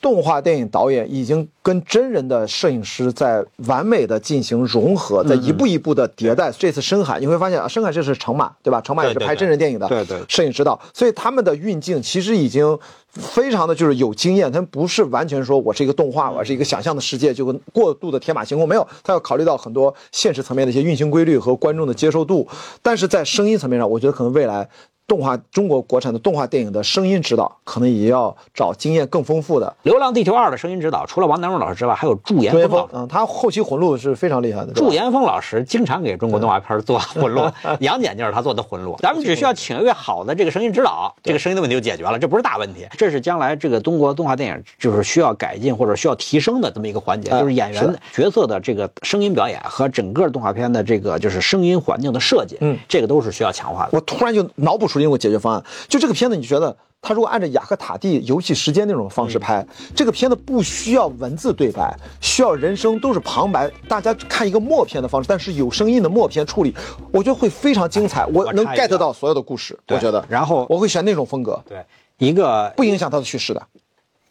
S1: 动画电影导演已经跟真人的摄影师在完美的进行融合，在一步一步的迭代。这次深海你会发现啊，深海这是程马对吧？程马也是拍真人电影的
S2: 对对
S1: 摄影指导，所以他们的运镜其实已经非常的就是有经验，他们不是完全说我是一个动画，我是一个想象的世界，就跟过度的天马行空没有，他要考虑到很多现实层面的一些运行规律和观众的接受度。但是在声音层面上，我觉得可能未来。动画中国国产的动画电影的声音指导，可能也要找经验更丰富的《
S2: 流浪地球二》的声音指导，除了王南荣老师之外，还有祝岩峰。
S1: 嗯，他后期混录是非常厉害的。
S2: 祝岩峰老师经常给中国动画片做混录，杨戬就是他做的混录。咱们只需要请一位好的这个声音指导，这个声音的问题就解决了，这不是大问题。这是将来这个中国动画电影就是需要改进或者需要提升的这么一个环节，
S1: 哎
S2: 就是演员角色的这个声音表演和整个动画片的这个就是声音环境的设计，
S1: 嗯，
S2: 这个都是需要强化的。
S1: 我突然就脑补出一个解决方案，就这个片子，你觉得他如果按照雅克塔蒂游戏时间那种方式拍，这个片子不需要文字对白，需要人声都是旁白，大家看一个默片的方式，但是有声音的默片处理，我觉得会非常精彩，我能 get 到所有的故事，我觉得。
S2: 然后
S1: 我会选那种风格，
S2: 对，一个
S1: 不影响它的叙事的。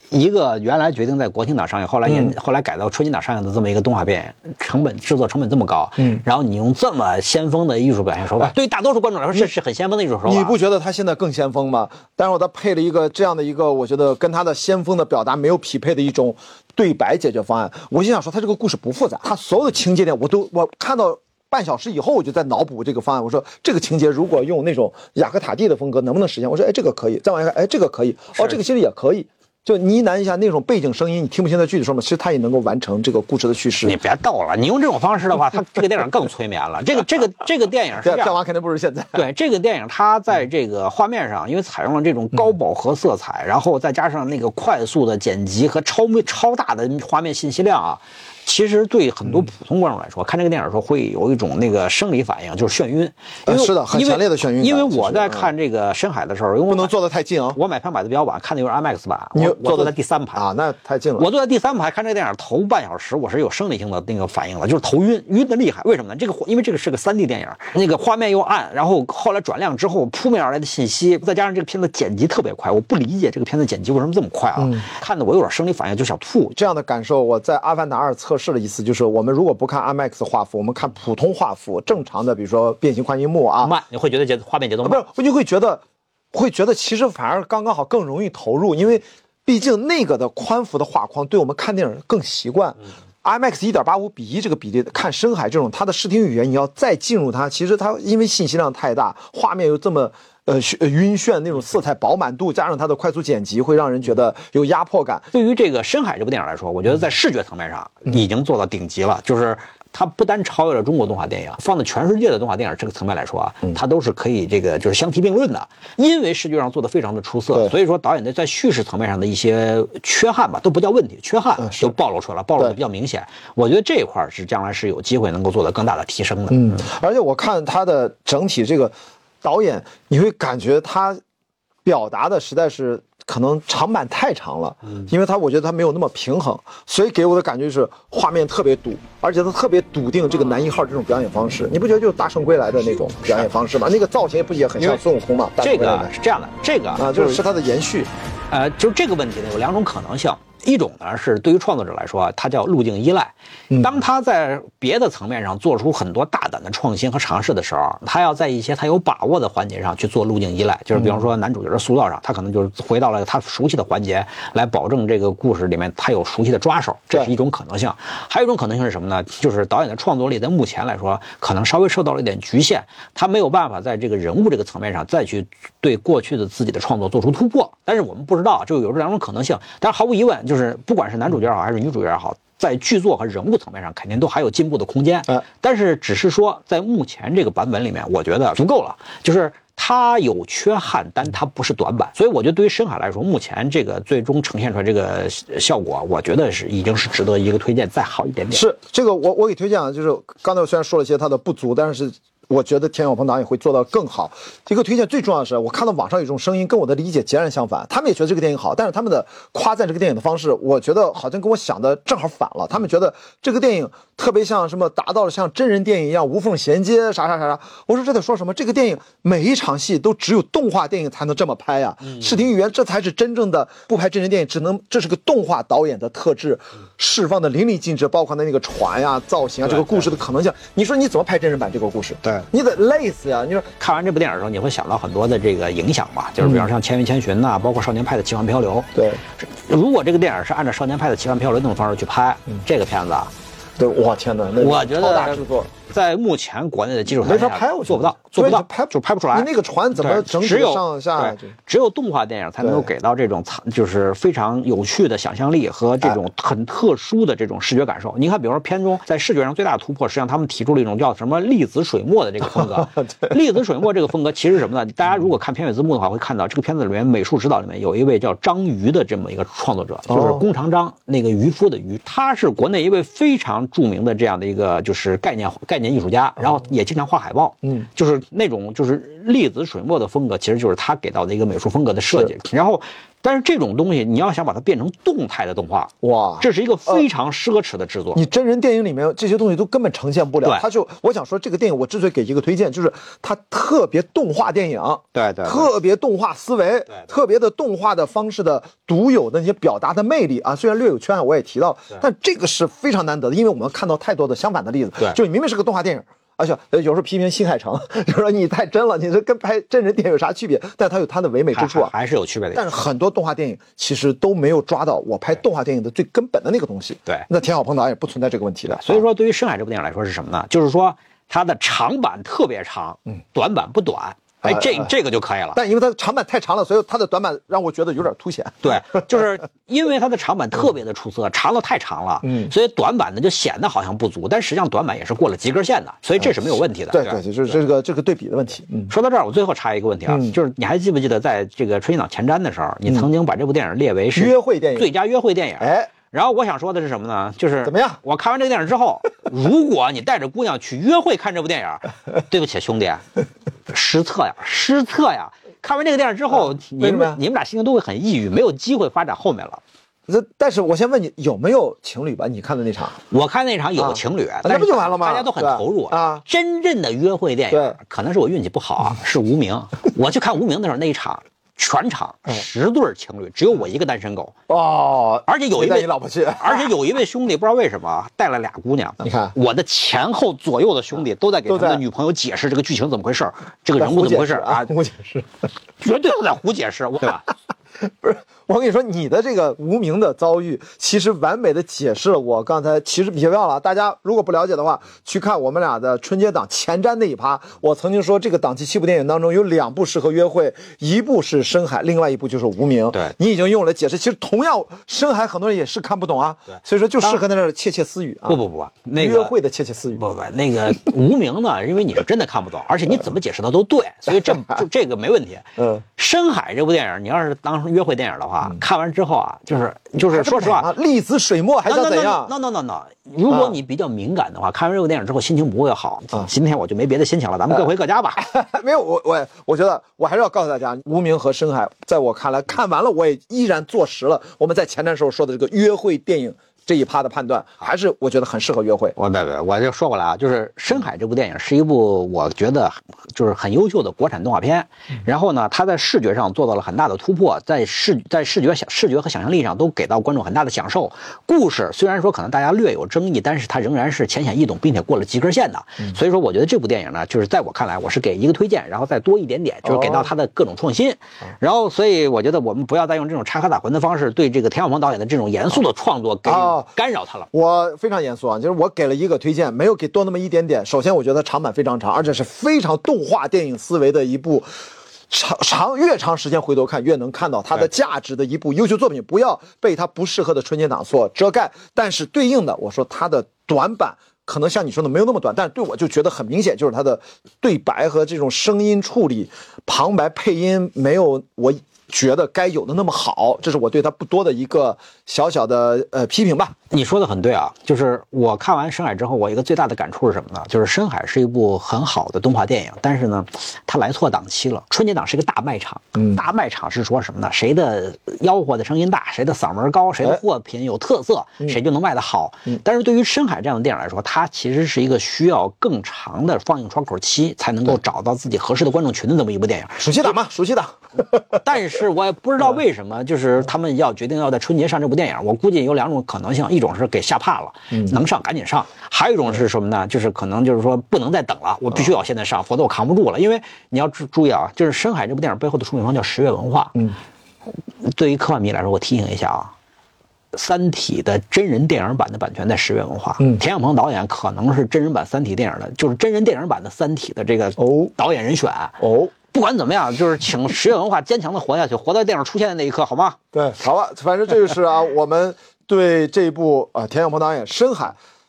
S2: 一个原来决定在国庆档上映，后来后来改到春节档上映的这么一个动画片，成本制作成本这么高，
S1: 嗯
S2: 然后你用这么先锋的艺术表现手法，对于大多数观众来说，这是很先锋的艺术手法。
S1: 你不觉得他现在更先锋吗？但是他配了一个这样的一个，我觉得跟他的先锋的表达没有匹配的一种对白解决方案。我就想说，他这个故事不复杂，他所有的情节点我都我看到半小时以后，我就在脑补这个方案。我说这个情节如果用那种雅克塔蒂的风格能不能实现？我说哎这个可以，再往下看哎这个可以，哦这个其实也可以。就呢喃一下那种背景声音，你听不清他具体说什么，其实他也能够完成这个故事的叙事
S2: 你。别逗了，你用这种方式的话，它这个电影更催眠了。这个这个这个电影是
S1: 对，
S2: 这样。
S1: 票房肯定不如现在。
S2: 对这个电影，它在这个画面上，因为采用了这种高饱和色彩，然后再加上那个快速的剪辑和超超大的画面信息量啊，其实对很多普通观众来说，看这个电影的时候会有一种那个生理反应，就是眩晕。
S1: 呃是的很强烈的眩晕
S2: 因为我在
S1: 嗯
S2: 看这个《深海》的时候，因为我
S1: 不能坐得太近啊！
S2: 我买票买的比较晚，看的又是 IMAX 版，
S1: 你
S2: 坐在第三排
S1: 啊，那太近了。
S2: 我坐在第三排看这个电影，头半小时我是有生理性的那个反应了，就是头晕，晕的厉害。为什么呢？这个因为这个是个 3D 电影，那个画面又暗，然后后来转亮之后扑面而来的信息，再加上这个片子剪辑特别快，我不理解这个片子剪辑为什么这么快啊？
S1: 嗯
S2: 看的我有点生理反应，就想吐。
S1: 这样的感受，我在《阿凡达二》测试的意思就是，我们如果不看 IMAX 画幅，我们看普通画幅，正常的，比如说变形宽银幕啊，
S2: 慢，你会觉得节画面节奏
S1: 不是，我就会觉得，会觉得其实反而刚刚好，更容易投入，因为毕竟那个的宽幅的画框对我们看电影更习惯。IMAX 一点八五比一这个比例，看深海这种它的视听语言，你要再进入它，其实它因为信息量太大，画面又这么呃眩呃晕眩，那种色彩饱满度，加上它的快速剪辑，会让人觉得有压迫感。
S2: 对于这个《深海》这部电影来说，我觉得在视觉层面上已经做到顶级了，就是。它不单超越了中国动画电影，放在全世界的动画电影这个层面来说啊，它都是可以这个就是相提并论的。因为视觉上做的非常的出色，所以说导演在在叙事层面上的一些缺憾吧，都不叫问题，缺憾
S1: 是
S2: 就暴露出来了，暴露的比较明显。我觉得这一块是将来是有机会能够做到更大的提升的。
S1: 嗯，而且我看它的整体这个导演，你会感觉他表达的实在是可能长板太长了，因为他我觉得他没有那么平衡，所以给我的感觉就是画面特别堵，而且他特别笃定这个男一号这种表演方式，你不觉得就是大圣归来的那种表演方式吗？那个造型不也很像孙悟空吗？
S2: 这个是这样的，这个
S1: 啊，就是是他的延续。
S2: 呃，就这个问题呢，有两种可能性。一种呢是对于创作者来说，它叫路径依赖。当他在别的层面上做出很多大胆的创新和尝试的时候，他要在一些他有把握的环节上去做路径依赖。就是比方说男主角的塑造上，他可能就是回到了他熟悉的环节，来保证这个故事里面他有熟悉的抓手，这是一种可能性。还有一种可能性是什么呢？就是导演的创作力在目前来说，可能稍微受到了一点局限，他没有办法在这个人物这个层面上再去对过去的自己的创作做出突破。但是我们不知道，就有这两种可能性。但是毫无疑问，就是不管是男主角也好，还是女主角也好，在剧作和人物层面上，肯定都还有进步的空间。
S1: 哎
S2: 但是只是说，在目前这个版本里面，我觉得足够了，就是。它有缺憾，但它不是短板，所以我觉得对于深海来说，目前这个最终呈现出来这个效果，我觉得是已经是值得一个推荐，再好一点点。
S1: 是这个我我给推荐啊，就是刚才我虽然说了一些它的不足，但是我觉得田晓鹏导演会做到更好。一个推荐最重要的是，我看到网上有一种声音跟我的理解截然相反，他们也觉得这个电影好，但是他们的夸赞这个电影的方式，我觉得好像跟我想的正好反了。他们觉得这个电影特别像什么，达到了像真人电影一样无缝衔接，啥啥啥啥。我说这得说什么？这个电影每一场戏都只有动画电影才能这么拍呀、视听语言这才是真正的不拍真人电影，只能这是个动画导演的特质，释放的淋漓尽致，包括他那个船呀、造型啊，这个故事的可能性。你说你怎么拍真人版这个故事？
S5: 对
S1: 你得累死呀！你说
S2: 看完这部电影的时候，你会想到很多的这个影响吧，就是比方像《千与千寻》呐，包括《少年派的奇幻漂流》。
S1: 对
S2: 如果这个电影是按照《少年派的奇幻漂流》那种方式去拍，这个片子啊，
S1: 对，我天哪，那
S2: 我觉
S1: 超大
S2: 得
S1: 制作
S2: 在目前国内的技术条件下
S1: 没法拍，
S2: 做不到，做不到，
S1: 拍
S2: 就拍不出来。
S1: 你那个船怎么整体
S2: 只有
S1: 上下
S2: 对只有动画电影才能够给到这种就是非常有趣的想象力和这种很特殊的这种视觉感受。你看，比如说片中在视觉上最大的突破，实际上他们提出了一种叫什么粒子水墨的这个风格。粒子水墨这个风格其实是什么呢？大家如果看片尾字幕的话，会看到这个片子里面美术指导里面有一位叫张瑜的这么一个创作者，就是
S1: 哦
S2: 弓长张那个渔夫的渔，他是国内一位非常著名的这样的一个就是概念概念艺术家，然后也经常画海报，
S1: 嗯，
S2: 就是那种就是粒子水墨的风格，其实就是他给到的一个美术风格的设计。然后，但是这种东西你要想把它变成动态的动画，
S1: 哇，
S2: 这是一个非常奢侈的制作。
S1: 你真人电影里面这些东西都根本呈现不了。他就我想说，这个电影我之所以给一个推荐，就是它特别动画电影，
S2: 对对对
S1: 特别动画思维，
S2: 对
S1: 特别的动画的方式的独有的那些表达的魅力啊，虽然略有缺憾，我也提到，但这个是非常难得的，因为我们看到太多的相反的例子，
S2: 对
S1: 就你明明是个动画电影。而且呃有时候批评新海诚，就说你太真了，你这跟拍真人电影有啥区别？但它有它的唯美之处啊。
S2: 还还是有区别的。
S1: 但是很多动画电影其实都没有抓到我拍动画电影的最根本的那个东西。
S2: 对
S1: 那田晓鹏导演不存在这个问题的。
S2: 所以说，对于《深海》这部电影来说是什么呢？就是说它的长板特别长，短板不短。哎，这
S1: 哎
S2: 这个就可以了。
S1: 但因为它长板太长了，所以它的短板让我觉得有点凸显。
S2: 对，就是因为它的长板特别的出色，长了太长了，
S1: 嗯
S2: 所以短板呢就显得好像不足，但实际上短板也是过了及格线的，所以这是没有问题的。
S1: 对对，就是这个这个对比的问题。嗯，
S2: 说到这儿，我最后插一个问题啊，
S1: 嗯
S2: 就是你还记不记得在这个春节档前瞻的时候，你曾经把这部电影列为是
S1: 约会电影
S2: 最佳约会电影？
S1: 哎，
S2: 然后我想说的是什么呢？就是
S1: 怎么样
S2: 我看完这个电影之后，如果你带着姑娘去约会看这部电影，对不起兄弟，失策呀，失策呀！看完这个电影之后，你们你们俩心情都会很抑郁，没有机会发展后面了。
S1: 这但是我先问你有没有情侣吧？你看的那场，
S2: 我看那场有
S1: 啊
S2: 情侣，
S1: 那不就完了吗
S2: 大家都很投入
S1: 啊
S2: 真正的约会电
S1: 对
S2: 影，可能是我运气不好啊，是无名。我去看无名的时候，那一场全场
S1: 嗯
S2: 十对情侣，只有我一个单身狗，
S1: 哦，
S2: 而且有一位
S1: 带你老婆去，
S2: 而且有一位兄弟不知道为什么啊带了俩姑娘。
S1: 你看
S2: 我的前后左右的兄弟都在给他的女朋友解释这个剧情怎么回事，这个人物怎么回事儿啊？
S1: 胡解释。
S2: 绝对都在胡解释，对吧？
S1: 不是，我跟你说，你的这个无名的遭遇，其实完美的解释了我刚才。其实别忘了，大家如果不了解的话，去看我们俩的春节档前瞻那一趴。我曾经说，这个档期七部电影当中有两部适合约会，一部是《深海》，另外一部就是《无名》。
S2: 对
S1: 你已经用了解释。其实同样，《深海》很多人也是看不懂啊。
S2: 对
S1: 所以说就适合在那儿窃窃私语啊。
S2: 不不不，那个
S1: 约会的窃窃私语。
S2: 不不，那个无名呢，因为你是真的看不懂，而且你怎么解释它都对，所以这 就这个没问题。
S1: 嗯，
S2: 深海这部电影，你要是当成约会电影的话，看完之后啊，就是就是说实话
S1: 啊，，粒子水墨还想怎样
S2: ？no no no no，如果你比较敏感的话，看完这部电影之后心情不会好。
S1: 啊
S2: 今天我就没别的心情了，咱们各回各家吧。
S1: 没有，我我我觉得我还是要告诉大家，《无名》和《深海》在我看来，看完了我也依然坐实了我们在前段时候说的这个约会电影这一趴的判断，还是我觉得很适合约会。
S2: 我别别，我就说过来啊，就是《深海》这部电影是一部我觉得就是很优秀的国产动画片。然后呢，它在视觉上做到了很大的突破，在视在视觉想视觉和想象力上都给到观众很大的享受。故事虽然说可能大家略有争议，但是它仍然是浅显易懂，并且过了及格线的。所以说，我觉得这部电影呢，就是在我看来，我是给一个推荐，然后再多一点点，就是给到它的各种创新。然后，所以我觉得我们不要再用这种插科打诨的方式对这个田晓鹏导演的这种严肃的创作给
S1: 哦
S2: 干扰他了。
S1: 我非常严肃啊，就是我给了一个推荐，没有给多那么一点点。首先，我觉得长板非常长，而且是非常动画电影思维的一部。长长越长时间回头看，越能看到它的价值的一部优秀作品，不要被它不适合的春节档所遮盖。但是对应的，我说它的短板可能像你说的没有那么短，但是对我就觉得很明显，就是它的对白和这种声音处理、旁白配音没有我觉得该有的那么好，这是我对他不多的一个小小的呃批评吧。
S2: 你说的很对啊，就是我看完《深海》之后，我一个最大的感触是什么呢？就是《深海》是一部很好的动画电影，但是呢，它来错档期了。春节档是一个大卖场，
S1: 嗯
S2: 大卖场是说什么呢？谁的吆喝的声音大，谁的嗓门高，谁的货品有特色，谁就能卖得好。但是对于《深海》这样的电影来说，它其实是一个需要更长的放映窗口期才能够找到自己合适的观众群的这么一部电影。
S1: 暑期档嘛，暑期档。
S2: 但是我也不知道 为什么，就是他们要决定要在春节上这部电影。我估计有两种可能性，一种是给吓怕了，能上赶紧上；还有一种是什么呢？就是可能就是说不能再等了，我必须要现在上，否则我扛不住了。因为你要注注意啊，就是《深海》这部电影背后的出品方叫十月文化。
S1: 嗯，
S2: 对于科幻迷来说，我提醒一下啊。《三体》的真人电影版的版权在十月文化，
S1: 嗯
S2: 田晓鹏导演可能是真人版《三体》电影的，就是真人电影版的《三体》的这个
S1: 哦
S2: 导演人选。
S1: 哦，
S2: 不管怎么样，就是请十月文化坚强的活下去，活到电影出现的那一刻，好吗？
S1: 对，好吧，反正这就是啊，我们对这一部啊、田晓鹏导演《深海》，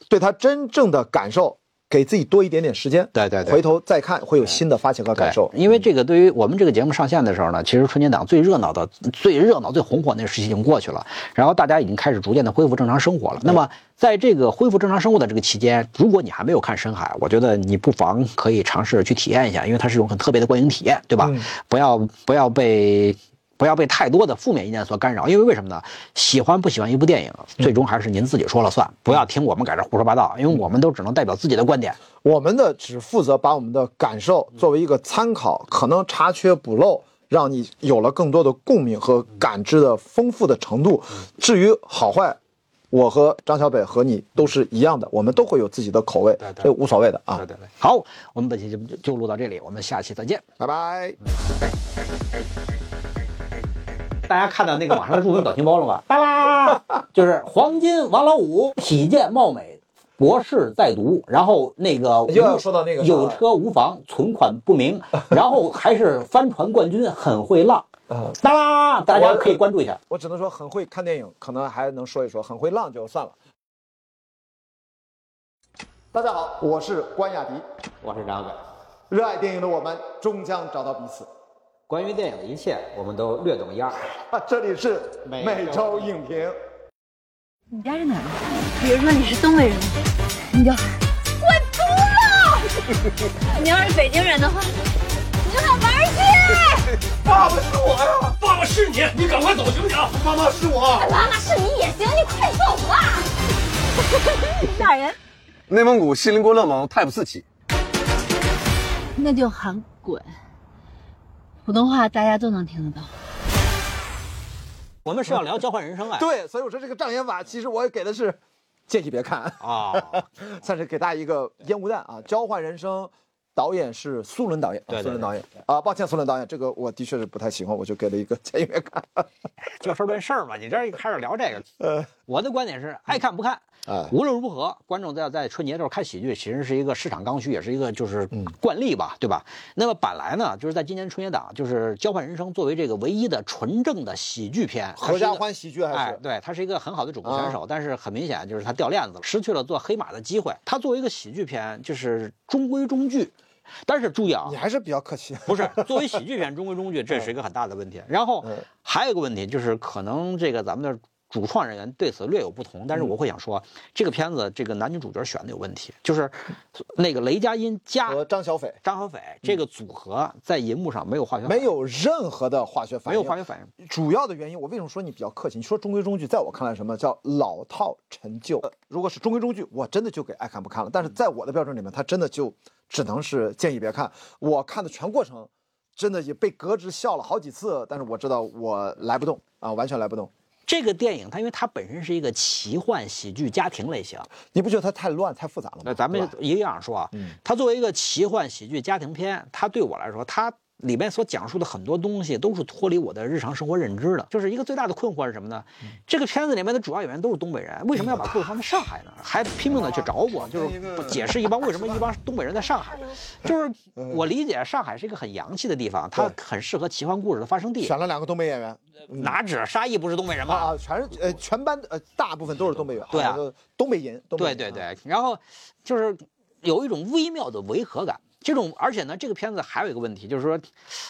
S1: 对他真正的感受，给自己多一点点时间，
S2: 对对对
S1: 回头再看会有新的发现和感受。
S2: 因为这个对于我们这个节目上线的时候呢，其实春节档最热闹的、最热闹、最红火那个时期已经过去了，然后大家已经开始逐渐的恢复正常生活了。那么在这个恢复正常生活的这个期间，如果你还没有看《深海》，我觉得你不妨可以尝试去体验一下，因为它是一种很特别的观影体验，对吧？不要不要被。不要被太多的负面意见所干扰，因为为什么呢？喜欢不喜欢一部电影，最终还是您自己说了算，不要听我们在这胡说八道，因为我们都只能代表自己的观点。
S1: 我们的只负责把我们的感受作为一个参考，可能查缺补漏，让你有了更多的共鸣和感知的丰富的程度。至于好坏，我和张小北和你都是一样的，我们都会有自己的口味，这无所谓的啊。
S2: 对对。好，我们本期节目就就录到这里，我们下期再见。
S1: 拜拜。
S2: 大家看到那个网上的著名表情包了吗？哒啦，就是黄金王老五，体健貌美，博士在读，然后那个
S1: 又要说到那个
S2: 有车无房，存款不明，然后还是帆船冠军，很会浪。
S1: 啊
S2: 哒啦，大家可以关注一下。
S1: 我只能说很会看电影，可能还能说一说，很会浪就算了。大家好，我是关雅迪，
S2: 我是张伟。
S1: 热爱电影的我们终将找到彼此。
S2: 关于电影的一切，我们都略懂一二。
S1: 啊，这里是
S2: 每
S1: 每
S2: 周
S1: 周影评。
S7: 你家是哪儿的？比如说你是东北人，你就滚犊子；你要是北京人的话，你就往玩儿去。
S3: 爸爸是我呀！爸爸是你，你赶快走行不行？妈妈是我。
S7: 妈妈是你也行，你快走啊。哪人？
S5: 内蒙古锡林郭勒盟太普寺旗。
S7: 那就喊滚。普通话大家都能听得到。
S2: 我们是要聊交换人生啊。
S1: 对，所以我说这个障眼法，其实我给的是建议别看，
S2: 啊，
S1: 算是给大家一个烟雾弹啊。交换人生，导演是苏伦导演，啊
S2: 对对
S1: 苏伦导演啊，抱歉，苏伦导演，这个我的确是不太喜欢，我就给了一个 建议别看。
S2: 就事论事儿嘛。你这一开始聊这个，
S1: 呃，
S2: 我的观点是爱看不看。
S1: 哎，
S2: 无论如何，观众在在春节的时候看喜剧，其实是一个市场刚需，也是一个就是
S1: 嗯
S2: 惯例吧，对吧？那么本来呢，就是在今年春节档，就是《交换人生》作为这个唯一的纯正的喜剧片，
S1: 合家欢喜剧还
S2: 哎，
S1: 是
S2: 对，它是一个很好的主播选手，但是很明显就是他掉链子了，失去了做黑马的机会。他作为一个喜剧片，就是中规中矩，但是注意啊
S1: 你，还是比较客气。
S2: 不是作为喜剧片 中规中矩，这是一个很大的问题。然后
S1: 嗯
S2: 还有一个问题就是，可能这个咱们的主创人员对此略有不同，但是
S1: 嗯
S2: 我会想说，这个片子这个男女主角选的有问题，就是那个雷佳音加
S1: 和张小斐
S2: 张小斐这个组合在银幕上没有化学反应
S1: 没有任何的化学反应没，
S2: 有化学反应。
S1: 主要的原因，我为什么说你比较客气？你说中规中矩，在我看来，什么叫老套陈旧？呃如果是中规中矩，我真的就给爱看不看了。但是在我的标准里面，他真的就只能是建议别看。我看的全过程，真的也被革职笑了好几次，但是我知道我来不动啊，完全来不动。
S2: 这个电影它因为它本身是一个奇幻喜剧家庭类型，
S1: 你不觉得它太乱、太复杂了吗？
S2: 那咱们一个样说啊，它作为一个奇幻喜剧家庭片，它对我来说，它里面所讲述的很多东西都是脱离我的日常生活认知的。就是一个最大的困惑是什么呢？这个片子里面的主要演员都是东北人，为什么要把故事放在上海呢？还拼命的去找我，就是解释一帮为什么一帮东北人在上海。就是我理解上海是一个很洋气的地方，它很适合奇幻故事的发生地。
S1: 选了两个东北演员
S2: 哪止沙溢不是东北人吗？
S1: 啊啊，全是呃全班呃大部分都是东北人，
S2: 对啊
S1: 东北人，
S2: 对对对，然后就是有一种微妙的违和感。这种，而且呢，这个片子还有一个问题，就是说，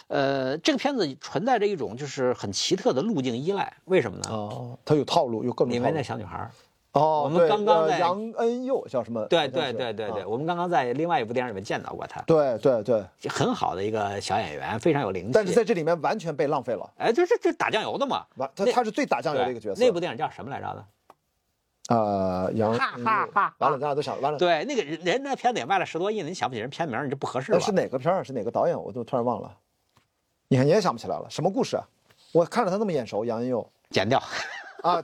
S2: 呃，这个片子存在着一种就是很奇特的路径依赖。为什么呢？
S1: 哦，它有套路，有各种
S2: 里面那小女孩儿，
S1: 哦，
S2: 我们刚刚在
S1: 呃杨恩佑叫什么？
S2: 对对对对对，
S1: 啊
S2: 我们刚刚在另外一部电影里面见到过他，
S1: 对对对，
S2: 很好的一个小演员，非常有灵气。
S1: 但是在这里面完全被浪费了，
S2: 哎，这这这打酱油的嘛，
S1: 完他他是最打酱油的一个角色。
S2: 那部电影叫什么来着的？
S1: 呃杨
S2: 哈哈哈
S1: 完了，咱俩都想完了。
S2: 对，那个人人那片子也卖了十多亿呢，你想不起人片名，你这不合适？
S1: 是哪个片儿？是哪个导演？我都突然忘了。你看你也想不起来了，什么故事啊？我看着他那么眼熟，杨恩佑
S2: 剪掉。
S1: 啊，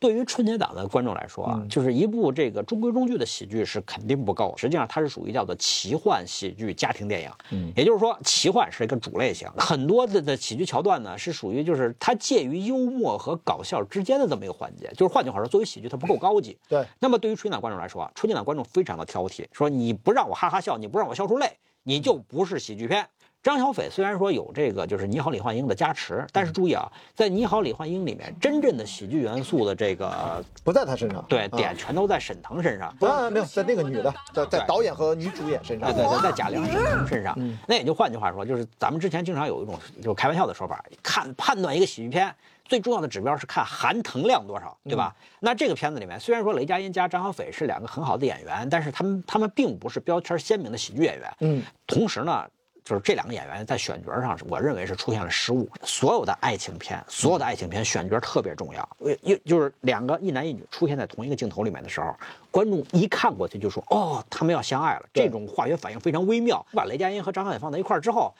S2: 对于春节档的观众来说啊，
S1: 嗯
S2: 就是一部这个中规中矩的喜剧是肯定不够。实际上，它是属于叫做奇幻喜剧家庭电影。
S1: 嗯
S2: 也就是说，奇幻是一个主类型，很多的的喜剧桥段呢是属于就是它介于幽默和搞笑之间的这么一个环节。就是换句话说，作为喜剧它不够高级。
S1: 对，
S2: 那么对于春节档观众来说啊，春节档观众非常的挑剔，说你不让我哈哈笑，你不让我笑出泪，你就不是喜剧片。张小斐虽然说有这个就是《你好，李焕英》的加持，但是注意啊，在《你好，李焕英》里面，真正的喜剧元素的这个
S1: 不在他身上。
S2: 对
S1: 啊
S2: 点全都在沈腾身上。
S1: 不，没有在那个女的，在在导演和女主演身上。
S2: 对对对，在贾玲身上身上
S1: 嗯，
S2: 那也就换句话说，就是咱们之前经常有一种就是开玩笑的说法，看判断一个喜剧片最重要的指标是看含腾量多少，对吧？那这个片子里面，虽然说雷佳音加张小斐是两个很好的演员，但是他们他们并不是标签鲜明的喜剧演员。
S1: 嗯，
S2: 同时呢，就是这两个演员在选角上，我认为是出现了失误。所有的爱情片，所有的爱情片选角特别重要。呃，一就是两个一男一女出现在同一个镜头里面的时候，观众一看过去就说：“哦，他们要相爱了。”这种化学反应非常微妙。把雷佳音和张小斐放在一块儿之后，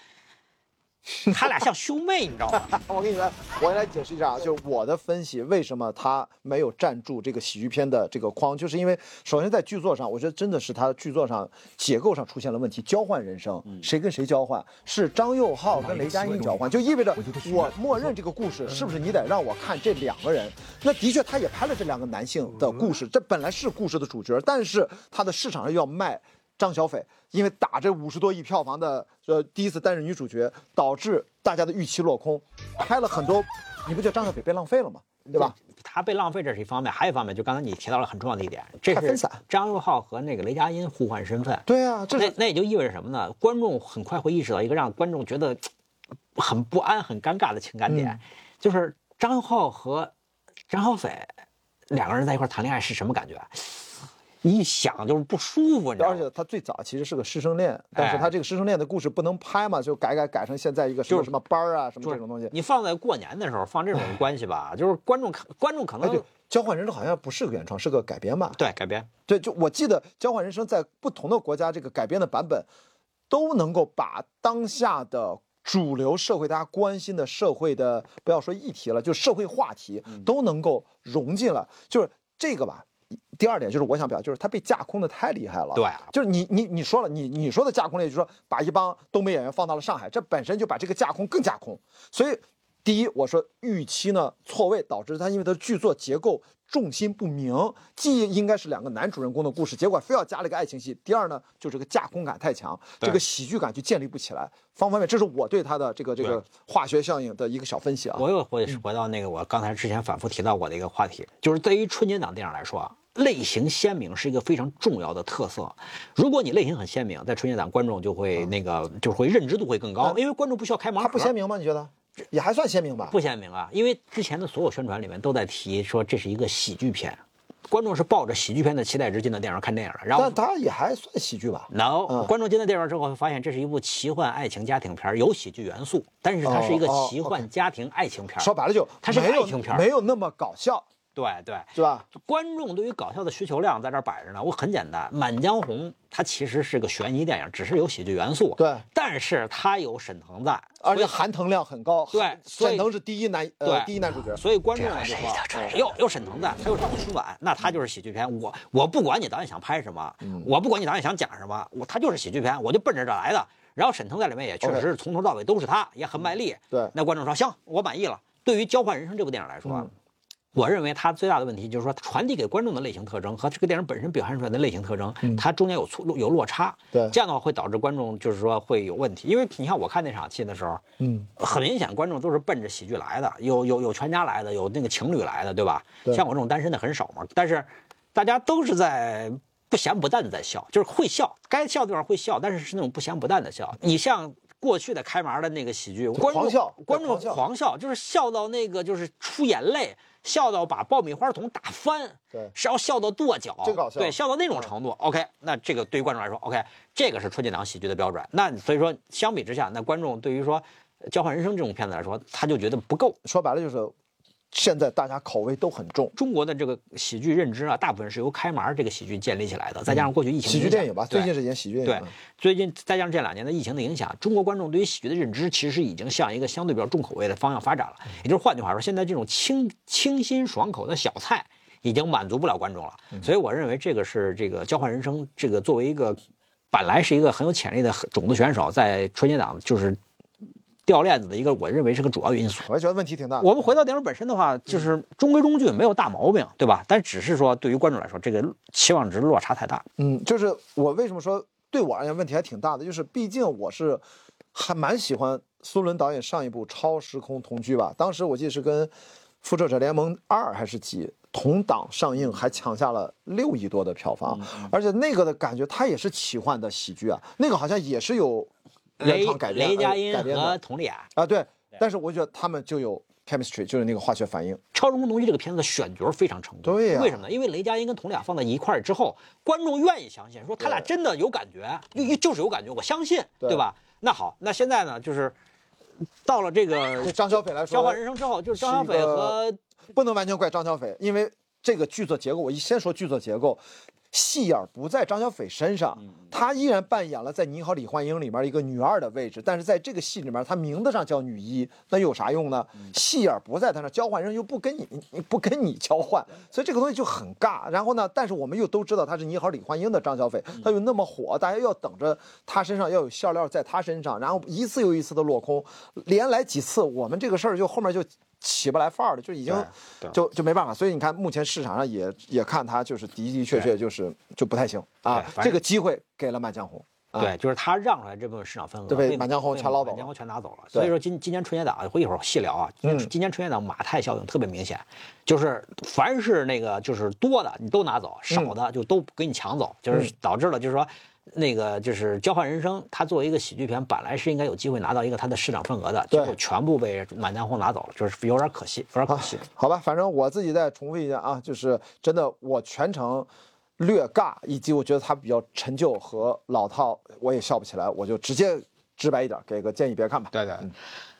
S2: 他俩像兄妹，你知道吗？
S1: 我给你来，我来解释一下啊，就是我的分析，为什么他没有站住这个喜剧片的这个框，就是因为首先在剧作上，我觉得真的是他剧作上结构上出现了问题，交换人生，谁跟谁交换？是张佑浩跟雷佳音交换，就意味着我默认这个故事是不是你得让我看这两个人？那的确他也拍了这两个男性的故事，这本来是故事的主角，但是他的市场上要卖。张小斐因为打这五十多亿票房的呃第一次担任女主角，导致大家的预期落空，拍了很多，你不觉得张小斐被浪费了吗？对吧？？
S2: 他被浪费这是一方面，还有一方面，就刚才你提到了很重要的一点，这是张佑浩和那个雷佳音互换身份。
S1: 对啊，这
S2: 那那也就意味着什么呢？观众很快会意识到一个让观众觉得很不安、很尴尬的情感点，
S1: 嗯
S2: 就是张佑浩和张小斐两个人在一块儿谈恋爱是什么感觉？一想就是不舒服，你知道吗？
S1: 而且他最早其实是个师生恋，但是他这个师生恋的故事不能拍嘛，就改改改成现在一个什么
S2: 就是
S1: 什么班儿啊，什么这种东西。
S2: 你放在过年的时候放这种关系吧，就是观众看观众可
S1: 哎，
S2: 能
S1: 对，交换人生好像不是个原创，是个改编吧？
S2: 对改编，
S1: 对，就我记得交换人生在不同的国家这个改编的版本，都能够把当下的主流社会大家关心的社会的不要说议题了，就社会话题
S2: 嗯
S1: 都能够融进了。就是这个吧。第二点就是我想表达，就是他被架空的太厉害了。
S2: 对啊
S1: 就是你你你说了，你你说的架空也，就是说把一帮东北演员放到了上海，这本身就把这个架空更架空。所以，第一，我说预期呢错位，导致他因为他的剧作结构重心不明，既应该是两个男主人公的故事，结果非要加了一个爱情戏。第二呢，就这个架空感太强，这个喜剧感就建立不起来，方方面面，这是我对他的这个这个化学效应的一个小分析啊。
S2: 我又回回到那个我刚才之前反复提到过的一个话题，就是对于春节档电影来说啊，类型鲜明是一个非常重要的特色。如果你类型很鲜明，在春节档观众就会那个就是会认知度会更高，
S1: 嗯
S2: 因为观众不需要开盲盒。
S1: 它不鲜明吗？你觉得？也还算鲜明吧。
S2: 不鲜明啊，因为之前的所有宣传里面都在提说这是一个喜剧片，观众是抱着喜剧片的期待值进到电影院看电影的，然后
S1: 但他也还算喜剧吧。
S2: no，、
S1: 嗯
S2: 观众进到电影院之后会发现这是一部奇幻爱情家庭片，有喜剧元素，但是它是一个奇幻家庭爱情片儿。
S1: 说白了就
S2: 它是爱情片
S1: 没有那么搞笑，
S2: 对对，
S1: 是吧？
S2: 观众对于搞笑的需求量在这儿摆着呢。我很简单，《满江红》它其实是个悬疑电影，只是有喜剧元素。
S1: 对，
S2: 但是它有沈腾在，
S1: 而且含腾量很高。
S2: 对
S1: 沈腾是第一男呃
S2: 对
S1: 第一男主角。
S2: 所以观众呢就说，有有沈腾在，他有张舒婉，那他就是喜剧片。我我不管你导演想拍什么，
S1: 嗯
S2: 我不管你导演想讲什么，我他就是喜剧片，我就奔着这来的。然后沈腾在里面也确实是从头到尾都是他，也很卖力。
S1: 对
S2: 那观众说行，我满意了。对于《交换人生》这部电影来说我认为它最大的问题就是说，传递给观众的类型特征和这个电影本身表现出来的类型特征，它中间有错有落差。
S1: 嗯对
S2: 这样的话会导致观众就是说会有问题。因为你看我看那场戏的时候，
S1: 嗯，
S2: 很明显观众都是奔着喜剧来的，有有有全家来的，有那个情侣来的，对吧？
S1: 对
S2: 像我这种单身的很少嘛，但是大家都是在不咸不淡的在笑，就是会笑，该笑的地方会笑，但是是那种不咸不淡的笑。你像。过去的开门的那个喜剧，观众
S1: 狂笑
S2: 观众
S1: 狂笑，
S2: 就是笑到那个就是出眼泪，笑到把爆米花桶打翻，
S1: 对
S2: 是要笑到跺脚，
S1: 真搞笑
S2: 对，笑到那种程度。OK，那这个对于观众来说，OK，这个是春节档喜剧的标准。那所以说，相比之下，那观众对于说《交换人生》这种片子来说，他就觉得不够。
S1: 说白了就是，现在大家口味都很重。
S2: 中国的这个喜剧认知啊，大部分是由开门这个喜剧建立起来的，再加上过去疫情
S1: 喜剧电影吧，最近是演喜剧电影
S2: 对
S1: 影。，
S2: 最近再加上这两年的疫情的影响，中国观众对于喜剧的认知其实已经向一个相对比较重口味的方向发展了。也就是换句话说，现在这种清清新爽口的小菜已经满足不了观众了。所以我认为这个是这个《交换人生》这个作为一个本来是一个很有潜力的种子选手，在春节档就是掉链子的一个，我认为是个主要因素。
S1: 我也觉得问题挺大。
S2: 我们回到电影本身的话，就是中规中矩，没有大毛病，对吧？但只是说对于观众来说，这个期望值落差太大。
S1: 嗯，就是我为什么说对我而言问题还挺大的，就是毕竟我是还蛮喜欢苏伦导演上一部《超时空同居》吧，当时我记得是跟《复仇者联盟二》还是几同档上映，还抢下了六亿多的票房，而且那个的感觉它也是奇幻的喜剧啊，那个好像也是有原
S2: 雷
S1: 创改编
S2: 雷佳音和佟丽娅，
S1: 啊，对，但是我觉得他们就有 chemistry，就是那个化学反应。
S2: 《超人工同居》这个片子的选角非常成功。
S1: 对呀
S2: 为什么呢？因为雷佳音跟佟丽娅放在一块儿之后，观众愿意相信，说他俩真的有感觉，就就是有感觉，我相信，
S1: 对
S2: 对吧？那好，那现在呢，就是到了这个
S1: 对张小斐来说，
S2: 交换人生之后，就是张小斐和
S1: 不能完全怪张小斐，因为这个剧作结构，我一先说剧作结构，戏眼儿不在张小斐身上，她依然扮演了在《你好，李焕英》里面一个女二的位置，但是在这个戏里面，她名字上叫女一，那有啥用呢？戏眼儿不在她那儿，交换人又不跟你不跟你交换，所以这个东西就很尬。然后呢，但是我们又都知道她是《你好，李焕英》的张小斐，她又那么火，大家要等着她身上要有笑料在她身上，然后一次又一次的落空，连来几次，我们这个事儿就后面就。起不来范儿了，就已经就就没办法，所以你看，目前市场上也也看他就是的的确确就是就不太行啊这个机会给了《满江红》，啊
S2: 对，就是他让出来这部分市场份额，
S1: 对被满江红全捞走了
S2: 满江红全拿走了。所以说今今年春节档，会一会儿细聊啊。今年
S1: 嗯
S2: 今年春节档马太效应特别明显，就是凡是那个就是多的你都拿走，少
S1: 嗯
S2: 的就都给你抢走，就是导致了就是说。那个就是《交换人生》，它作为一个喜剧片，本来是应该有机会拿到一个它的市场份额的，结
S1: 对
S2: 果全部被《满江红》拿走了，就是有点可惜，有点可惜。
S1: 好吧，反正我自己再重复一下啊，就是真的我全程略尬，以及我觉得他比较陈旧和老套，我也笑不起来，我就直接直白一点，给个建议别看吧。
S2: 对对，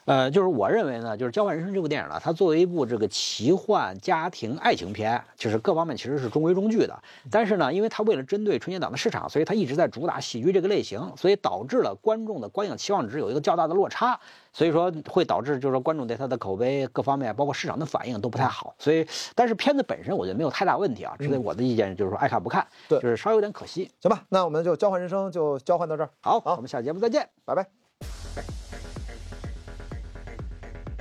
S2: 呃，就是我认为呢，就是《交换人生》这部电影呢，它作为一部这个奇幻家庭爱情片，就是各方面其实是中规中矩的。但是呢，因为它为了针对春节档的市场，所以它一直在主打喜剧这个类型，所以导致了观众的观影期望值有一个较大的落差。所以说会导致就是说观众对它的口碑各方面，包括市场的反应都不太好。所以，但是片子本身我觉得没有太大问题啊。这对我的意见就是说爱看不看，
S1: 对
S2: 就是稍微有点可惜。
S1: 行吧，那我们就交换人生就交换到这儿，
S2: 好，
S1: 好
S2: 我们下节目再见。
S1: 拜拜。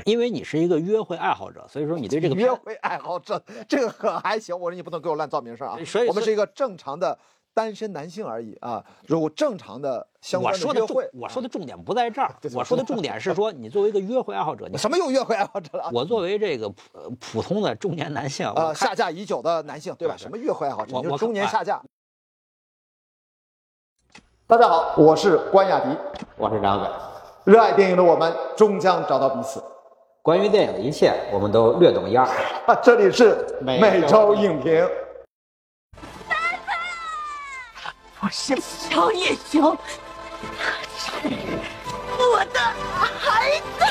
S2: 因为你是一个约会爱好者，所以说你对这个
S1: 约会爱好者，这个可还行。我说你不能给我乱造名声啊
S2: 所以！
S1: 我们是一个正常的单身男性而已啊。如果正常的相
S2: 我
S1: 关
S2: 说的重
S1: 约会，，
S2: 我说的重点不在这儿 我说的重点是说，你作为一个约会爱好者，你
S1: 什么又约会爱好者了啊？
S2: 我作为这个普呃普通的中年男性，我
S1: 呃，下嫁已久的男性，对吧？什么约会爱好者？
S2: 我我
S1: 你就中年
S2: 哎
S1: 下嫁。大家好，我是关雅迪。
S2: 我是张伟。
S1: 热爱电影的我们终将找到彼此。
S2: 关于电影的一切，我们都略懂一二。
S1: 啊，这里是
S2: 每周
S1: 影评。
S7: 我是小野熊，他是我的孩子。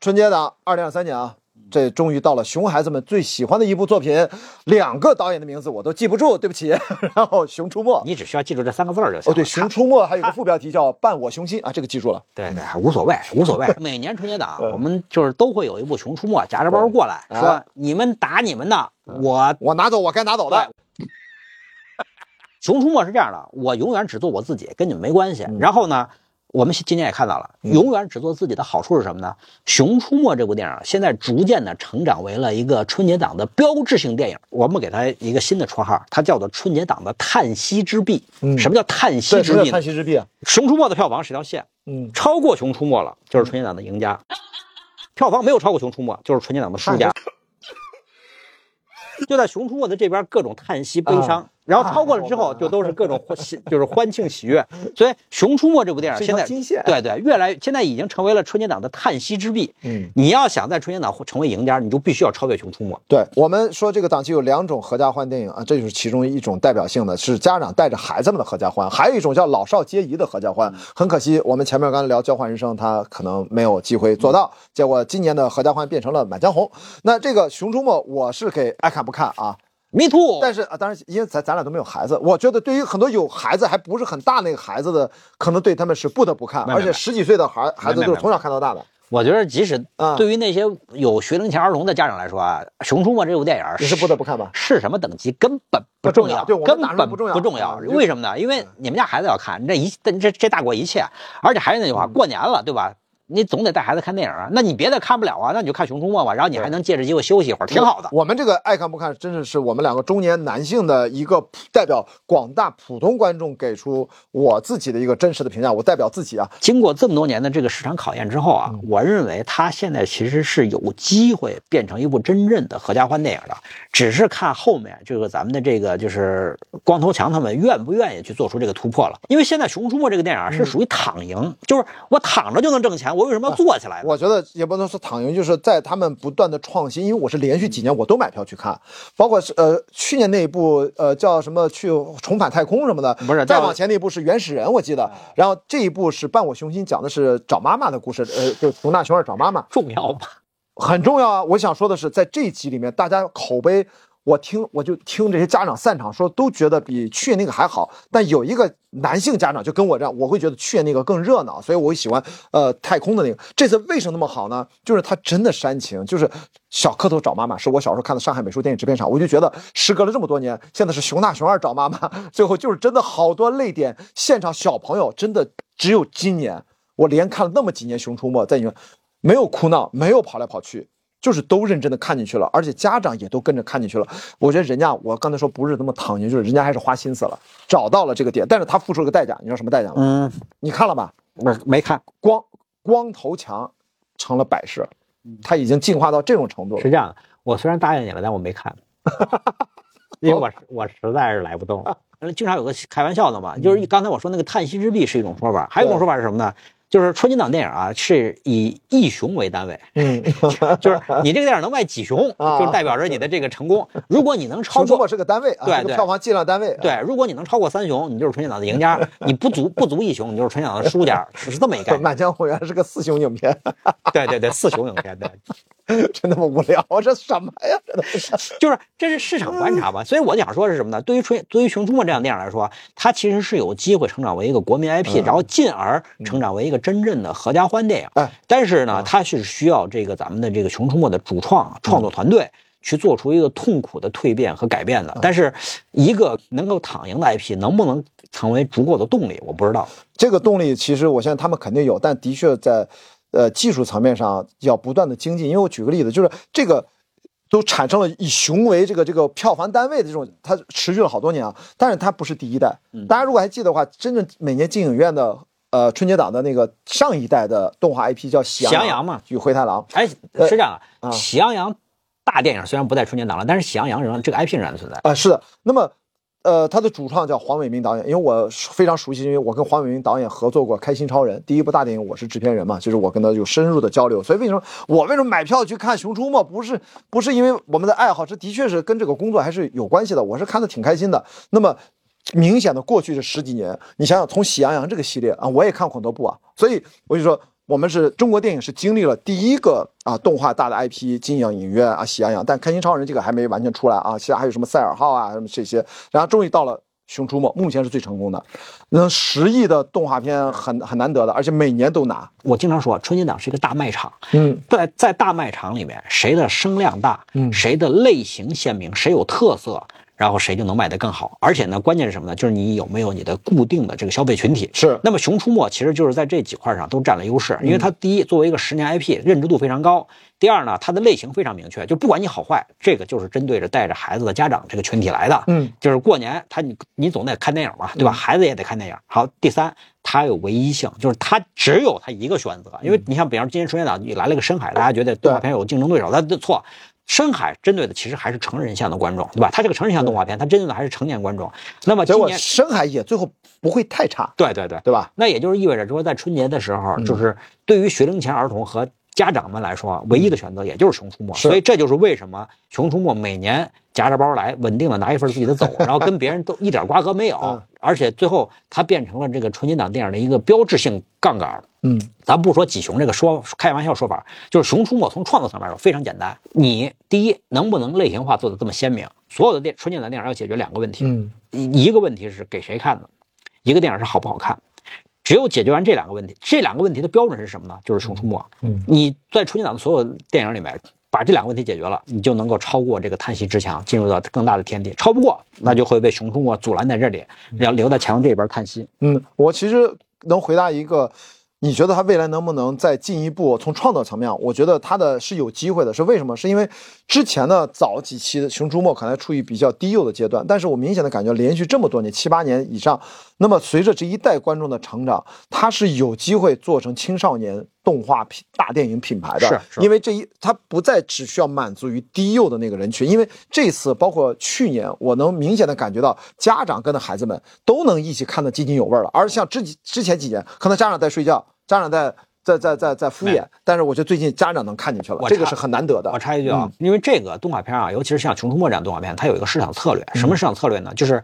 S1: 春节档二零二三年啊，这终于到了熊孩子们最喜欢的一部作品，两个导演的名字我都记不住，对不起。然后《熊出没》
S2: 你只需要记住这三个字儿就行。
S1: 哦，对，《熊出没》还有个副标题叫《伴我熊心》啊，这个记住了。
S2: 对对，无所谓，无所谓。每年春节档，我们就是都会有一部《熊出没》，夹着包过来说：“你们打你们的，我
S1: 我拿走我该拿走的。
S2: 熊出没是这样的，我永远只做我自己，跟你们没关系。
S1: 嗯
S2: 然后呢，我们今年也看到了，永远只做自己的好处是什么呢？熊出没这部电影现在逐渐的成长为了一个春节档的标志性电影。我们给它一个新的绰号，它叫做春节档的叹息之壁。
S1: 嗯
S2: 什么叫叹息之壁呢
S1: 叹？息之壁啊？
S2: 熊出没的票房是条线，
S1: 嗯，
S2: 超过熊出没了就是春节档的赢家，票房没有超过熊出没就是春节档的输家。就在熊出没的这边各种叹息悲伤，然后超过了之后就都是各种欢喜，就是欢庆喜悦。所以《熊出没》这部电影现在对对，越来现在已经成为了春节档的叹息之壁。
S1: 嗯，
S2: 你要想在春节档成为赢家，你就必须要超越《熊出没》。
S1: 对我们说，这个档期有两种合家欢电影啊，这就是其中一种代表性的，是家长带着孩子们的合家欢；还有一种叫老少皆宜的合家欢。很可惜，我们前面刚才聊《交换人生》，他可能没有机会做到，结果今年的合家欢变成了《满江红》。那这个《熊出没》，我是给爱看不看啊。
S2: Me too，
S1: 但是啊，当然，因为咱咱俩都没有孩子，我觉得对于很多有孩子还不是很大那个孩子的，可能对他们是不得不看，而且十几岁的孩孩子都是从小看到大的。
S2: 我觉得即使
S1: 啊
S2: 对于那些有学龄前儿童的家长来说啊，《熊出没》这部电影儿
S1: 你是不得不看吧？
S2: 是什么等级根本不重要，根本
S1: 不重要
S2: 不重要为什么呢？因为你们家孩子要看，这一这这这大过一切。而且还是那句
S1: 嗯
S2: 话，过年了，对吧？你总得带孩子看电影啊，那你别的看不了啊，那你就看《熊出没》吧，然后你还能借着机会休息一会儿，挺好的。
S1: 我们这个爱看不看，真的是我们两个中年男性的一个代表广大普通观众给出我自己的一个真实的评价。我代表自己啊，
S2: 经过这么多年的这个市场考验之后啊，我认为它现在其实是有机会变成一部真正的合家欢电影的，只是看后面这个咱们的这个就是光头强他们愿不愿意去做出这个突破了。因为现在《熊出没》这个电影啊是属于躺赢，就是我躺着就能挣钱，我为什么要做起来呢？
S1: 我觉得也不能说躺赢，就是在他们不断的创新。因为我是连续几年我都买票去看，包括是呃去年那一部呃叫什么去重返太空什么的，
S2: 不是
S1: 再往前那一部是原始人，我记得。然后这一部是伴我雄心，讲的是找妈妈的故事，呃，就熊大熊二找妈妈。
S2: 重要吗？
S1: 很重要啊！我想说的是，在这一集里面，大家口碑，我听我就听这些家长散场说，都觉得比去年那个还好。但有一个男性家长就跟我这样，我会觉得去年那个更热闹，所以我会喜欢呃太空的那个。这次为什么那么好呢？就是他真的煽情，就是小蝌蚪找妈妈，是我小时候看的上海美术电影制片厂，我就觉得时隔了这么多年，现在是熊大熊二找妈妈，最后就是真的好多泪点，现场小朋友真的只有今年，我连看了那么几年《熊出没》在里面。没有哭闹，没有跑来跑去，就是都认真的看进去了，而且家长也都跟着看进去了。我觉得人家，我刚才说不是那么躺赢，就是人家还是花心思了，找到了这个点，但是他付出了个代价，你知道什么代价吗？
S2: 嗯，
S1: 你看了吧？
S2: 没没看，
S1: 光光头强成了摆设，他已经进化到这种程度了。
S2: 是这样的，我虽然答应你了，但我没看，因为我我实在是来不动。经常有个开玩笑的嘛，就是刚才我说那个叹息之壁是一种说法，还有一种说法是什么呢？就是春节档电影啊，是以一熊为单位，
S1: 嗯，
S2: 就是你这个电影能卖几熊，
S1: 啊
S2: 就代表着你的这个成功。如果你能超
S1: 熊出没
S2: 过，
S1: 是个单位啊，
S2: 对对
S1: 票房计量单位。啊
S2: 对，如果你能超过三熊，你就是春节档的赢家；你不足不足一熊，你就是春节档的输家，是这么一概念。
S1: 满江红原来是个四熊影片，
S2: 对对对，四熊影片，对。
S1: 真他妈无聊！这什么呀？这都是
S2: 就是这是市场观察吧，所以我想说是什么呢？对于春对于《熊出没》这样电影来说，它其实是有机会成长为一个国民 IP，、然后进而成长为一个真正的合家欢电影。
S1: 哎，
S2: 但是呢，它是需要这个咱们的这个《熊出没》的主创创作团队。去做出一个痛苦的蜕变和改变的，但是一个能够躺赢的 IP 能不能成为足够的动力，我不知道。
S1: 这个动力，其实我相信他们肯定有，但的确在呃技术层面上要不断的精进。因为我举个例子，就是这个都产生了以熊为这个这个票房单位的这种，它持续了好多年啊。但是它不是第一代，大家如果还记得的话，真正每年进影院的呃春节档的那个上一代的动画 IP 叫《喜
S2: 喜羊羊嘛
S1: 与灰太狼》。
S2: 哎，是这样
S1: 啊
S2: 啊，喜羊羊大电影虽然不在春节档了，但是喜羊羊仍然这个 IP 仍然存在。
S1: 啊、是的。那么，呃，他的主创叫黄伟明导演，因为我非常熟悉，因为我跟黄伟明导演合作过《开心超人》第一部大电影，我是制片人嘛，就是我跟他有深入的交流。所以为什么我为什么买票去看《熊出没》？不是不是因为我们的爱好，这的确是跟这个工作还是有关系的。我是看的挺开心的。那么。明显的，过去这十几年，你想想，从《喜羊羊》这个系列啊，我也看过很多部啊，所以我就说，我们是中国电影是经历了第一个啊动画大的 IP 金影影院啊，喜羊羊，但开心超人这个还没完全出来啊，其他还有什么赛尔号啊什么这些，然后终于到了熊出没，目前是最成功的，那十亿的动画片很很难得的，而且每年都拿，
S2: 我经常说，春节档是一个大卖场，
S1: 嗯，
S2: 在在大卖场里面，谁的声量大，
S1: 嗯。
S2: 谁的类型鲜明，谁有特色，然后谁就能卖得更好。而且呢，关键是什么呢？就是你有没有你的固定的这个消费群体。
S1: 是
S2: 那么《熊出没》其实就是在这几块上都占了优势，因为它第一，作为一个十年 IP，认知度非常高；第二呢，它的类型非常明确，就不管你好坏，这个就是针对着带着孩子的家长这个群体来的。
S1: 嗯，
S2: 就是过年他你你总得看电影嘛，对吧？孩子也得看电影。好，第三，它有唯一性，就是它只有它一个选择，因为你像比方今年春节档你来了个深海，大家觉得动画片有竞争对手，那错。深海针对的其实还是成人向的观众，对吧？它这个成人向动画片，它针对的还是成年观众。那么
S1: 结果
S2: 今年，
S1: 深海也最后不会太差，
S2: 对对对，
S1: 对吧？
S2: 那也就是意味着说，在春节的时候，
S1: 嗯
S2: 就是对于学龄前儿童和家长们来说，唯一的选择也就是《熊出没》。所以这就是为什么《熊出没》每年夹着包来，稳定的拿一份自己的走，然后跟别人都一点瓜葛没有
S1: 嗯，
S2: 而且最后它变成了这个春节档电影的一个标志性杠杆。
S1: 嗯，
S2: 咱不说挤熊这个说开玩笑说法，就是《熊出没》从创作层面说非常简单。你第一能不能类型化做的这么鲜明？所有的电春节档电影要解决两个问题，
S1: 嗯
S2: 一一个问题是给谁看的，一个电影是好不好看。只有解决完这两个问题，这两个问题的标准是什么呢？就是《熊出没》。
S1: 嗯，
S2: 你在春节档的所有电影里面把这两个问题解决了，你就能够超过这个叹息之墙，进入到更大的天地。超不过，那就会被《熊出没》阻拦在这里，要留在墙这边叹息。
S1: 嗯，我其实能回答一个。你觉得他未来能不能再进一步？从创造层面，我觉得他的是有机会的。是为什么？是因为之前的早几期的《熊出没》可能处于比较低幼的阶段，但是我明显的感觉连续这么多年七八年以上，那么随着这一代观众的成长，他是有机会做成青少年动画品大电影品牌的。
S2: 是是
S1: 因为这一它不再只需要满足于低幼的那个人群，因为这次包括去年，我能明显的感觉到家长跟着孩子们都能一起看得津津有味了。而像之之前几年，可能家长在睡觉，家长在在在在在敷衍，但是我觉得最近家长能看进去了，
S2: 我
S1: 这个是很难得的
S2: 我。插一句啊，因为这个动画片啊，尤其是像《熊出没》这样动画片，它有一个市场策略。什么市场策略呢？就是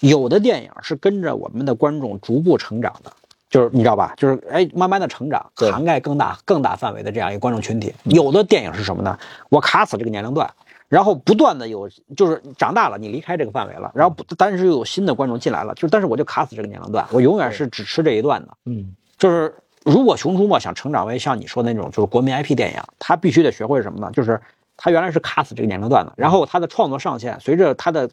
S2: 有的电影是跟着我们的观众逐步成长的。就是你知道吧？就是哎，慢慢的成长，涵盖更大更大范围的这样一个观众群体。有的电影是什么呢？我卡死这个年龄段，然后不断的有，就是长大了，你离开这个范围了，然后不但是又有新的观众进来了，就是但是我就卡死这个年龄段，我永远是只吃这一段的。
S1: 嗯，
S2: 就是如果《熊出没》想成长为像你说的那种就是国民 IP 电影，它必须得学会什么呢？就是它原来是卡死这个年龄段的，然后它的创作上限随着它的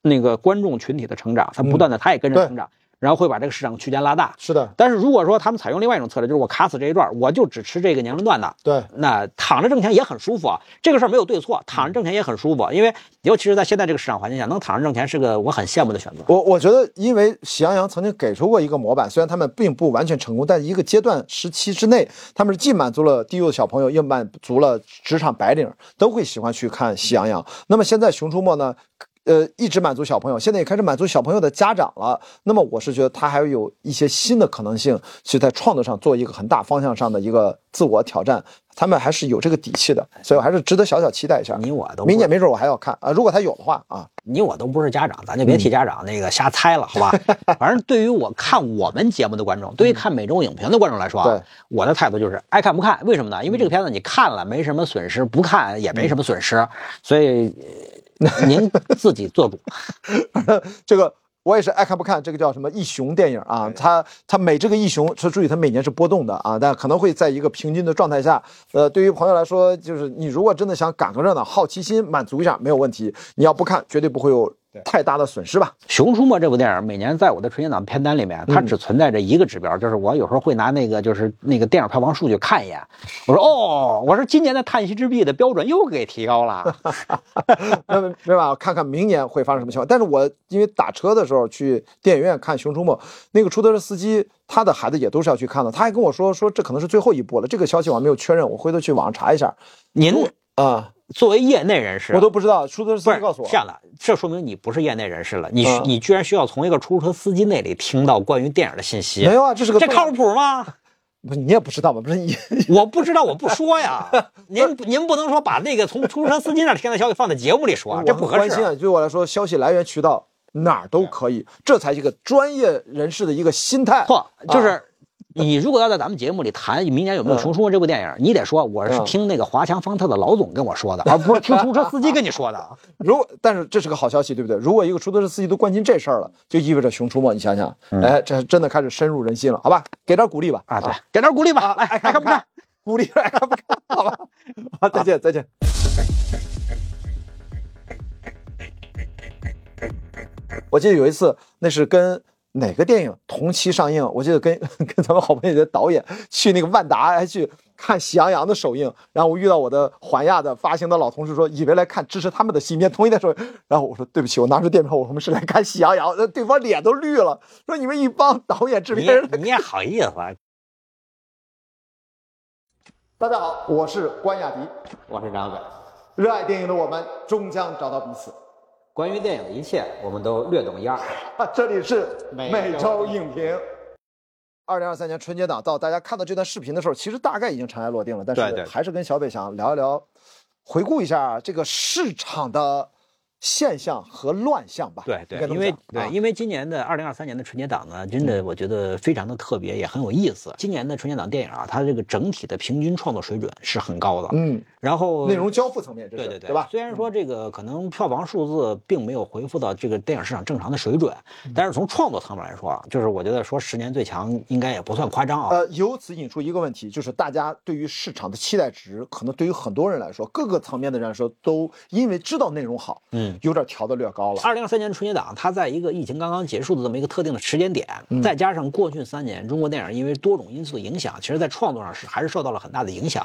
S2: 那个观众群体的成长，它不断的它也跟着成长，然后会把这个市场区间拉大。
S1: 是的，
S2: 但是如果说他们采用另外一种策略，就是我卡死这一段，我就只吃这个年龄段的，
S1: 对，
S2: 那躺着挣钱也很舒服啊。这个事儿没有对错，躺着挣钱也很舒服，因为尤其是在现在这个市场环境下，能躺着挣钱是个我很羡慕的选择。
S1: 我我觉得，因为喜羊羊曾经给出过一个模板，虽然他们并不完全成功，但一个阶段时期之内，他们是既满足了低幼的小朋友，又满足了职场白领，都会喜欢去看喜羊羊。那么现在《熊出没》呢？呃，一直满足小朋友，现在也开始满足小朋友的家长了。那么我是觉得他还有一些新的可能性，去在创作上做一个很大方向上的一个自我挑战。他们还是有这个底气的，所以我还是值得小小期待一下。
S2: 你我都不
S1: 明年没准我还要看啊，如果他有的话啊。
S2: 你我都不是家长，咱就别替家长那个瞎猜了，好吧？反正对于我看我们节目的观众，对于看美洲影评的观众来说啊，
S1: 对
S2: 我的态度就是爱看不看。为什么呢？因为这个片子你看了没什么损失，不看也没什么损失，所以呃 您自己做主。
S1: 这个我也是爱看不看，这个叫什么一雄电影啊？它它每这个一雄，是注意它每年是波动的啊，但可能会在一个平均的状态下。呃，对于朋友来说，就是你如果真的想赶个热闹，好奇心满足一下没有问题。你要不看，绝对不会有太大的损失吧？
S2: 《熊出没》这部电影每年在我的春节档片单里面，它只存在着一个指标，就是我有时候会拿那个就是那个电影票房数据看一眼，我说哦，我说今年的《叹息之壁》的标准又给提高了。
S1: 那没没办法，看看明年会发生什么情况。但是我因为打车的时候去电影院看《熊出没》，那个出租车司机他的孩子也都是要去看的，他还跟我说说这可能是最后一部了。这个消息我还没有确认，我回头去网上查一下
S2: 您
S1: 啊，
S2: 作为业内人士，
S1: 我都不知道。出租车司机告诉我
S2: 这样的，这说明你不是业内人士了，你、
S1: 嗯
S2: 你居然需要从一个出租车司机那里听到关于电影的信息，
S1: 没有啊，这是个
S2: 这靠谱吗？
S1: 不，你也不知道吧？不是你，
S2: 我不知道，我不说呀。您您不能说把那个从出租车司机那儿听到消息放在节目里说，这不合适。
S1: 关心啊！对我来说，消息来源渠道哪儿都可以，这才是一个专业人士的一个心态。
S2: 错，就是
S1: 啊
S2: 你如果要在咱们节目里谈明年有没有《
S1: 嗯
S2: 熊出没》这部电影，你得说我是
S1: 嗯
S2: 听那个华强方特的老总跟我说的，而不是 听出租车司机跟你说的。
S1: 如果，但是这是个好消息，对不对？如果一个出租车司机都关心这事儿了，就意味着《熊出没》，你想想，哎，这真的开始深入人心了，好吧？给点鼓励吧！
S2: 嗯啊，对，给点鼓励吧，来，
S1: 爱
S2: 爱看不看？？
S1: 鼓励来看不看？好吧，好，再见，再见。我记得有一次，那是跟哪个电影同期上映？我记得跟 跟咱们好朋友的导演去那个万达，还去看《喜羊羊》的首映。然后我遇到我的环亚的发行的老同事说，以为来看支持他们的新片，同一天首映。然后我说对不起，我拿出电票，我说我们是来看《喜羊羊》。那对方脸都绿了，说你们一帮导演制
S2: 你
S1: 片人
S2: 你也好意思啊？
S1: 大家好，我是关雅迪。
S2: 我是张伟。
S1: 热爱电影的我们终将找到彼此。
S2: 关于电影的一切，我们都略懂一二。
S1: 啊，这里是
S2: 每
S1: 每
S2: 周
S1: 周影评。二零二三年春节档到，大家看到这段视频的时候，其实大概已经尘埃落定了，但是还是跟小北想聊一聊，回顾一下这个市场的现象和乱象吧。
S2: 对对，因为因为今年的二零二三年的春节档呢，真的我觉得非常的特别，也很有意思。今年的春节档电影啊，它这个整体的平均创作水准是很高的。
S1: 嗯，
S2: 然后
S1: 内容交付层面，这是
S2: 对对
S1: 对吧？
S2: 虽然说这个可能票房数字并没有恢复到这个电影市场正常的水准，
S1: 嗯
S2: 但是从创作层面来说啊，就是我觉得说十年最强应该也不算夸张啊。
S1: 呃，由此引出一个问题，就是大家对于市场的期待值，可能对于很多人来说，各个层面的人来说，都因为知道内容好，
S2: 嗯，
S1: 有点调的略高了。
S2: 二零二三年春节档，它在一个疫情刚刚结束的这么一个特定的时间点，
S1: 嗯
S2: 再加上过去三年中国电影因为多种因素的影响，其实在创作上是还是受到了很大的影响。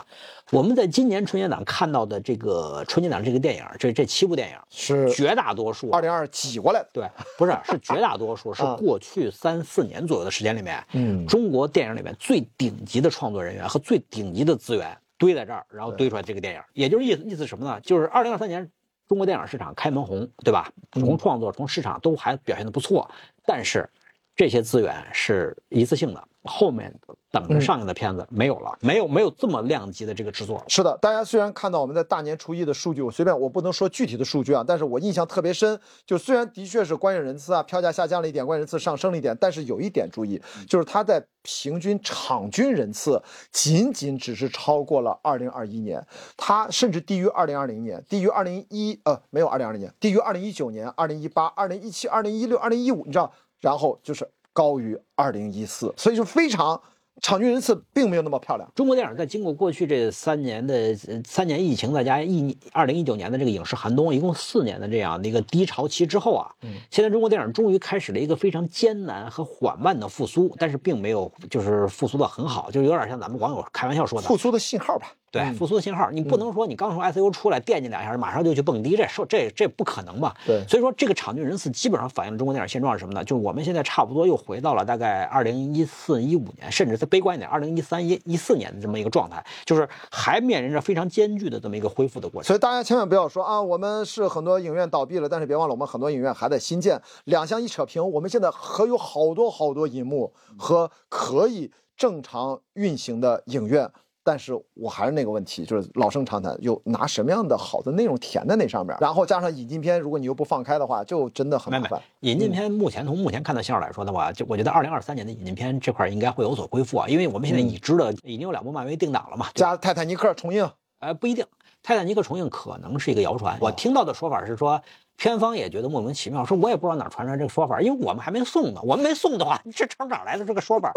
S2: 我们在今年春节档看到的这个春节档这个电影，这这七部电影，
S1: 是
S2: 绝大多数
S1: 二零二挤过来的，
S2: 对，不是是绝大多数是
S1: 啊
S2: 过去三四年左右的时间里面，
S1: 嗯
S2: 中国电影里面最顶级的创作人员和最顶级的资源堆在这儿，然后堆出来这个电影，也就是意思意思什么呢？就是二零二三年中国电影市场开门红，对吧？从创作从市场都还表现的不错，但是这些资源是一次性的，后面等着上映的片子没有了，没有没有这么量级的这个制作。
S1: 是的，大家虽然看到我们在大年初一的数据，我随便我不能说具体的数据啊，但是我印象特别深。就虽然的确是观影人次啊，票价下降了一点，观影人次上升了一点，但是有一点注意，就是它在平均场均人次仅仅只是超过了二零二一年，它甚至低于二零二零年，低于二零一呃没有二零二零年，低于二零一九年、二零一八、二零一七、二零一六、二零一五你知道，然后就是高于二零一四所以就非常场均人次并没有那么漂亮。
S2: 中国电影在经过过去这三年的呃三年疫情，再加一二零一九年的这个影视寒冬，一共四年的这样的一个低潮期之后啊，现在中国电影终于开始了一个非常艰难和缓慢的复苏，但是并没有就是复苏的很好，就有点像咱们网友开玩笑说的，
S1: 复苏的信号吧。
S2: 对复苏的信号，你不能说你刚从 ICU 出来惦记两下，马上就去蹦迪，这说这这不可能吧？
S1: 对
S2: 所以说这个场均人次基本上反映了中国电影现状是什么呢？就是我们现在差不多又回到了大概二零一四一五年，甚至再悲观一点，二零一三一一四年的这么一个状态，就是还面临着非常艰巨的这么一个恢复的过程。
S1: 所以大家千万不要说啊，我们是很多影院倒闭了，但是别忘了，我们很多影院还在新建。两项一扯平，我们现在还有好多好多银幕和可以正常运行的影院。但是我还是那个问题，就是老生常谈，有拿什么样的好的内容填在那上面，然后加上引进片，如果你又不放开的话，就真的很麻烦。
S2: 引进片目前从目前看到信号来说的话，就我觉得二零二三年的引进片这块应该会有所恢复啊，因为我们现在已知的已经有两部漫威定档了嘛，
S1: 加泰坦尼克重映，
S2: 呃，不一定，泰坦尼克重映可能是一个谣传。我听到的说法是说，片方也觉得莫名其妙，说我也不知道哪儿传出来这个说法，因为我们还没送呢。我们没送的话，这从哪儿来的这个说法？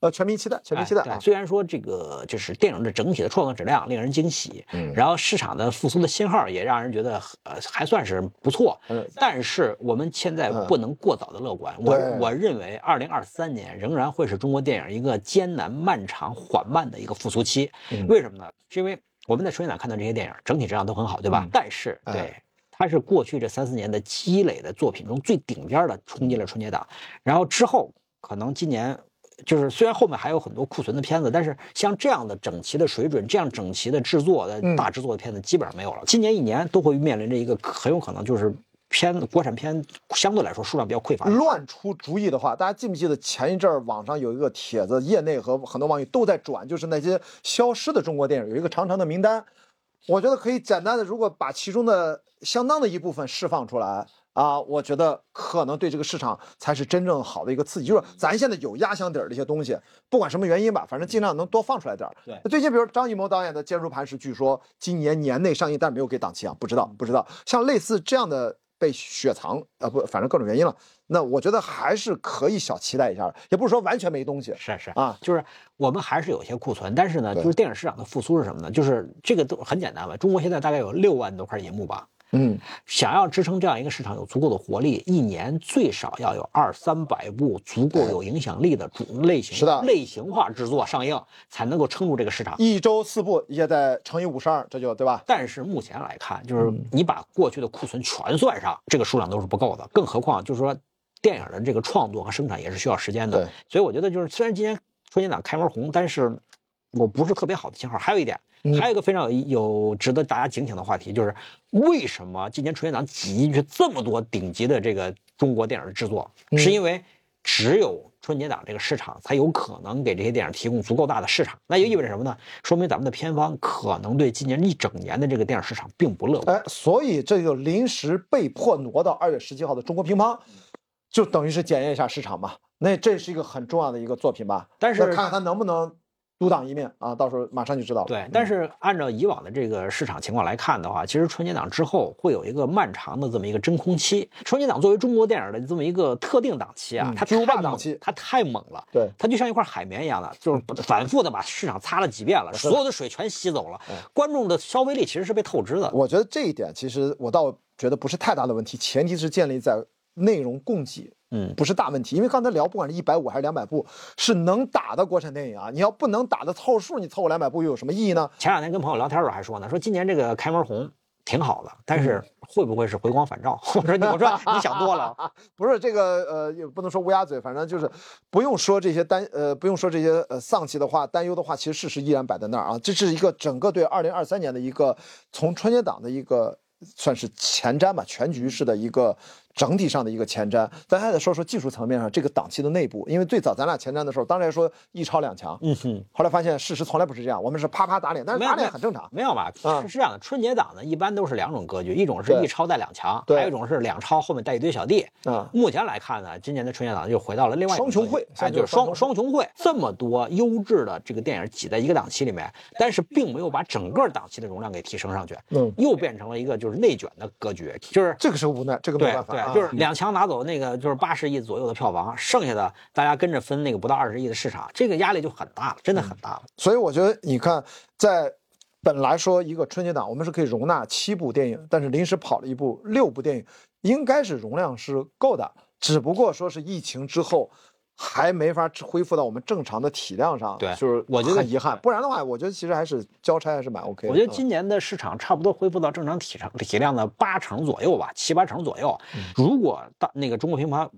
S1: 呃，全民期待，全民期待啊！
S2: 虽然说这个就是电影的整体的创作质量令人惊喜，
S1: 嗯
S2: 然后市场的复苏的信号也让人觉得呃还算是不错，
S1: 嗯
S2: 但是我们现在不能过早的乐观。我我认为二零二三年仍然会是中国电影一个艰难、漫长、缓慢的一个复苏期。
S1: 嗯
S2: 为什么呢？是因为我们在春节档看到这些电影整体质量都很好，对吧？
S1: 嗯
S2: 但是
S1: 哎
S2: 对。它是过去这三四年的积累的作品中最顶尖的，冲进了春节档，然后之后可能今年就是虽然后面还有很多库存的片子，但是像这样的整齐的水准、这样整齐的制作的
S1: 嗯
S2: 大制作的片子基本上没有了。今年一年都会面临着一个很有可能就是片国产片相对来说数量比较匮乏。
S1: 乱出主意的话，大家记不记得前一阵儿网上有一个帖子，业内和很多网友都在转，就是那些消失的中国电影有一个长长的名单。我觉得可以简单的，如果把其中的相当的一部分释放出来啊，我觉得可能对这个市场才是真正好的一个刺激。就是咱现在有压箱底儿的一些东西，不管什么原因吧，反正尽量能多放出来点儿。
S2: 对
S1: 最近比如张艺谋导演的《坚如磐石》，据说今年年内上映，但是没有给档期啊，不知道不知道。像类似这样的被雪藏啊，不，反正各种原因了。那我觉得还是可以小期待一下的，也不是说完全没东西。
S2: 是是
S1: 啊，
S2: 就是我们还是有些库存，但是呢，就是电影市场的复苏是什么呢？就是这个都很简单吧。中国现在大概有六万多块银幕吧，
S1: 嗯，
S2: 想要支撑这样一个市场有足够的活力，一年最少要有二三百部足够有影响力的主类型
S1: 是的
S2: 类型化制作上映，才能够撑住这个市场。
S1: 一周四部也得乘以五十二，这就对吧？
S2: 但是目前来看，就是
S1: 嗯
S2: 你把过去的库存全算上，这个数量都是不够的。更何况就是说，电影的这个创作和生产也是需要时间的
S1: 对。
S2: 所以我觉得就是，虽然今年春节档开门红，但是我不是特别好的信号。还有一点，
S1: 嗯
S2: 还有一个非常有有值得大家警醒的话题，就是为什么今年春节档挤进去这么多顶级的这个中国电影的制作，
S1: 嗯
S2: 是因为只有春节档这个市场才有可能给这些电影提供足够大的市场。那就意味着什么呢？说明咱们的片方可能对今年一整年的这个电影市场并不乐观。
S1: 哎，所以这就临时被迫挪到二月十七号的中国乒乓，就等于是检验一下市场嘛。那这是一个很重要的一个作品吧？
S2: 但是
S1: 看看它能不能独当一面啊，到时候马上就知道了。
S2: 对，但是按照以往的这个市场情况来看的话，其实春节档之后会有一个漫长的这么一个真空期。春节档作为中国电影的这么一个特定档期啊，它
S1: 嗯巨无霸档期
S2: 它太猛了。
S1: 对
S2: 它就像一块海绵一样的，就是反复的把市场擦了几遍了，所有的水全吸走了，观众的消费力其实是被透支的。
S1: 我觉得这一点其实我倒觉得不是太大的问题，前提是建立在内容供给，
S2: 嗯
S1: 不是大问题。因为刚才聊，不管是一百五还是两百部，是能打的国产电影啊。你要不能打的凑数，你凑个两百部又有什么意义呢？
S2: 前两天跟朋友聊天的时候还说呢，说今年这个开门红挺好的，但是
S1: 嗯
S2: 会不会是回光返照？我说你我说你想多了。
S1: 不是这个呃，也不能说乌鸦嘴，反正就是不用说这些担呃，不用说这些呃丧气的话、担忧的话，其实事实依然摆在那儿啊。这是一个整个对二零二三年的一个从春节档的一个算是前瞻吧，全局式的一个整体上的一个前瞻。咱还得说说技术层面上这个档期的内部，因为最早咱俩前瞻的时候，当然说一超两强，
S2: 嗯哼。
S1: 后来发现事实从来不是这样，我们是啪啪打脸，但是打脸很正常。
S2: 没有吧？
S1: 啊
S2: 是这样的，春节档呢一般都是两种格局，一种是一超带两强，
S1: 对
S2: 还有一种是两超后面带一堆小弟。
S1: 啊
S2: 目前来看呢，今年的春节档又回到了另外
S1: 双雄会
S2: 哎，就是双
S1: 双
S2: 双雄会，这么多优质的这个电影挤在一个档期里面，但是并没有把整个档期的容量给提升上去，
S1: 嗯，
S2: 又变成了一个就是内卷的格局，就是
S1: 这个是无奈，这个没办法
S2: 就是两强拿走那个就是八十亿左右的票房，剩下的大家跟着分那个不到二十亿的市场，这个压力就很大了，真的很大了。
S1: 所以我觉得，你看，在本来说一个春节档，我们是可以容纳七部电影，但是临时跑了一部六部电影，应该是容量是够的，只不过说是疫情之后。还没法恢复到我们正常的体量上，
S2: 对
S1: 就是
S2: 我觉得
S1: 遗憾。不然的话，我觉得其实还是交差还是蛮 OK 的。
S2: 我觉得
S1: 嗯
S2: 今年的市场差不多恢复到正常体量体量的八成左右吧，七八成左右。
S1: 嗯
S2: 如果大那个中国乒乓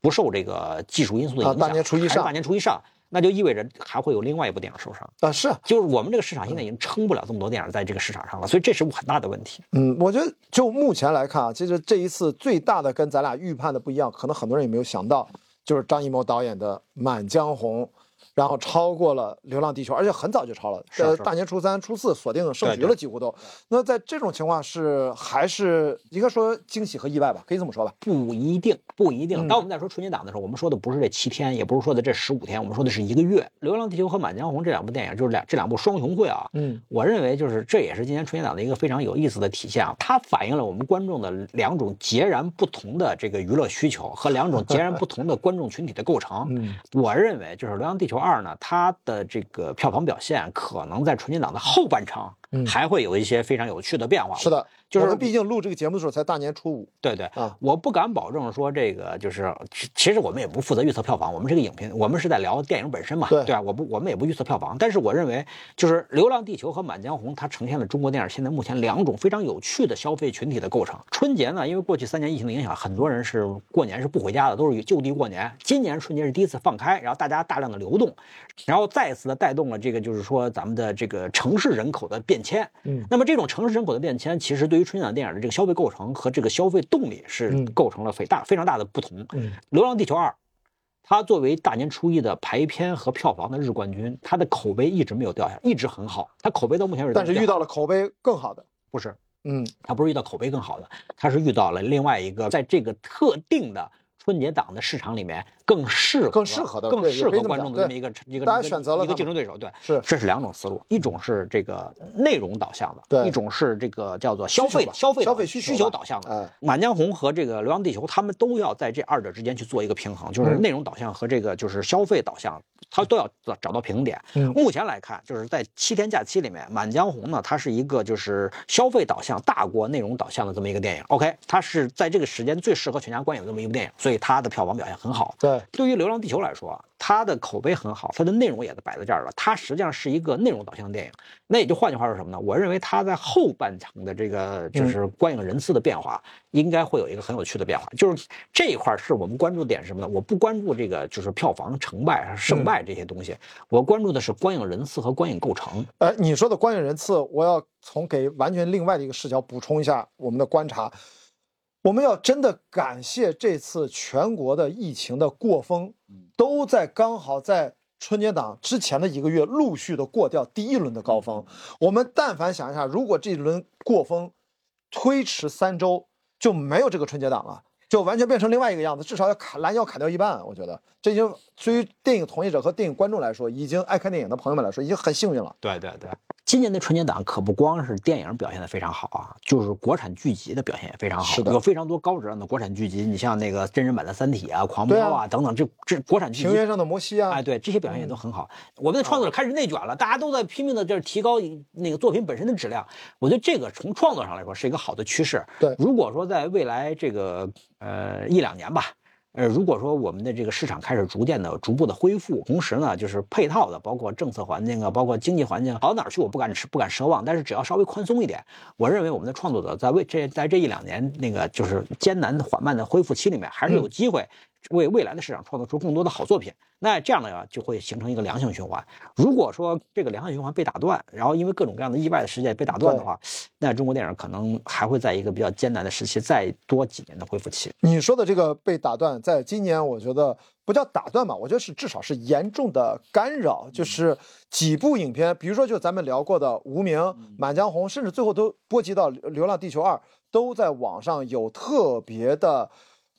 S2: 不受这个技术因素的影响，
S1: 啊大年初一上
S2: 大年初一上，那就意味着还会有另外一部电影受伤。
S1: 啊是，
S2: 就是我们这个市场现在已经撑不了这么多电影在这个市场上了，所以这是很大的问题。
S1: 嗯，我觉得就目前来看啊，其实这一次最大的跟咱俩预判的不一样，可能很多人也没有想到，就是张艺谋导演的《满江红》，然后超过了《流浪地球》，而且很早就超了，呃，大年初三、初四锁定胜局了，几乎都。那在这种情况是还是应该说惊喜和意外吧，可以这么说吧。
S2: 不一定，不一定。
S1: 嗯
S2: 当我们在说春节档的时候，我们说的不是这七天，也不是说的这十五天，我们说的是一个月。《流浪地球》和《满江红》这两部电影，就是两这两部双雄会啊。
S1: 嗯，
S2: 我认为就是这也是今年春节档的一个非常有意思的体现啊，它反映了我们观众的两种截然不同的这个娱乐需求和两种截然不同的观众群体的构成。
S1: 嗯，
S2: 我认为就是《流浪地球二》呢，它的这个票房表现可能在纯金档的后半程
S1: 嗯
S2: 还会有一些非常有趣的变化。
S1: 是的，
S2: 就是
S1: 我们毕竟录这个节目的时候才大年初五
S2: 对对
S1: 啊，
S2: 我不敢保证说这个就是，其其实我们也不负责预测票房，我们是个影评，我们是在聊电影本身嘛，
S1: 对
S2: 吧？我不，我们也不预测票房，但是我认为，就是《流浪地球》和《满江红》，它呈现了中国电影现在目前两种非常有趣的消费群体的构成。春节呢，因为过去三年疫情的影响，很多人是过年是不回家的，都是就地过年。今年春节是第一次放开，然后大家大量的流动，然后再次的带动了这个就是说咱们的这个城市人口的变迁。
S1: 嗯
S2: 那么这种城市人口的变迁，其实对于春节档电影的这个消费构成和这个消费动力是
S1: 嗯
S2: 构成了非大非常大的不同。
S1: 嗯
S2: 流浪地球二》，它作为大年初一的排片和票房的日冠军，它的口碑一直没有掉下来，一直很好。它口碑到目前为止，
S1: 但是遇到了口碑更好的，
S2: 不是，
S1: 嗯
S2: 它不是遇到口碑更好的，它是遇到了另外一个在这个特定的春节档的市场里面更适合、
S1: 更适合的
S2: 更适合观众的这么一个一个
S1: 大家
S2: 一个
S1: 选择了它
S2: 竞争对手。对，
S1: 是
S2: 这是两种思路，一种是这个内容导向的，
S1: 对
S2: 一种是这个叫做消费消费
S1: 消费
S2: 需求导向的。
S1: 哎
S2: 满江红和这个流浪地球，他们都要在这二者之间去做一个平衡，就是
S1: 嗯
S2: 内容导向和这个就是消费导向，它都要找找到平衡点。
S1: 嗯
S2: 目前来看，就是在七天假期里面，满江红呢，它是一个就是消费导向大过内容导向的这么一个电影。OK，它是在这个时间最适合全家观影的这么一部电影，所以它的票房表现很好。
S1: 对，
S2: 对于流浪地球来说，它的口碑很好，它的内容也摆在这儿了。它实际上是一个内容导向电影。那也就换句话说什么呢？我认为它在后半程的这个就是观影人次的变化，应该会有一个很有趣的变化。就是这一块是我们关注的点是什么呢？我不关注这个就是票房成败、胜败这些东西，我关注的是观影人次和观影构成。
S1: 呃，你说的观影人次，我要从给完全另外的一个视角补充一下我们的观察。我们要真的感谢这次全国的疫情的过峰，都在刚好在春节档之前的一个月陆续的过掉第一轮的高峰。我们但凡想一下，如果这一轮过峰推迟三周，就没有这个春节档了，就完全变成另外一个样子，至少要砍拦腰砍掉一半。我觉得这已经对于电影从业者和电影观众来说，已经爱看电影的朋友们来说，已经很幸运了。
S2: 对对对。今年的春节档可不光是电影表现的非常好啊，就是国产剧集的表现也非常好，
S1: 是
S2: 有非常多高质量的国产剧集。你像那个真人版的《三体》啊、《狂飙》啊等等，这这国产剧集，
S1: 平原上的摩西啊，
S2: 哎，对，这些表现也都很好。我们的创作者开始内卷了，大家都在拼命的就是提高那个作品本身的质量。我觉得这个从创作上来说是一个好的趋势。
S1: 对
S2: 如果说在未来这个呃一两年吧。呃，如果说我们的这个市场开始逐渐的、逐步的恢复，同时呢，就是配套的，包括政策环境啊，包括经济环境好到哪儿去，我不敢不敢奢望。但是只要稍微宽松一点，我认为我们的创作者在为这在这一两年那个就是艰难、缓慢的恢复期里面，还是有机会为未来的市场创造出更多的好作品。那这样呢，就会形成一个良性循环。如果说这个良性循环被打断，然后因为各种各样的意外的事件被打断的话，那中国电影可能还会在一个比较艰难的时期再多几年的恢复期。
S1: 你说的这个被打断，在今年我觉得不叫打断吧，我觉得是至少是严重的干扰。就是几部影片，比如说就咱们聊过的《无名》《满江红》，甚至最后都波及到《流浪地球二》，都在网上有特别的。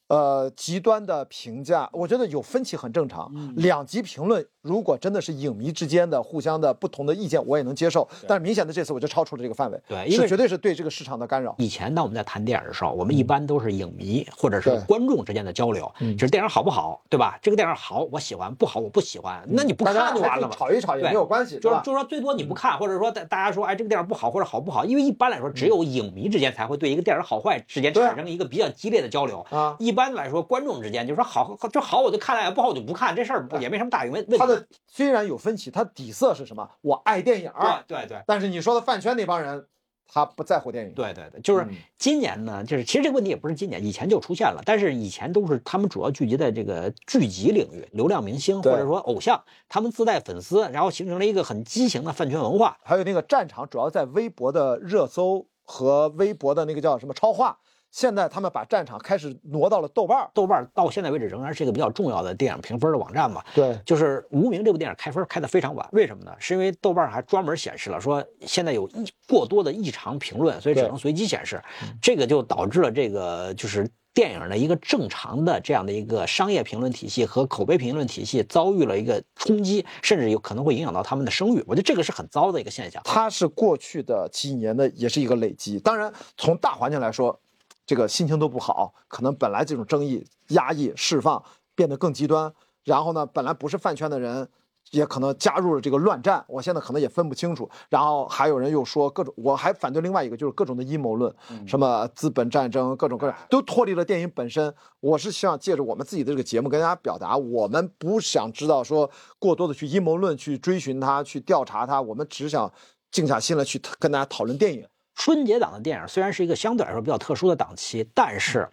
S1: 呃，极端的评价，我觉得有分歧很正常。两极评论，如果真的是影迷之间的互相的不同的意见，我也能接受。但是明显的这次，我就超出了这个范围。
S2: 对，因为
S1: 绝对是对这个市场的干扰。
S2: 以前呢，我们在谈电影的时候，我们一般都是影迷或者是观众之间的交流，就是电影好不好，对吧？这个电影好，我喜欢；不好，我不喜欢。那你不看就完了嘛。
S1: 吵一吵也没有关系，
S2: 就是就是说，最多你不看，或者说大大家说，哎，这个电影不好或者好不好？因为一般来说，只有影迷之间才会对一个电影好坏之间产生一个比较激烈的交流。
S1: 啊，
S2: 一般来说，观众之间就说好就好我就看了，不好我就不看，这事儿也没什么大问问题。
S1: 虽然有分歧，它底色是什么？我爱电影儿，
S2: 对对对。
S1: 但是你说的饭圈那帮人，他不在乎电影。
S2: 对对对，就是
S1: 嗯
S2: 今年呢，就是其实这个问题也不是今年，以前就出现了，但是以前都是他们主要聚集在这个剧集领域，流量明星或者说偶像，他们自带粉丝，然后形成了一个很畸形的饭圈文化。
S1: 还有那个战场，主要在微博的热搜和微博的那个叫什么超话。现在他们把战场开始挪到了豆瓣儿。
S2: 豆瓣到现在为止仍然是一个比较重要的电影评分的网站嘛。
S1: 对，
S2: 就是《无名》这部电影开分开得非常晚，为什么呢？是因为豆瓣还专门显示了说现在有异过多的异常评论，所以只能随机显示，这个就导致了这个就是。电影的一个正常的这样的一个商业评论体系和口碑评论体系遭遇了一个冲击，甚至有可能会影响到他们的声誉。我觉得这个是很糟的一个现象。
S1: 它是过去的几年的也是一个累积。当然，从大环境来说，这个心情都不好，可能本来这种争议压抑释放变得更极端，然后呢，本来不是饭圈的人。也可能加入了这个乱战，我现在可能也分不清楚。然后还有人又说各种，我还反对另外一个，就是各种的阴谋论，什么资本战争，各种各样都脱离了电影本身。我是希望借着我们自己的这个节目跟大家表达，我们不想知道说过多的去阴谋论去追寻它，去调查它，我们只想静下心来去跟大家讨论电影。
S2: 春节档的电影虽然是一个相对来说比较特殊的档期，但是，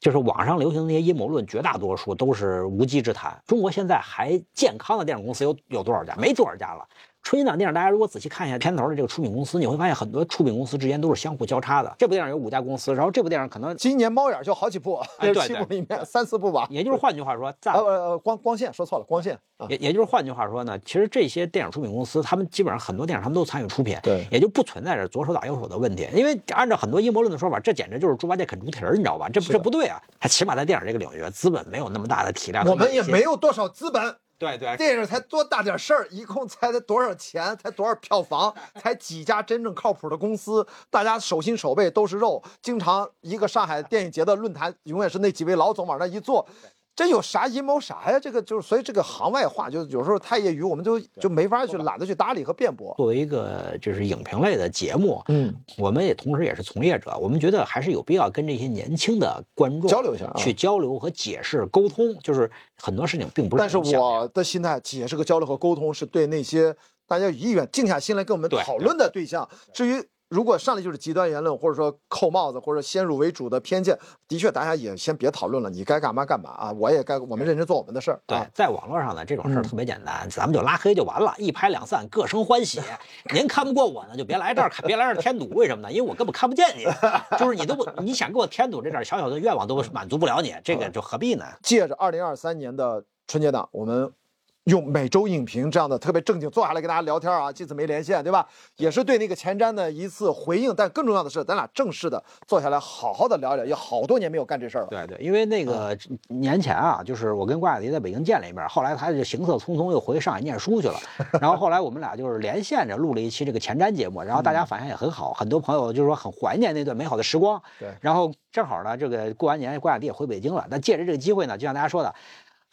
S2: 就是网上流行的那些阴谋论，绝大多数都是无稽之谈。中国现在还健康的电影公司有有多少家？没多少家了。春节档电影，大家如果仔细看一下片头的这个出品公司，你会发现很多出品公司之间都是相互交叉的。这部电影有五家公司，然后这部电影可能，
S1: 今年猫眼就好几部，
S2: 哎对
S1: 七部里面三四部吧。
S2: 也就是换句话说，在
S1: 呃光光线说错了，光线啊，
S2: 也也就是换句话说呢，其实这些电影出品公司，他们基本上很多电影他们都参与出品，
S1: 对
S2: 也就不存在着左手打右手的问题。因为按照很多阴谋论的说法，这简直就是猪八戒啃猪蹄儿，你知道吧？这不这不对啊！他起码在电影这个领域，资本没有那么大的体量，
S1: 我们也没
S2: 有
S1: 有多少资本，
S2: 对对
S1: 电影才多大点事儿，一共才多少钱，才多少票房，才几家真正靠谱的公司，大家手心手背都是肉。经常一个上海电影节的论坛，永远是那几位老总往那一坐。这有啥阴谋啥呀？这个就是，所以这个行外话，就有时候太业余，我们就就没法去懒得去搭理和辩驳。
S2: 作为一个就是影评类的节目，
S1: 嗯，
S2: 我们也同时也是从业者，我们觉得还是有必要跟这些年轻的观众
S1: 交流一下啊
S2: 去交流和解释沟通，就是很多事情并不是
S1: 但是我的心态解释和交流和沟通，是对那些大家有意愿静下心来跟我们讨论的对象。至于如果上来就是极端言论，或者说扣帽子，或者先入为主的偏见，的确大家也先别讨论了，你该干嘛干嘛啊，我也该我们认真做我们的事儿。
S2: 对
S1: 啊，
S2: 在网络上呢，这种事儿
S1: 嗯
S2: 特别简单，咱们就拉黑就完了，一拍两散，各生欢喜。您看不过我呢，就别来这儿看，别来这儿添堵。为什么呢？因为我根本看不见你，就是你都不，你想给我添堵这点小小的愿望都满足不了你，这个就何必呢？
S1: 借着二零二三年的春节档，我们用每周影评这样的特别正经坐下来跟大家聊天啊，这次没连线，对吧？也是对那个前瞻的一次回应，但更重要的是，咱俩正式的坐下来好好的聊一聊，也好多年没有干这事儿了。
S2: 对对，因为那个年前啊，就是我跟关雅迪在北京见了一面，后来他就行色匆匆又回上海念书去了。然后后来我们俩就是连线着录了一期这个前瞻节目，然后大家反响也很好，很多朋友就是说很怀念那段美好的时光。
S1: 对
S2: 然后正好呢，这个过完年关雅迪也回北京了，那借着这个机会呢，就像大家说的。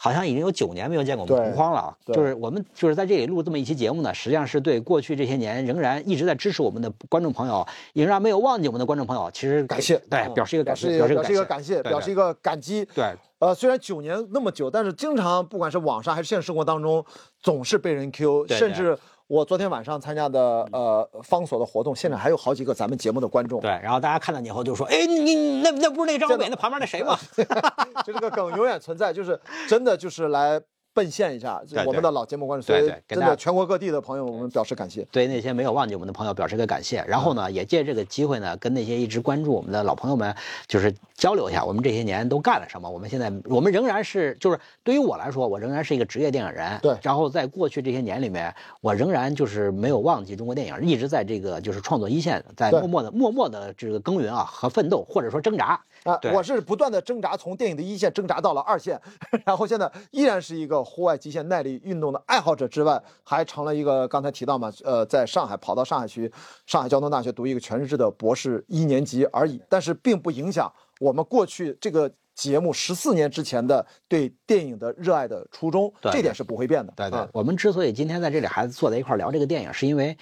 S2: 好像已经有九年没有见过我们
S1: 对
S2: 同框了啊，就是我们就是在这里录这么一期节目呢，实际上是对过去这些年仍然一直在支持我们的观众朋友，仍然没有忘记我们的观众朋友，其实
S1: 感谢。
S2: 对，
S1: 嗯
S2: 表示一个感谢，
S1: 表示一个感谢，表示一个感激。
S2: 对。
S1: 呃，虽然九年那么久，但是经常不管是网上还是现实生活当中，总是被人 Q，
S2: 对。
S1: 甚至我昨天晚上参加的呃方所的活动，现场还有好几个咱们节目的观众。
S2: 对，然后大家看到你以后就说：“哎，你你那那不是那张小北那旁边那谁吗？
S1: 就这个梗永远存在，就是真的就是来奔现一下
S2: 对
S1: 我们的老节目观众，所以
S2: 对对
S1: 真的全国各地的朋友，我们表示感谢。？”
S2: 对那些没有忘记我们的朋友表示个感谢。然后呢，也借这个机会呢，跟那些一直关注我们的老朋友们，就是交流一下我们这些年都干了什么。我们现在我们仍然是，就是对于我来说，我仍然是一个职业电影人。
S1: 对
S2: 然后在过去这些年里面，我仍然就是没有忘记中国电影，一直在这个就是创作一线，在默默的默默的这个耕耘啊和奋斗，或者说挣扎。
S1: 啊，
S2: 对
S1: 我是不断的挣扎，从电影的一线挣扎到了二线，然后现在依然是一个户外极限耐力运动的爱好者之外，还成了一个刚才提到嘛，呃，在上海跑到上海去，上海交通大学读一个全日制的博士一年级而已，但是并不影响我们过去这个节目十四年之前的对电影的热爱的初衷，
S2: 对
S1: 这点是不会变的。
S2: 对对
S1: 啊，
S2: 我们之所以今天在这里还坐在一块儿聊这个电影，是因为，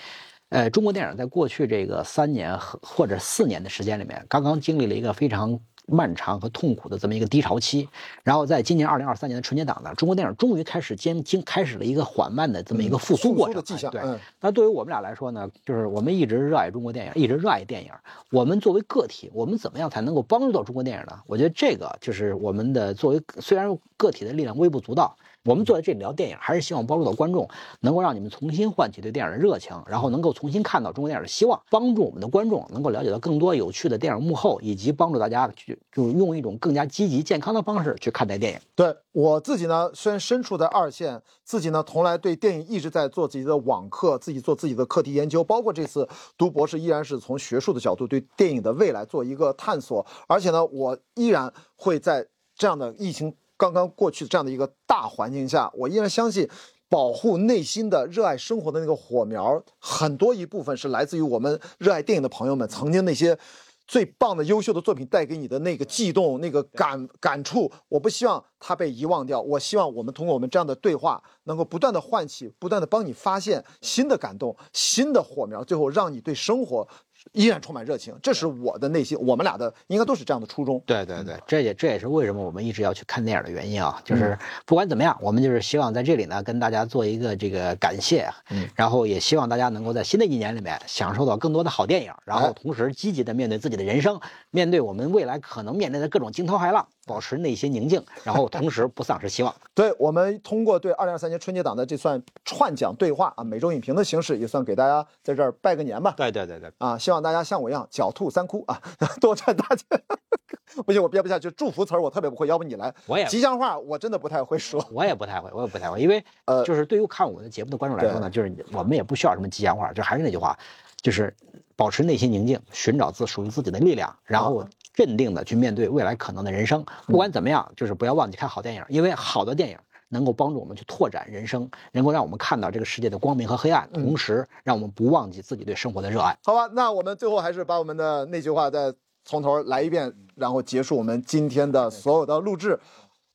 S2: 呃，中国电影在过去这个三年和或者四年的时间里面，刚刚经历了一个非常漫长和痛苦的这么一个低潮期，然后在今年二零二三年的春节档呢，中国电影终于开始经经开始了一个缓慢的这么一个复苏过程。
S1: 的迹象。
S2: 哎对，
S1: 嗯，
S2: 那对于我们俩来说呢，就是我们一直热爱中国电影，一直热爱电影。我们作为个体，我们怎么样才能够帮助到中国电影呢？我觉得这个就是我们的作为虽然个体的力量微不足道，我们坐在这里聊电影，还是希望帮助到观众，能够让你们重新唤起对电影的热情，然后能够重新看到中国电影的希望，帮助我们的观众能够了解到更多有趣的电影幕后，以及帮助大家去就用一种更加积极健康的方式去看待电影。
S1: 对我自己呢，虽然身处在二线，自己呢从来对电影一直在做自己的网课，自己做自己的课题研究，包括这次读博士，依然是从学术的角度对电影的未来做一个探索。而且呢，我依然会在这样的疫情刚刚过去的这样的一个大环境下，我依然相信。保护内心的热爱生活的那个火苗，很多一部分是来自于我们热爱电影的朋友们曾经那些最棒的、优秀的作品带给你的那个悸动、那个感感触，我不希望它被遗忘掉。我希望我们通过我们这样的对话，能够不断的唤起、不断的帮你发现新的感动、新的火苗，最后让你对生活依然充满热情。这是我的内心，我们俩的应该都是这样的初衷。
S2: 对对对，这也这也是为什么我们一直要去看电影的原因啊，就是不管怎么样，我们就是希望在这里呢跟大家做一个这个感谢，
S1: 嗯，
S2: 然后也希望大家能够在新的一年里面享受到更多的好电影，然后
S1: 哎
S2: 同时积极的面对自己的人生，面对我们未来可能面临的各种惊涛骇浪，保持内心宁静，然后同时不丧失希望。
S1: 对我们通过对二零二三年春节档的这算串讲对话啊，每周影评的形式，也算给大家在这儿拜个年吧。
S2: 对对对对，
S1: 啊，希望大家像我一样狡兔三窟啊，多赚大钱。不行，我憋不下去，祝福词儿我特别不会，要不你来。
S2: 我也
S1: 吉祥话我真的不太会说。
S2: 我也不太会，我也不太会，因为
S1: 呃
S2: 就是对于看我们的节目的观众来说呢，就是我们也不需要什么吉祥话，就还是那句话，就是保持内心宁静，寻找自属于自己的力量，然后镇定的去面对未来可能的人生。不管怎么样，就是不要忘记看好电影，因为好的电影。能够帮助我们去拓展人生，能够让我们看到这个世界的光明和黑暗，同时让我们不忘记自己对生活的热爱。
S1: 好吧，那我们最后还是把我们的那句话再从头来一遍，然后结束我们今天的所有的录制。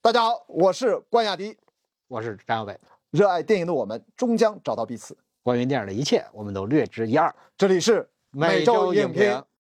S1: 大家好，我是关雅迪，
S2: 我是张小北。
S1: 热爱电影的我们终将找到彼此。
S2: 关于电影的一切，我们都略知一二。
S1: 这里是
S2: 每周影评。